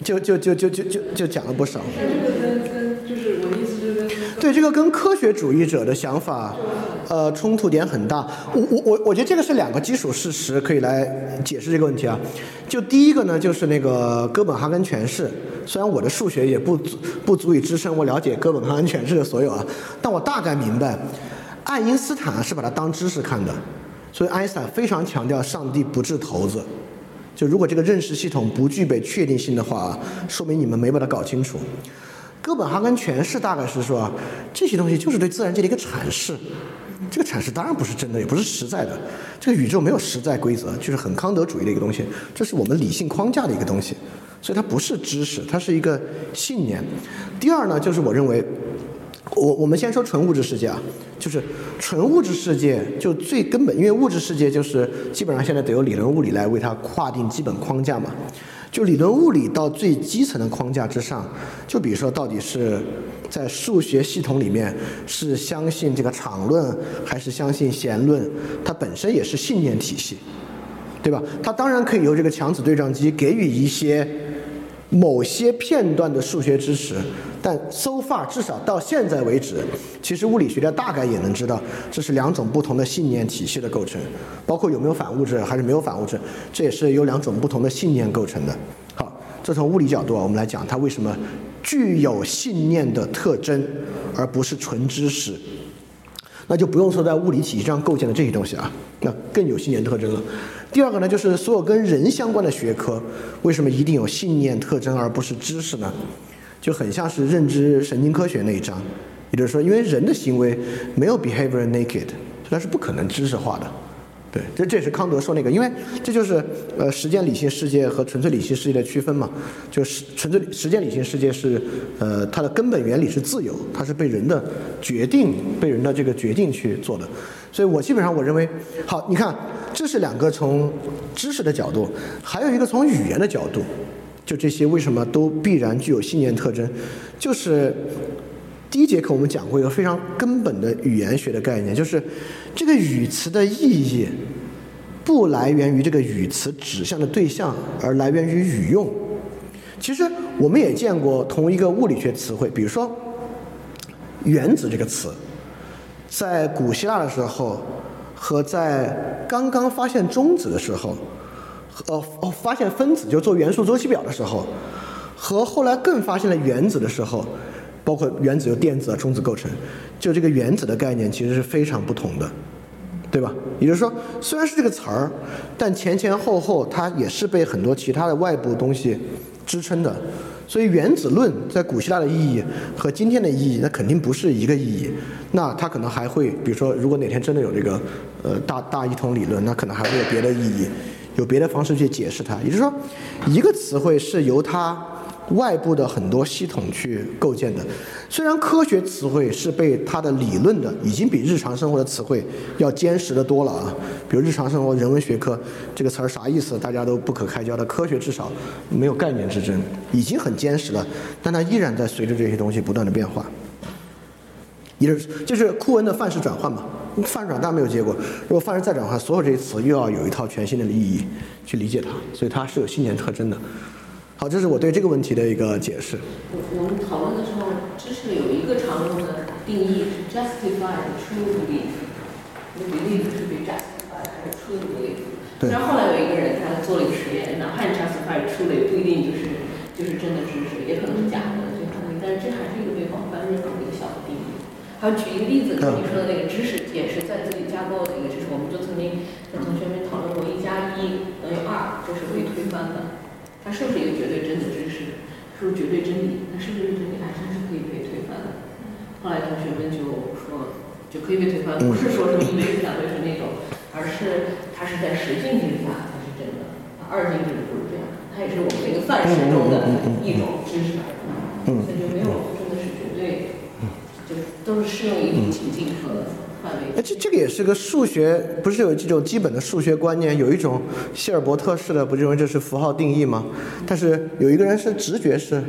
就就就就就就就讲了不少。这个跟跟就是我意思是跟。对，这个跟科学主义者的想法，呃，冲突点很大。我我我我觉得这个是两个基础事实可以来解释这个问题啊。就第一个呢，就是那个哥本哈根诠释。虽然我的数学也不足不足以支撑我了解哥本哈根诠释的所有啊，但我大概明白，爱因斯坦是把它当知识看的，所以爱因斯坦非常强调上帝不掷骰子，就如果这个认识系统不具备确定性的话，说明你们没把它搞清楚。哥本哈根诠释大概是说，这些东西就是对自然界的一个阐释，这个阐释当然不是真的，也不是实在的，这个宇宙没有实在规则，就是很康德主义的一个东西，这是我们理性框架的一个东西。所以它不是知识，它是一个信念。第二呢，就是我认为，我我们先说纯物质世界啊，就是纯物质世界就最根本，因为物质世界就是基本上现在得由理论物理来为它划定基本框架嘛。就理论物理到最基层的框架之上，就比如说到底是在数学系统里面是相信这个场论还是相信弦论，它本身也是信念体系。对吧？它当然可以由这个强子对撞机给予一些某些片段的数学知识，但 so far 至少到现在为止，其实物理学家大概也能知道这是两种不同的信念体系的构成，包括有没有反物质还是没有反物质，这也是由两种不同的信念构成的。好，这从物理角度啊，我们来讲它为什么具有信念的特征，而不是纯知识。那就不用说在物理体系上构建的这些东西啊，那更有信念特征了。第二个呢，就是所有跟人相关的学科，为什么一定有信念特征而不是知识呢？就很像是认知神经科学那一章，也就是说，因为人的行为没有 behavior naked，它是不可能知识化的。对，这这也是康德说那个，因为这就是呃实践理性世界和纯粹理性世界的区分嘛。就是纯粹实践理性世界是呃它的根本原理是自由，它是被人的决定被人的这个决定去做的。所以我基本上我认为，好，你看这是两个从知识的角度，还有一个从语言的角度，就这些为什么都必然具有信念特征，就是第一节课我们讲过一个非常根本的语言学的概念，就是这个语词的意义不来源于这个语词指向的对象，而来源于语用。其实我们也见过同一个物理学词汇，比如说“原子”这个词，在古希腊的时候和在刚刚发现中子的时候，呃哦发现分子就做元素周期表的时候，和后来更发现了原子的时候。包括原子由电子啊中子构成，就这个原子的概念其实是非常不同的，对吧？也就是说，虽然是这个词儿，但前前后后它也是被很多其他的外部东西支撑的。所以原子论在古希腊的意义和今天的意义，那肯定不是一个意义。那它可能还会，比如说，如果哪天真的有这个呃大大一统理论，那可能还会有别的意义，有别的方式去解释它。也就是说，一个词汇是由它。外部的很多系统去构建的，虽然科学词汇是被它的理论的，已经比日常生活的词汇要坚实的多了啊。比如日常生活人文学科这个词儿啥意思，大家都不可开交的，科学至少没有概念之争，已经很坚实了，但它依然在随着这些东西不断的变化。也就是就是库恩的范式转换嘛，范式转大没有结果，如果范式再转换，所有这些词又要有一套全新的意义去理解它，所以它是有信念特征的。好，这是我对这个问题的一个解释。我我们讨论的时候，知识有一个常用的定义是 justify true belief。那 belief 是被 justify 还是 true belief？虽然后来有一个人他做了一个实验，哪怕你 justify true 也不一定就是就是真的知识，也可能是假的，就但是这还是一个被广泛认可的一个小的定义。还有举一个例子，你说的那个知识也是在自己架构的一个知识，我们就曾经跟同学们讨论过，一加一等于二，这是可以推翻的。它是不是一个绝对真的知识？是不是绝对真理？它是不是真理？还是是可以被推翻的？后来同学们就说，就可以被推翻，不是说什么一对是两对是那种，而是它是在实境之下才是真的。二进制不是这样，它也是我们一个范式中的一种知识，所以就没有真的是绝对，就都是适用于一种情境和哎，这这个也是个数学，不是有这种基本的数学观念？有一种希尔伯特式的，不认为这是符号定义吗？但是有一个人是直觉是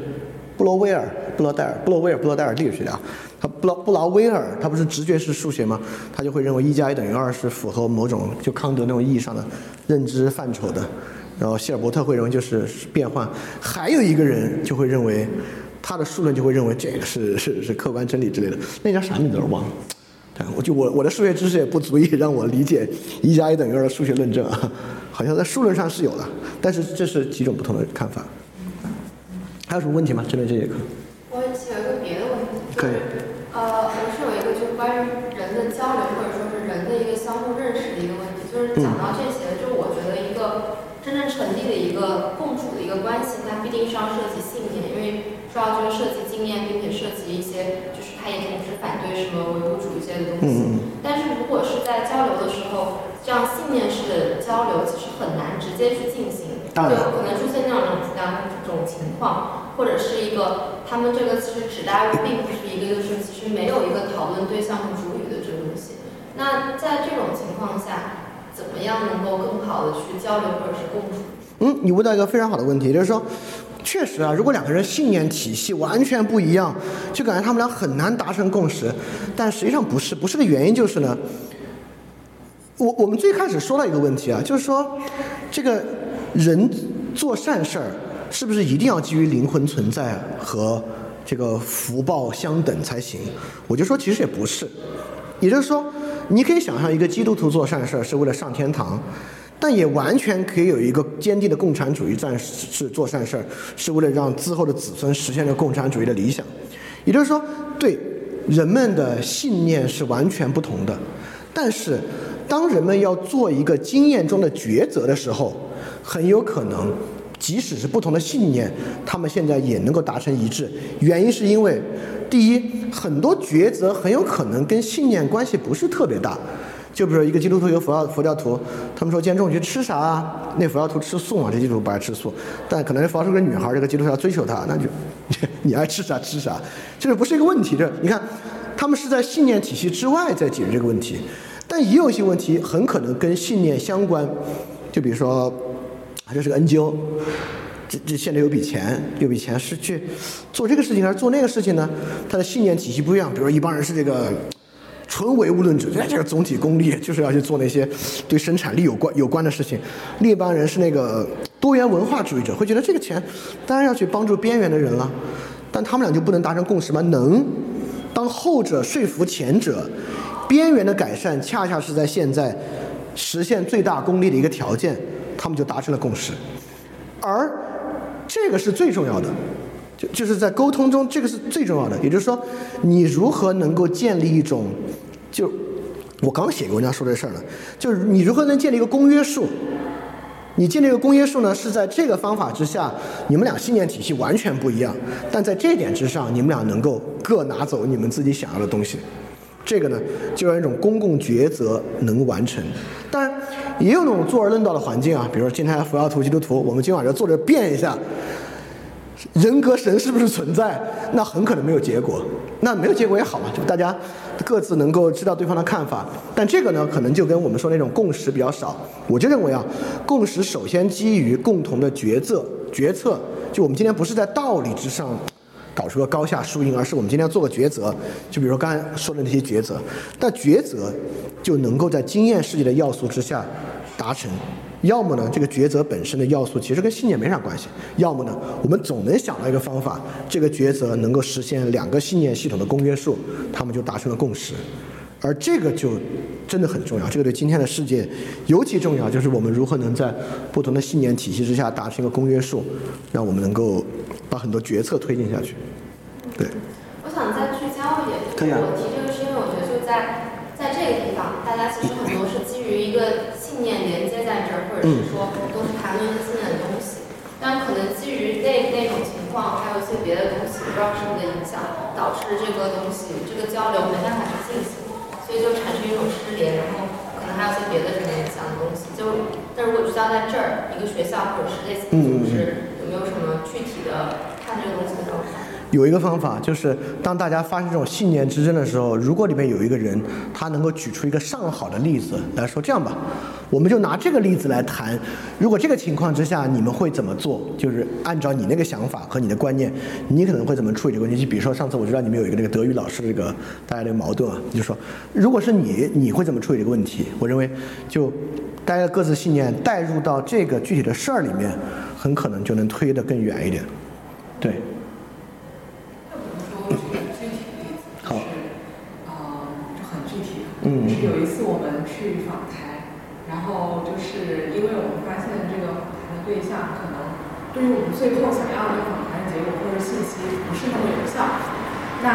布罗威尔、布罗代尔、布罗威尔、布罗代尔力学家，他布劳布劳威尔，他不是直觉式数学吗？他就会认为一加一等于二是符合某种就康德那种意义上的认知范畴的。然后希尔伯特会认为就是变换。还有一个人就会认为他的数论就会认为这个是是是客观真理之类的。那叫啥名字忘了。我就我我的数学知识也不足以让我理解一加一等于二的数学论证啊，好像在数论上是有的，但是这是几种不同的看法。还有什么问题吗？针对这节课？我有一个别的问题。可以。呃，我是有一个就是关于人的交流或者说是人的一个相互认识的一个问题，就是讲到这些，就我觉得一个真正成立的一个共处的一个关系，它必定是要涉及信念，因为说到就是涉及经验，并且涉及一些。就是他也同时反对什么唯物主义这些的东西，但是如果是在交流的时候，这样信念式的交流其实很难直接去进行，就可能出现那种两种情况，或者是一个他们这个其实指代入并不是一个，就是其实没有一个讨论对象和主语的这个东西。那在这种情况下，怎么样能够更好的去交流或者是共处？嗯，你问到一个非常好的问题，就是说。确实啊，如果两个人信念体系完全不一样，就感觉他们俩很难达成共识。但实际上不是，不是的原因就是呢，我我们最开始说到一个问题啊，就是说这个人做善事儿是不是一定要基于灵魂存在和这个福报相等才行？我就说其实也不是，也就是说，你可以想象一个基督徒做善事儿是为了上天堂。但也完全可以有一个坚定的共产主义战是做善事儿，是为了让之后的子孙实现这共产主义的理想。也就是说，对人们的信念是完全不同的。但是，当人们要做一个经验中的抉择的时候，很有可能，即使是不同的信念，他们现在也能够达成一致。原因是因为，第一，很多抉择很有可能跟信念关系不是特别大。就比如说一个基督徒一个佛教佛教徒，他们说今天中午去吃啥啊？那佛教徒吃素嘛，这基督徒不爱吃素。但可能佛教是个女孩，这个基督徒要追求她，那就 你爱吃啥吃啥，这个不是一个问题。这你看，他们是在信念体系之外在解决这个问题，但也有一些问题很可能跟信念相关。就比如说，这是个 NGO，这这现在有笔钱，有笔钱是去做这个事情还是做那个事情呢？他的信念体系不一样。比如说一帮人是这个。纯唯物论者，这个总体功利就是要去做那些对生产力有关有关的事情。另一帮人是那个多元文化主义者，会觉得这个钱当然要去帮助边缘的人了。但他们俩就不能达成共识吗？能。当后者说服前者，边缘的改善恰恰是在现在实现最大功利的一个条件，他们就达成了共识。而这个是最重要的。就就是在沟通中，这个是最重要的。也就是说，你如何能够建立一种，就我刚写过文章说这事儿了，就是你如何能建立一个公约数？你建立一个公约数呢，是在这个方法之下，你们俩信念体系完全不一样，但在这点之上，你们俩能够各拿走你们自己想要的东西。这个呢，就让一种公共抉择能完成。当然，也有那种坐而论道的环境啊，比如说今天佛教徒、基督徒，我们今晚就坐着辩一下。人格神是不是存在？那很可能没有结果。那没有结果也好嘛，就大家各自能够知道对方的看法。但这个呢，可能就跟我们说那种共识比较少。我就认为啊，共识首先基于共同的决策。决策就我们今天不是在道理之上搞出个高下输赢，而是我们今天要做个抉择。就比如说刚才说的那些抉择，但抉择就能够在经验世界的要素之下达成。要么呢，这个抉择本身的要素其实跟信念没啥关系；要么呢，我们总能想到一个方法，这个抉择能够实现两个信念系统的公约数，他们就达成了共识。而这个就真的很重要，这个对今天的世界尤其重要，就是我们如何能在不同的信念体系之下达成一个公约数，让我们能够把很多决策推进下去。对。我想再聚焦一点，就是我提这个是因为我觉得就在在这个地方，大家其实很多是基于一个。信念连接在这儿，或者是说都是谈论信念的东西，但可能基于那那种情况，还有一些别的东西，不知道什么的影响，导致这个东西这个交流没办法去进行，所以就产生一种失联，然后可能还有些别的什么影响的东西。就但如果聚焦在这儿，一个学校或者是类似的组织，有没有什么具体的看这个东西的方法？有一个方法，就是当大家发生这种信念之争的时候，如果里面有一个人，他能够举出一个上好的例子来说，这样吧，我们就拿这个例子来谈，如果这个情况之下，你们会怎么做？就是按照你那个想法和你的观念，你可能会怎么处理这个问题？就比如说上次我知道你们有一个那个德语老师这个大家这个矛盾啊，就说如果是你，你会怎么处理这个问题？我认为就大家各自信念带入到这个具体的事儿里面，很可能就能推得更远一点，对。是嗯就很具体嗯是有一次我们去访谈，然后就是因为我们发现这个访谈的对象可能对于我们最后想要的访谈结果或者信息不是那么有效，那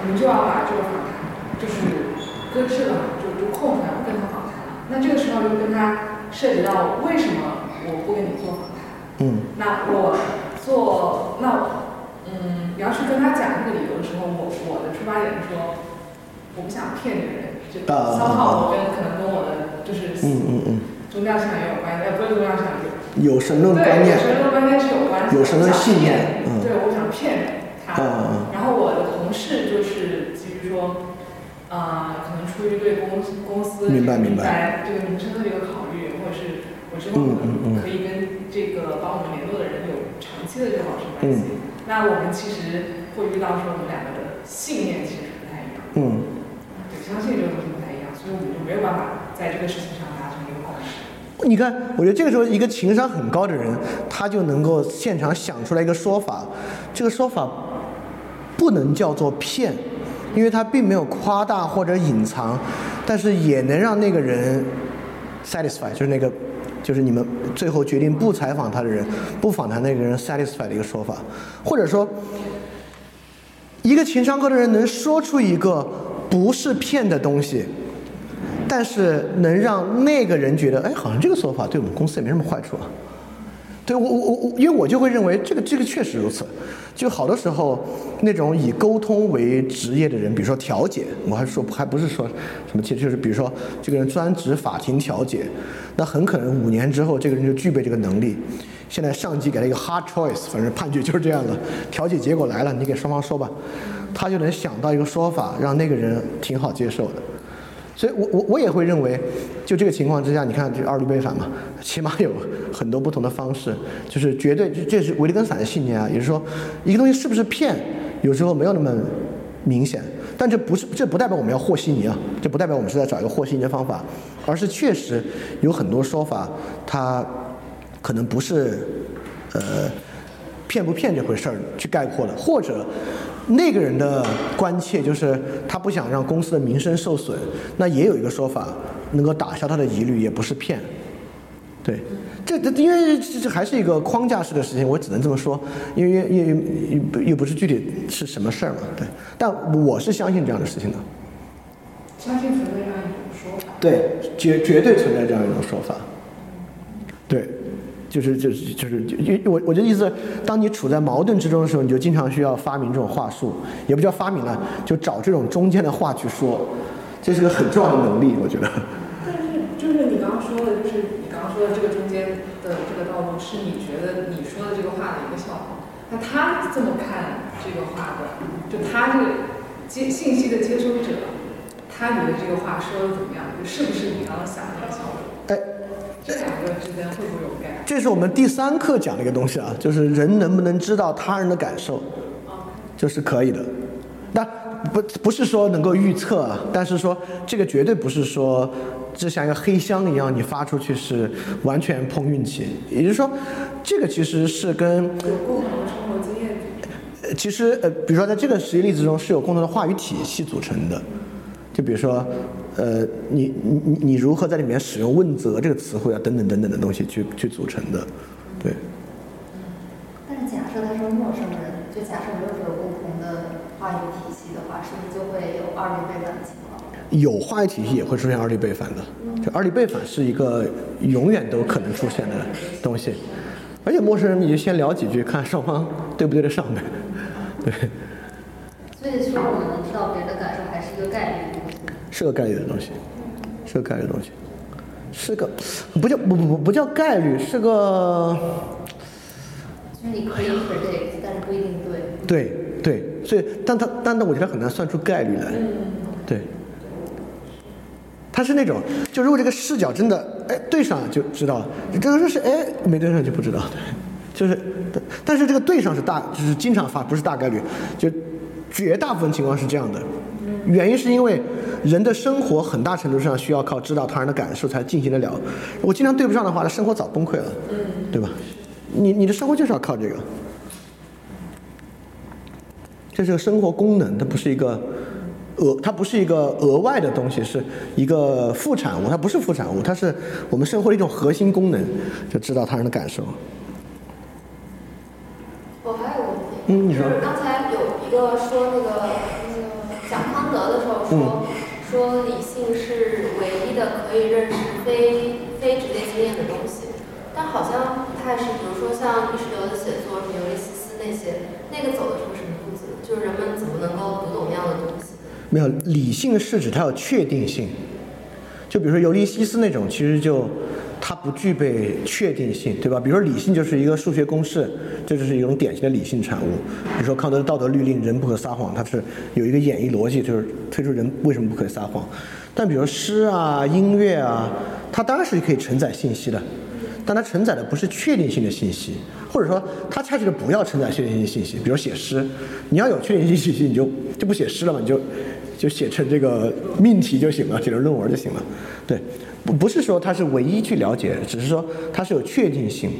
我们就要把这个访谈就是搁置了，就就空出来不跟他访谈了。那这个时候就跟他涉及到为什么我不跟你做访谈？嗯。那我做那嗯，你要是跟他讲这个理由的时候，我我的出发点是说，我不想骗这个人。消耗我跟可能跟我的就是嗯嗯嗯。宗教信仰也有关系，呃不是宗教信仰，有。神论观念，有神论观念是有关系，有神论信念，嗯，对，我想骗他，然后我的同事就是基于说，啊，可能出于对公公司明白明白。这个名声的这个考虑，或者是我之后可能可以跟这个帮我们联络的人有长期的这个保持关系，那我们其实会遇到说我们两个的信念其实不太一样，嗯。相信这个东西不太一样，所以我们就没有办法在这个事情上达成一个共识。你看，我觉得这个时候一个情商很高的人，他就能够现场想出来一个说法，这个说法不能叫做骗，因为他并没有夸大或者隐藏，但是也能让那个人 satisfy，就是那个就是你们最后决定不采访他的人，不访谈那个人 satisfied 的一个说法，或者说，一个情商高的人能说出一个不是骗的东西，但是能让那个人觉得，哎，好像这个说法对我们公司也没什么坏处啊。对我我我，因为我就会认为这个这个确实如此。就好多时候，那种以沟通为职业的人，比如说调解，我还说还不是说什么，其实就是比如说这个人专职法庭调解，那很可能五年之后这个人就具备这个能力。现在上级给了一个 hard choice，反正判决就是这样的，调解结果来了，你给双方说吧，他就能想到一个说法，让那个人挺好接受的。所以我我我也会认为，就这个情况之下，你看这二律背反嘛，起码有很多不同的方式，就是绝对这这是维特根斯坦的信念啊，也就是说，一个东西是不是骗，有时候没有那么明显，但这不是这不代表我们要和稀泥啊，这不代表我们是在找一个和稀泥的方法，而是确实有很多说法，它可能不是呃骗不骗这回事儿去概括的，或者。那个人的关切就是他不想让公司的名声受损，那也有一个说法能够打消他的疑虑，也不是骗。对，这这因为这这还是一个框架式的事情，我只能这么说，因为又又又不是具体是什么事儿嘛，对。但我是相信这样的事情的。相信存在这样一种说法。对，绝绝对存在这样一种说法。对。就是就是就是，因我我的意思，当你处在矛盾之中的时候，你就经常需要发明这种话术，也不叫发明了，就找这种中间的话去说，这是个很重要的能力，我觉得。但是就是你刚刚说的，就是你刚刚说的这个中间的这个道路，是你觉得你说的这个话的一个效果。那他这么看这个话的，就他这个接信息的接收者，他觉得这个话说的怎么样？就是不是你刚刚想的那个效果？哎。这两个之间会不会有概这是我们第三课讲的一个东西啊，就是人能不能知道他人的感受，就是可以的。那不不是说能够预测啊，但是说这个绝对不是说，就像一个黑箱一样，你发出去是完全碰运气。也就是说，这个其实是跟有共同的生活经验。呃，其实呃，比如说在这个实际例子中是有共同的话语体系组成的，就比如说。呃，你你你你如何在里面使用问责这个词汇啊，等等等等的东西去去组成的，对。但是假设他是陌生人，就假设没有这个共同的话语体系的话，是不是就会有二律背反的情况？有话语体系也会出现二律背反的，就二律背反是一个永远都可能出现的东西，而且陌生人你就先聊几句，看双方对不对得上呗，对。所以说，我们能知道别人的感受，还是一个概率。是个概率的东西，是个概率的东西，是个不叫不不不不叫概率，是个。就是你可以 predict，但是不一定对。对对，所以但他但他我觉得很难算出概率来，对。他是那种，就如果这个视角真的哎对上就知道了，这个是哎没对上就不知道，对，就是，但是这个对上是大，就是经常发，不是大概率，就绝大部分情况是这样的。原因是因为人的生活很大程度上需要靠知道他人的感受才进行得了。如果经常对不上的话，他生活早崩溃了，对吧？你你的生活就是要靠这个，这是个生活功能，它不是一个额，它不是一个额外的东西，是一个副产物，它不是副产物，它是我们生活的一种核心功能，就知道他人的感受。我还有个问题，嗯，你说，刚才有一个说那个。说说理性是唯一的可以认识非非直接经验的东西，但好像不太是。比如说像意识流的写作，什么尤利西斯那些，那个走的是个什么路子？就是人们怎么能够读懂那样的东西？没有，理性是指它有确定性。就比如说尤利西斯那种，其实就。它不具备确定性，对吧？比如说理性就是一个数学公式，这就是一种典型的理性产物。比如说康德的道德律令，人不可撒谎，它是有一个演绎逻辑，就是推出人为什么不可以撒谎。但比如诗啊、音乐啊，它当然是可以承载信息的，但它承载的不是确定性的信息，或者说它恰恰不要承载确定性信息。比如写诗，你要有确定性信息，你就就不写诗了嘛，你就就写成这个命题就行了，写成论文就行了，对。不不是说它是唯一去了解，只是说它是有确定性。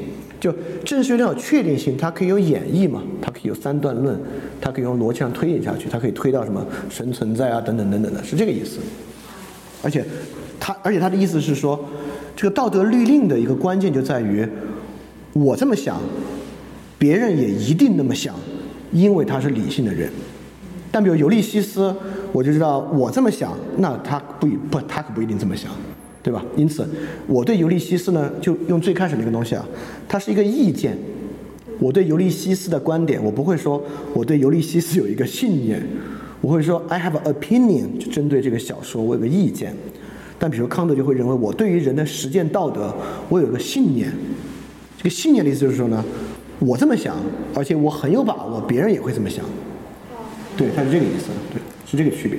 就正是因为有确定性，它可以有演绎嘛，它可以有三段论，它可以用逻辑上推演下去，它可以推到什么神存在啊等等等等的，是这个意思。而且，他而且他的意思是说，这个道德律令的一个关键就在于，我这么想，别人也一定那么想，因为他是理性的人。但比如尤利西斯，我就知道我这么想，那他不不，他可不一定这么想，对吧？因此，我对尤利西斯呢，就用最开始那个东西啊，它是一个意见。我对尤利西斯的观点，我不会说我对尤利西斯有一个信念，我会说 I have an opinion，就针对这个小说我有个意见。但比如康德就会认为，我对于人的实践道德，我有个信念。这个信念的意思就是说呢，我这么想，而且我很有把握，别人也会这么想。对，它是这个意思，对，是这个区别。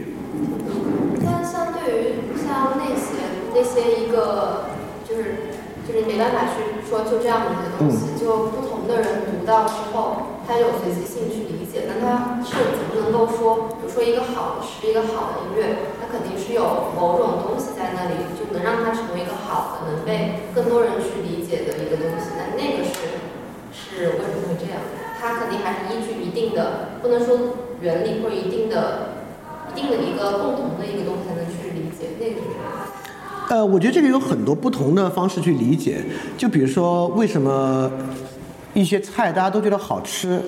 但相对于像那些那些一个，就是就是没办法去说就这样的一个东西，就不同的人读到之后，他有随机性去理解，那他是怎么能够说，比如说一个好的是一个好的音乐，它肯定是有某种东西在那里，就能让它成为一个好的，能被更多人去理解的一个东西。那那个是是为什么会这样？它肯定还是依据一定的，不能说。原理或者一定的、一定的一个共同的一个东西才能去理解那个是什么？呃，我觉得这个有很多不同的方式去理解。就比如说，为什么一些菜大家都觉得好吃，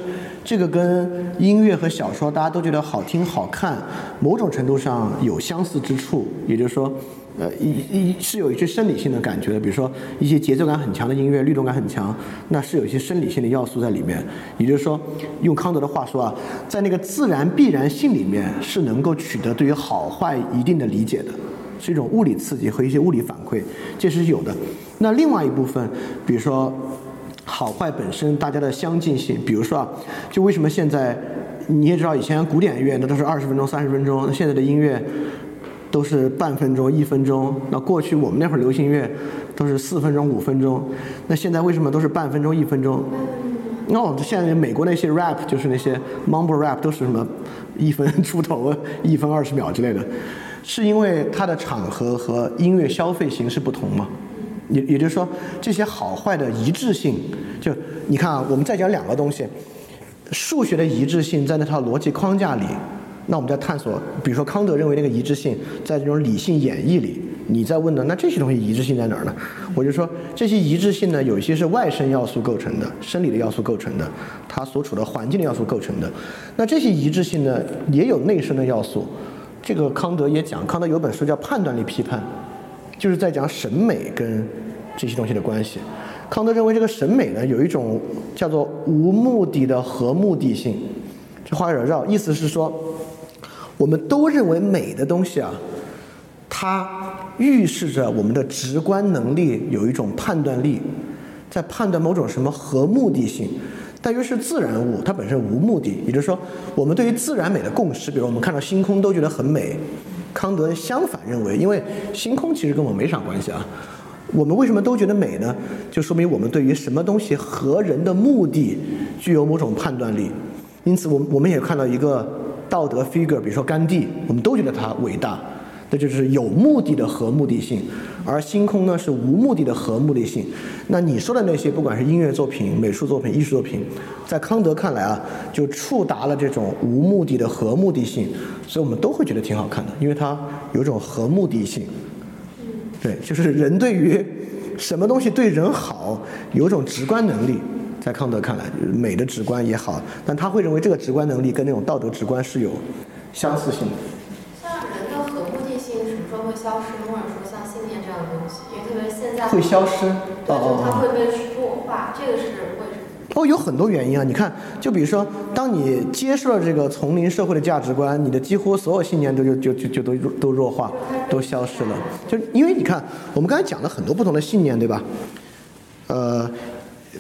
这个跟音乐和小说大家都觉得好听好看，某种程度上有相似之处。也就是说。呃，一一是有一些生理性的感觉的，比如说一些节奏感很强的音乐，律动感很强，那是有一些生理性的要素在里面。也就是说，用康德的话说啊，在那个自然必然性里面是能够取得对于好坏一定的理解的，是一种物理刺激和一些物理反馈，这是有的。那另外一部分，比如说好坏本身大家的相近性，比如说啊，就为什么现在你也知道以前古典乐那都是二十分钟、三十分钟，那现在的音乐。都是半分钟、一分钟。那过去我们那会儿流行乐都是四分钟、五分钟。那现在为什么都是半分钟、一分钟？那哦，现在美国那些 rap 就是那些 mumble rap 都是什么一分出头、一分二十秒之类的，是因为它的场合和音乐消费形式不同吗？也也就是说，这些好坏的一致性，就你看啊，我们再讲两个东西，数学的一致性在那套逻辑框架里。那我们在探索，比如说康德认为那个一致性，在这种理性演绎里，你在问的？那这些东西一致性在哪儿呢？我就说这些一致性呢，有一些是外生要素构成的，生理的要素构成的，它所处的环境的要素构成的。那这些一致性呢，也有内生的要素。这个康德也讲，康德有本书叫《判断力批判》，就是在讲审美跟这些东西的关系。康德认为这个审美呢，有一种叫做无目的的和目的性。这话有点绕，意思是说。我们都认为美的东西啊，它预示着我们的直观能力有一种判断力，在判断某种什么和目的性，但于是自然物，它本身无目的。也就是说，我们对于自然美的共识，比如我们看到星空都觉得很美，康德相反认为，因为星空其实跟我没啥关系啊。我们为什么都觉得美呢？就说明我们对于什么东西和人的目的具有某种判断力。因此，我我们也看到一个。道德 figure，比如说甘地，我们都觉得他伟大，这就是有目的的和目的性，而星空呢是无目的的和目的性。那你说的那些，不管是音乐作品、美术作品、艺术作品，在康德看来啊，就触达了这种无目的的和目的性，所以我们都会觉得挺好看的，因为它有种和目的性。对，就是人对于什么东西对人好，有种直观能力。在康德看来，美的直观也好，但他会认为这个直观能力跟那种道德直观是有相似性的。像人的和目的性什么时候会消失？或者说像信念这样的东西，因为特别现在会消失，对，就它会被弱化，这个是为什么？哦，有很多原因啊！你看，就比如说，当你接受了这个丛林社会的价值观，你的几乎所有信念都就就就就都都弱化，都消失了。就因为你看，我们刚才讲了很多不同的信念，对吧？呃。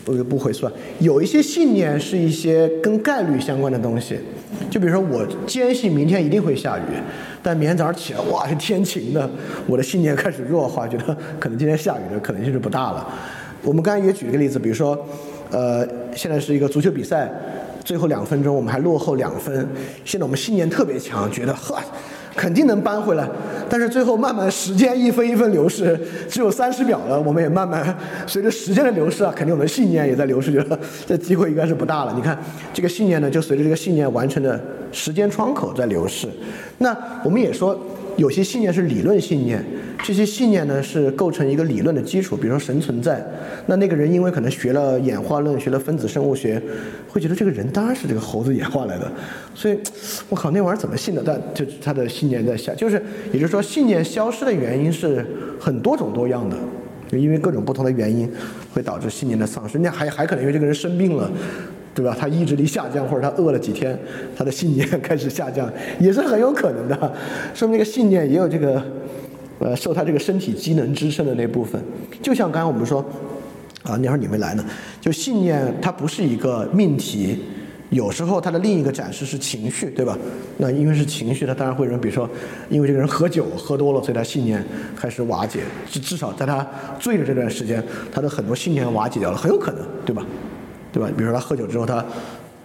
不不回算，有一些信念是一些跟概率相关的东西，就比如说我坚信明天一定会下雨，但明天早上起来哇是天晴的，我的信念开始弱化，觉得可能今天下雨的可能性是不大了。我们刚才也举一个例子，比如说，呃，现在是一个足球比赛，最后两分钟我们还落后两分，现在我们信念特别强，觉得呵。肯定能扳回来，但是最后慢慢时间一分一分流逝，只有三十秒了。我们也慢慢随着时间的流逝啊，肯定我们的信念也在流逝，觉得这机会应该是不大了。你看这个信念呢，就随着这个信念完成的时间窗口在流逝。那我们也说，有些信念是理论信念，这些信念呢是构成一个理论的基础，比如说神存在。那那个人因为可能学了演化论，学了分子生物学，会觉得这个人当然是这个猴子演化来的。所以，我靠，那玩意儿怎么信的？但就他的信念在下，就是也就是说，信念消失的原因是很多种多样的。就因为各种不同的原因，会导致信念的丧失。那还还可能因为这个人生病了，对吧？他意志力下降，或者他饿了几天，他的信念 开始下降，也是很有可能的。说明这个信念也有这个，呃，受他这个身体机能支撑的那部分。就像刚才我们说，啊，那会儿你没来呢，就信念它不是一个命题。有时候他的另一个展示是情绪，对吧？那因为是情绪，他当然会认，比如说，因为这个人喝酒喝多了，所以他信念开始瓦解。至至少在他醉的这段时间，他的很多信念瓦解掉了，很有可能，对吧？对吧？比如说他喝酒之后，他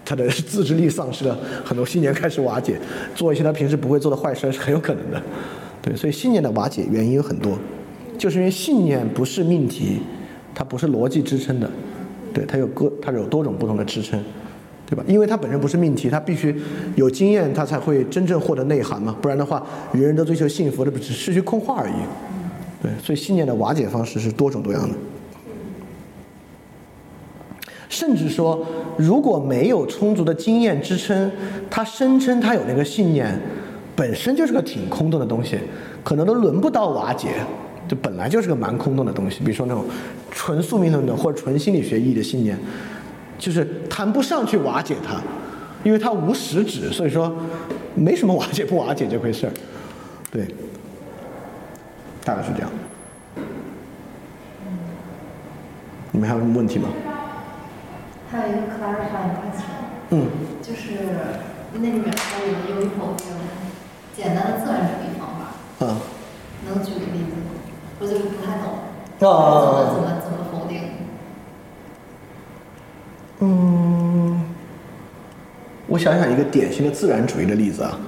他的 自制力丧失了，很多信念开始瓦解，做一些他平时不会做的坏事是很有可能的。对，所以信念的瓦解原因有很多，就是因为信念不是命题，它不是逻辑支撑的，对，它有各它有多种不同的支撑。对吧？因为它本身不是命题，它必须有经验，它才会真正获得内涵嘛。不然的话，人人都追求幸福，那不只是句空话而已。对，所以信念的瓦解方式是多种多样的。甚至说，如果没有充足的经验支撑，他声称他有那个信念，本身就是个挺空洞的东西，可能都轮不到瓦解。就本来就是个蛮空洞的东西。比如说那种纯宿命论的或者纯心理学意义的信念。就是谈不上去瓦解它，因为它无实质，所以说没什么瓦解不瓦解这回事儿，对，大概是这样。你们还有什么问题吗？还有一个 clarifying question，嗯，就是那里面还有一个有一否定简单的自然主义方法，嗯，能举个例子吗？我就是不太懂，啊怎么怎么怎么否定？嗯，我想想一个典型的自然主义的例子啊。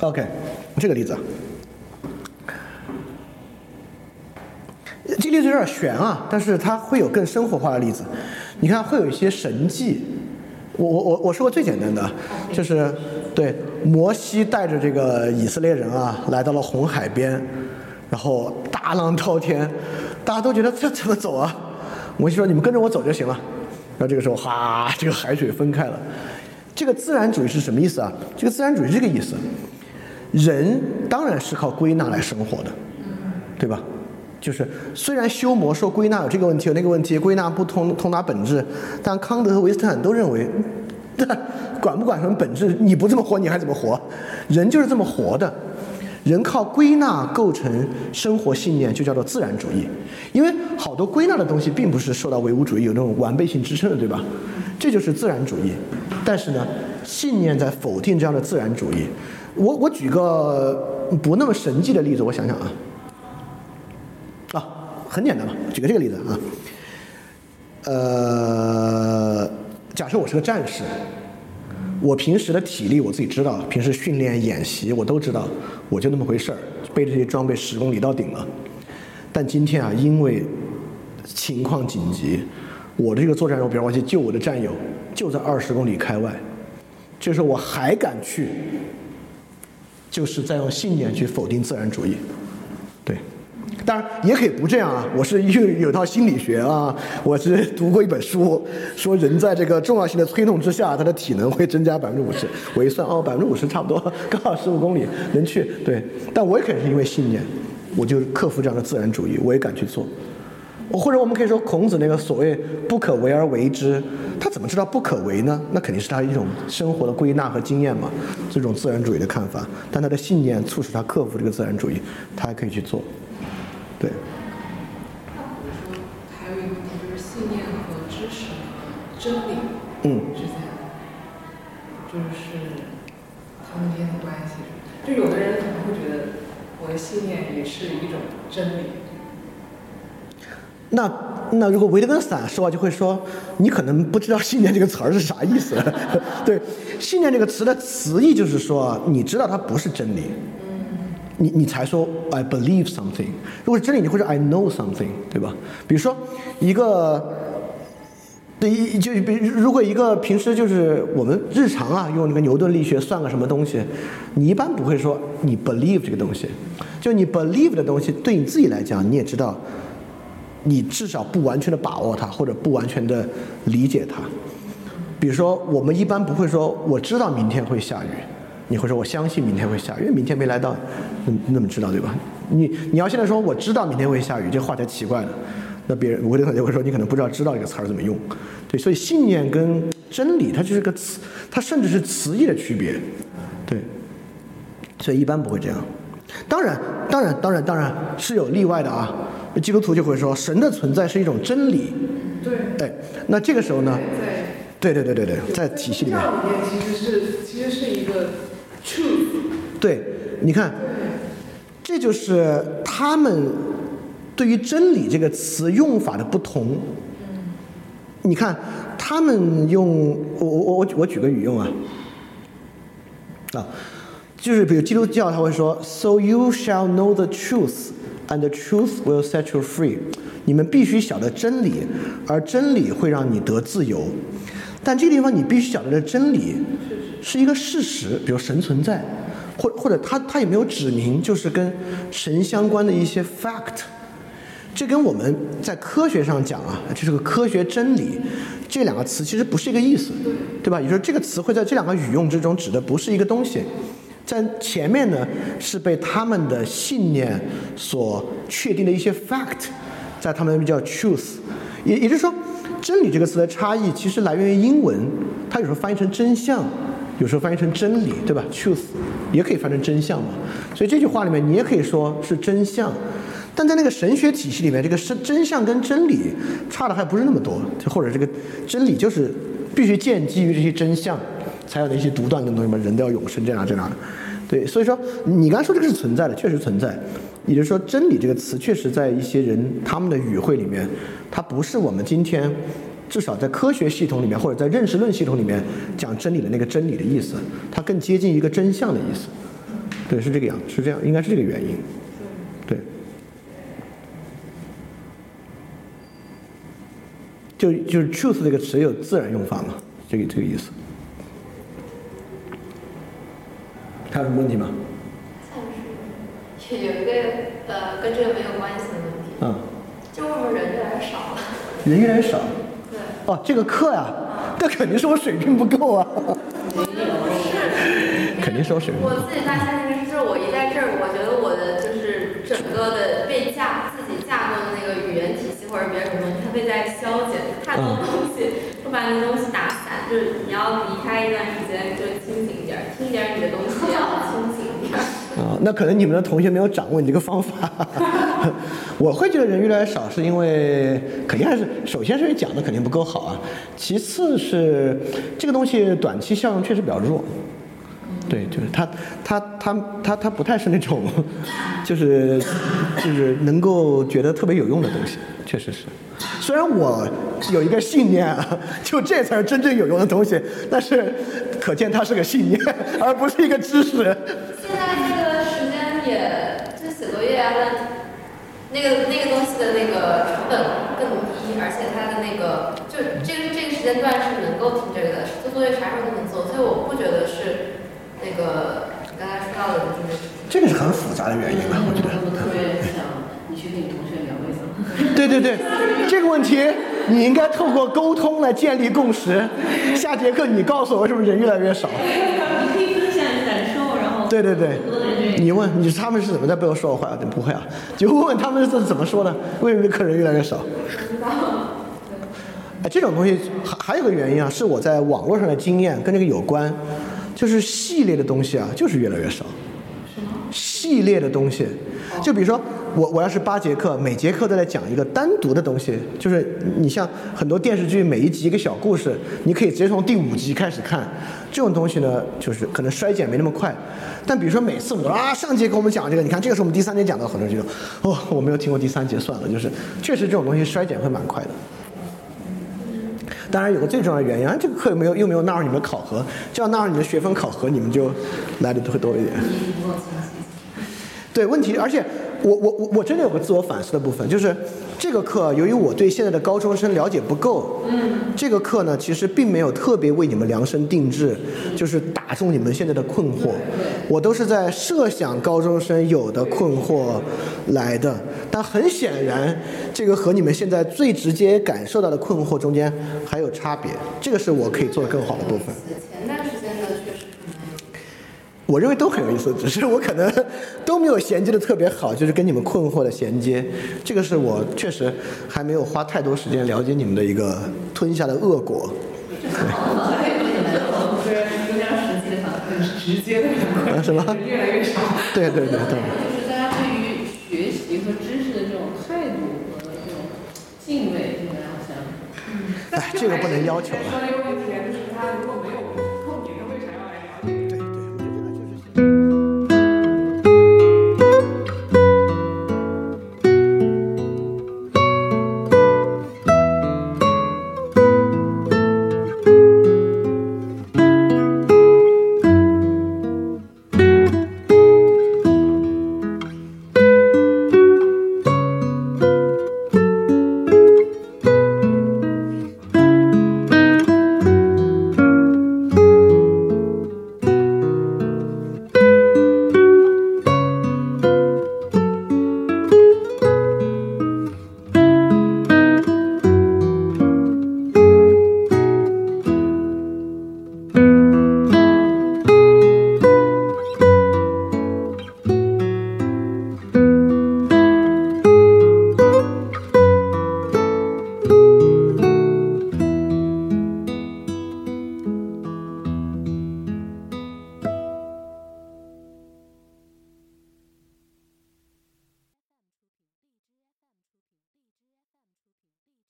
OK，这个例子啊，这个例子有点悬啊，但是它会有更生活化的例子。你看，会有一些神迹。我我我我说过最简单的，就是对摩西带着这个以色列人啊，来到了红海边。然后大浪滔天，大家都觉得这怎么走啊？摩西说：“你们跟着我走就行了。”然后这个时候，哈，这个海水分开了。这个自然主义是什么意思啊？这个自然主义这个意思，人当然是靠归纳来生活的，对吧？就是虽然修魔说归纳有这个问题有那个问题，归纳不通通达本质，但康德和维斯特坦都认为，管不管什么本质，你不这么活你还怎么活？人就是这么活的。人靠归纳构成生活信念，就叫做自然主义。因为好多归纳的东西，并不是受到唯物主义有那种完备性支撑的，对吧？这就是自然主义。但是呢，信念在否定这样的自然主义。我我举个不那么神迹的例子，我想想，啊，很简单嘛，举个这个例子啊，呃，假设我是个战士。我平时的体力我自己知道，平时训练演习我都知道，我就那么回事儿，背着这些装备十公里到顶了。但今天啊，因为情况紧急，我的这个作战任务，比如我去救我的战友，就在二十公里开外，这时候我还敢去，就是在用信念去否定自然主义。当然也可以不这样啊！我是又有套心理学啊，我是读过一本书，说人在这个重要性的推动之下，他的体能会增加百分之五十。我一算哦，百分之五十差不多，刚好十五公里能去。对，但我也可能是因为信念，我就克服这样的自然主义，我也敢去做。或者我们可以说，孔子那个所谓“不可为而为之”，他怎么知道不可为呢？那肯定是他一种生活的归纳和经验嘛，这种自然主义的看法。但他的信念促使他克服这个自然主义，他还可以去做。对。那比如说，还有一个问题就是信念和知识和真理嗯之间，就是他们之间的关系。就有的人可能会觉得，我的信念也是一种真理。那那如果维特根斯坦说话就会说，你可能不知道“信念”这个词儿是啥意思。对，“信念”这个词的词义就是说，你知道它不是真理，你你才说 I believe something。如果是真理，你会说 I know something，对吧？比如说一个对，一就比如如果一个平时就是我们日常啊用那个牛顿力学算个什么东西，你一般不会说你 believe 这个东西，就你 believe 的东西对你自己来讲，你也知道，你至少不完全的把握它，或者不完全的理解它。比如说，我们一般不会说我知道明天会下雨，你会说我相信明天会下雨，因为明天没来到，那那么知道对吧？你你要现在说我知道明天会下雨，这话才奇怪呢。那别人我可能就会说你可能不知道“知道”这个词儿怎么用，对，所以信念跟真理它就是个词，它甚至是词义的区别，对，所以一般不会这样。当然，当然，当然，当然是有例外的啊。基督徒就会说神的存在是一种真理，对，哎，那这个时候呢？在对对对对对，在体系里面，其实是其实是一个对，你看，这就是他们对于“真理”这个词用法的不同。你看，他们用我我我我举个语用啊，啊，就是比如基督教他会说，“So you shall know the truth, and the truth will set you free。”你们必须晓得真理，而真理会让你得自由。但这个地方你必须晓得的真理是一个事实，比如神存在，或或者他他也没有指明，就是跟神相关的一些 fact。这跟我们在科学上讲啊，这是个科学真理，这两个词其实不是一个意思，对吧？也就是这个词汇在这两个语用之中指的不是一个东西，在前面呢是被他们的信念所确定的一些 fact，在他们那边叫 truth，也也就是说，真理这个词的差异其实来源于英文，它有时候翻译成真相，有时候翻译成真理，对吧？truth 也可以翻成真相嘛，所以这句话里面你也可以说是真相。但在那个神学体系里面，这个真真相跟真理差的还不是那么多，就或者这个真理就是必须建基于这些真相，才有那些独断的东西嘛，人都要永生这样这样的。对，所以说你刚才说这个是存在的，确实存在。也就是说，真理这个词确实在一些人他们的语汇里面，它不是我们今天至少在科学系统里面或者在认识论系统里面讲真理的那个真理的意思，它更接近一个真相的意思。对，是这个样，是这样，应该是这个原因。对。就就是 truth 这个词有自然用法嘛，这个这个意思。还有什么问题吗？有一个呃跟这个没有关系的问题，嗯，就为什么人越来越少了？人越来越少。对，哦，这个课呀，那肯定是我水平不够啊。肯定是我水平不够。我自己在相信是，就是我一在这儿，我觉得我的就是整个的被架自己架构的那个语言体系或者别的什么东西，它被在消减，太多东西会把那个东西打散，就是你要离开一段时间就清醒一点，听一点你的东西要清啊，那可能你们的同学没有掌握你这个方法。我会觉得人越来越少，是因为肯定还是首先是因为讲的肯定不够好啊，其次是这个东西短期效用确实比较弱。对，就是它，它，它，它，它不太是那种，就是，就是能够觉得特别有用的东西，确实是。虽然我有一个信念啊，就这才是真正有用的东西，但是可见它是个信念，而不是一个知识。现在这个时间也，就写作业啊，那个那个东西的那个成本更低，而且它的那个就这个这个时间段是能够听这个的，做作业啥时候都能做，所以我不觉得是那个你刚才说到的就是。这个是很复杂的原因吧，我觉得。我特别想你去跟你同学聊一聊。对对对，这个问题你应该透过沟通来建立共识。下节课你告诉我，为什么人越来越少？你可以分享你的感受，然后对对对多的人你问你他们是怎么在背后说我坏话的？不会啊，就问问他们是怎么说的？为什么客人越来越少？哎，这种东西还还有个原因啊，是我在网络上的经验跟这个有关，就是系列的东西啊，就是越来越少。系列的东西，就比如说我我要是八节课，每节课都在讲一个单独的东西，就是你像很多电视剧，每一集一个小故事，你可以直接从第五集开始看，这种东西呢，就是可能衰减没那么快。但比如说每次我们啊上节给我们讲这个，你看这个是我们第三节讲的，很多人就说哦我没有听过第三节，算了，就是确实这种东西衰减会蛮快的。当然有个最重要的原因，啊，这个课又没有又没有纳入你们考核，这样纳入你们学分考核，你们就来的会多一点。对，问题，而且我我我我真的有个自我反思的部分，就是这个课由于我对现在的高中生了解不够，嗯，这个课呢其实并没有特别为你们量身定制，就是打中你们现在的困惑，我都是在设想高中生有的困惑来的，但很显然，这个和你们现在最直接感受到的困惑中间还有差别，这个是我可以做的更好的部分。前段时间的确实可能有。我认为都很有意思，只是我可能都没有衔接的特别好，就是跟你们困惑的衔接，这个是我确实还没有花太多时间了解你们的一个吞下的恶果。还有一点难度，虽然是更加实际的反馈，直接的什么？越来越少。对对对对。就是大家对于学习和知识的这种态度和这种敬畏，现在好像。哎，这个不能要求了。说一个问题，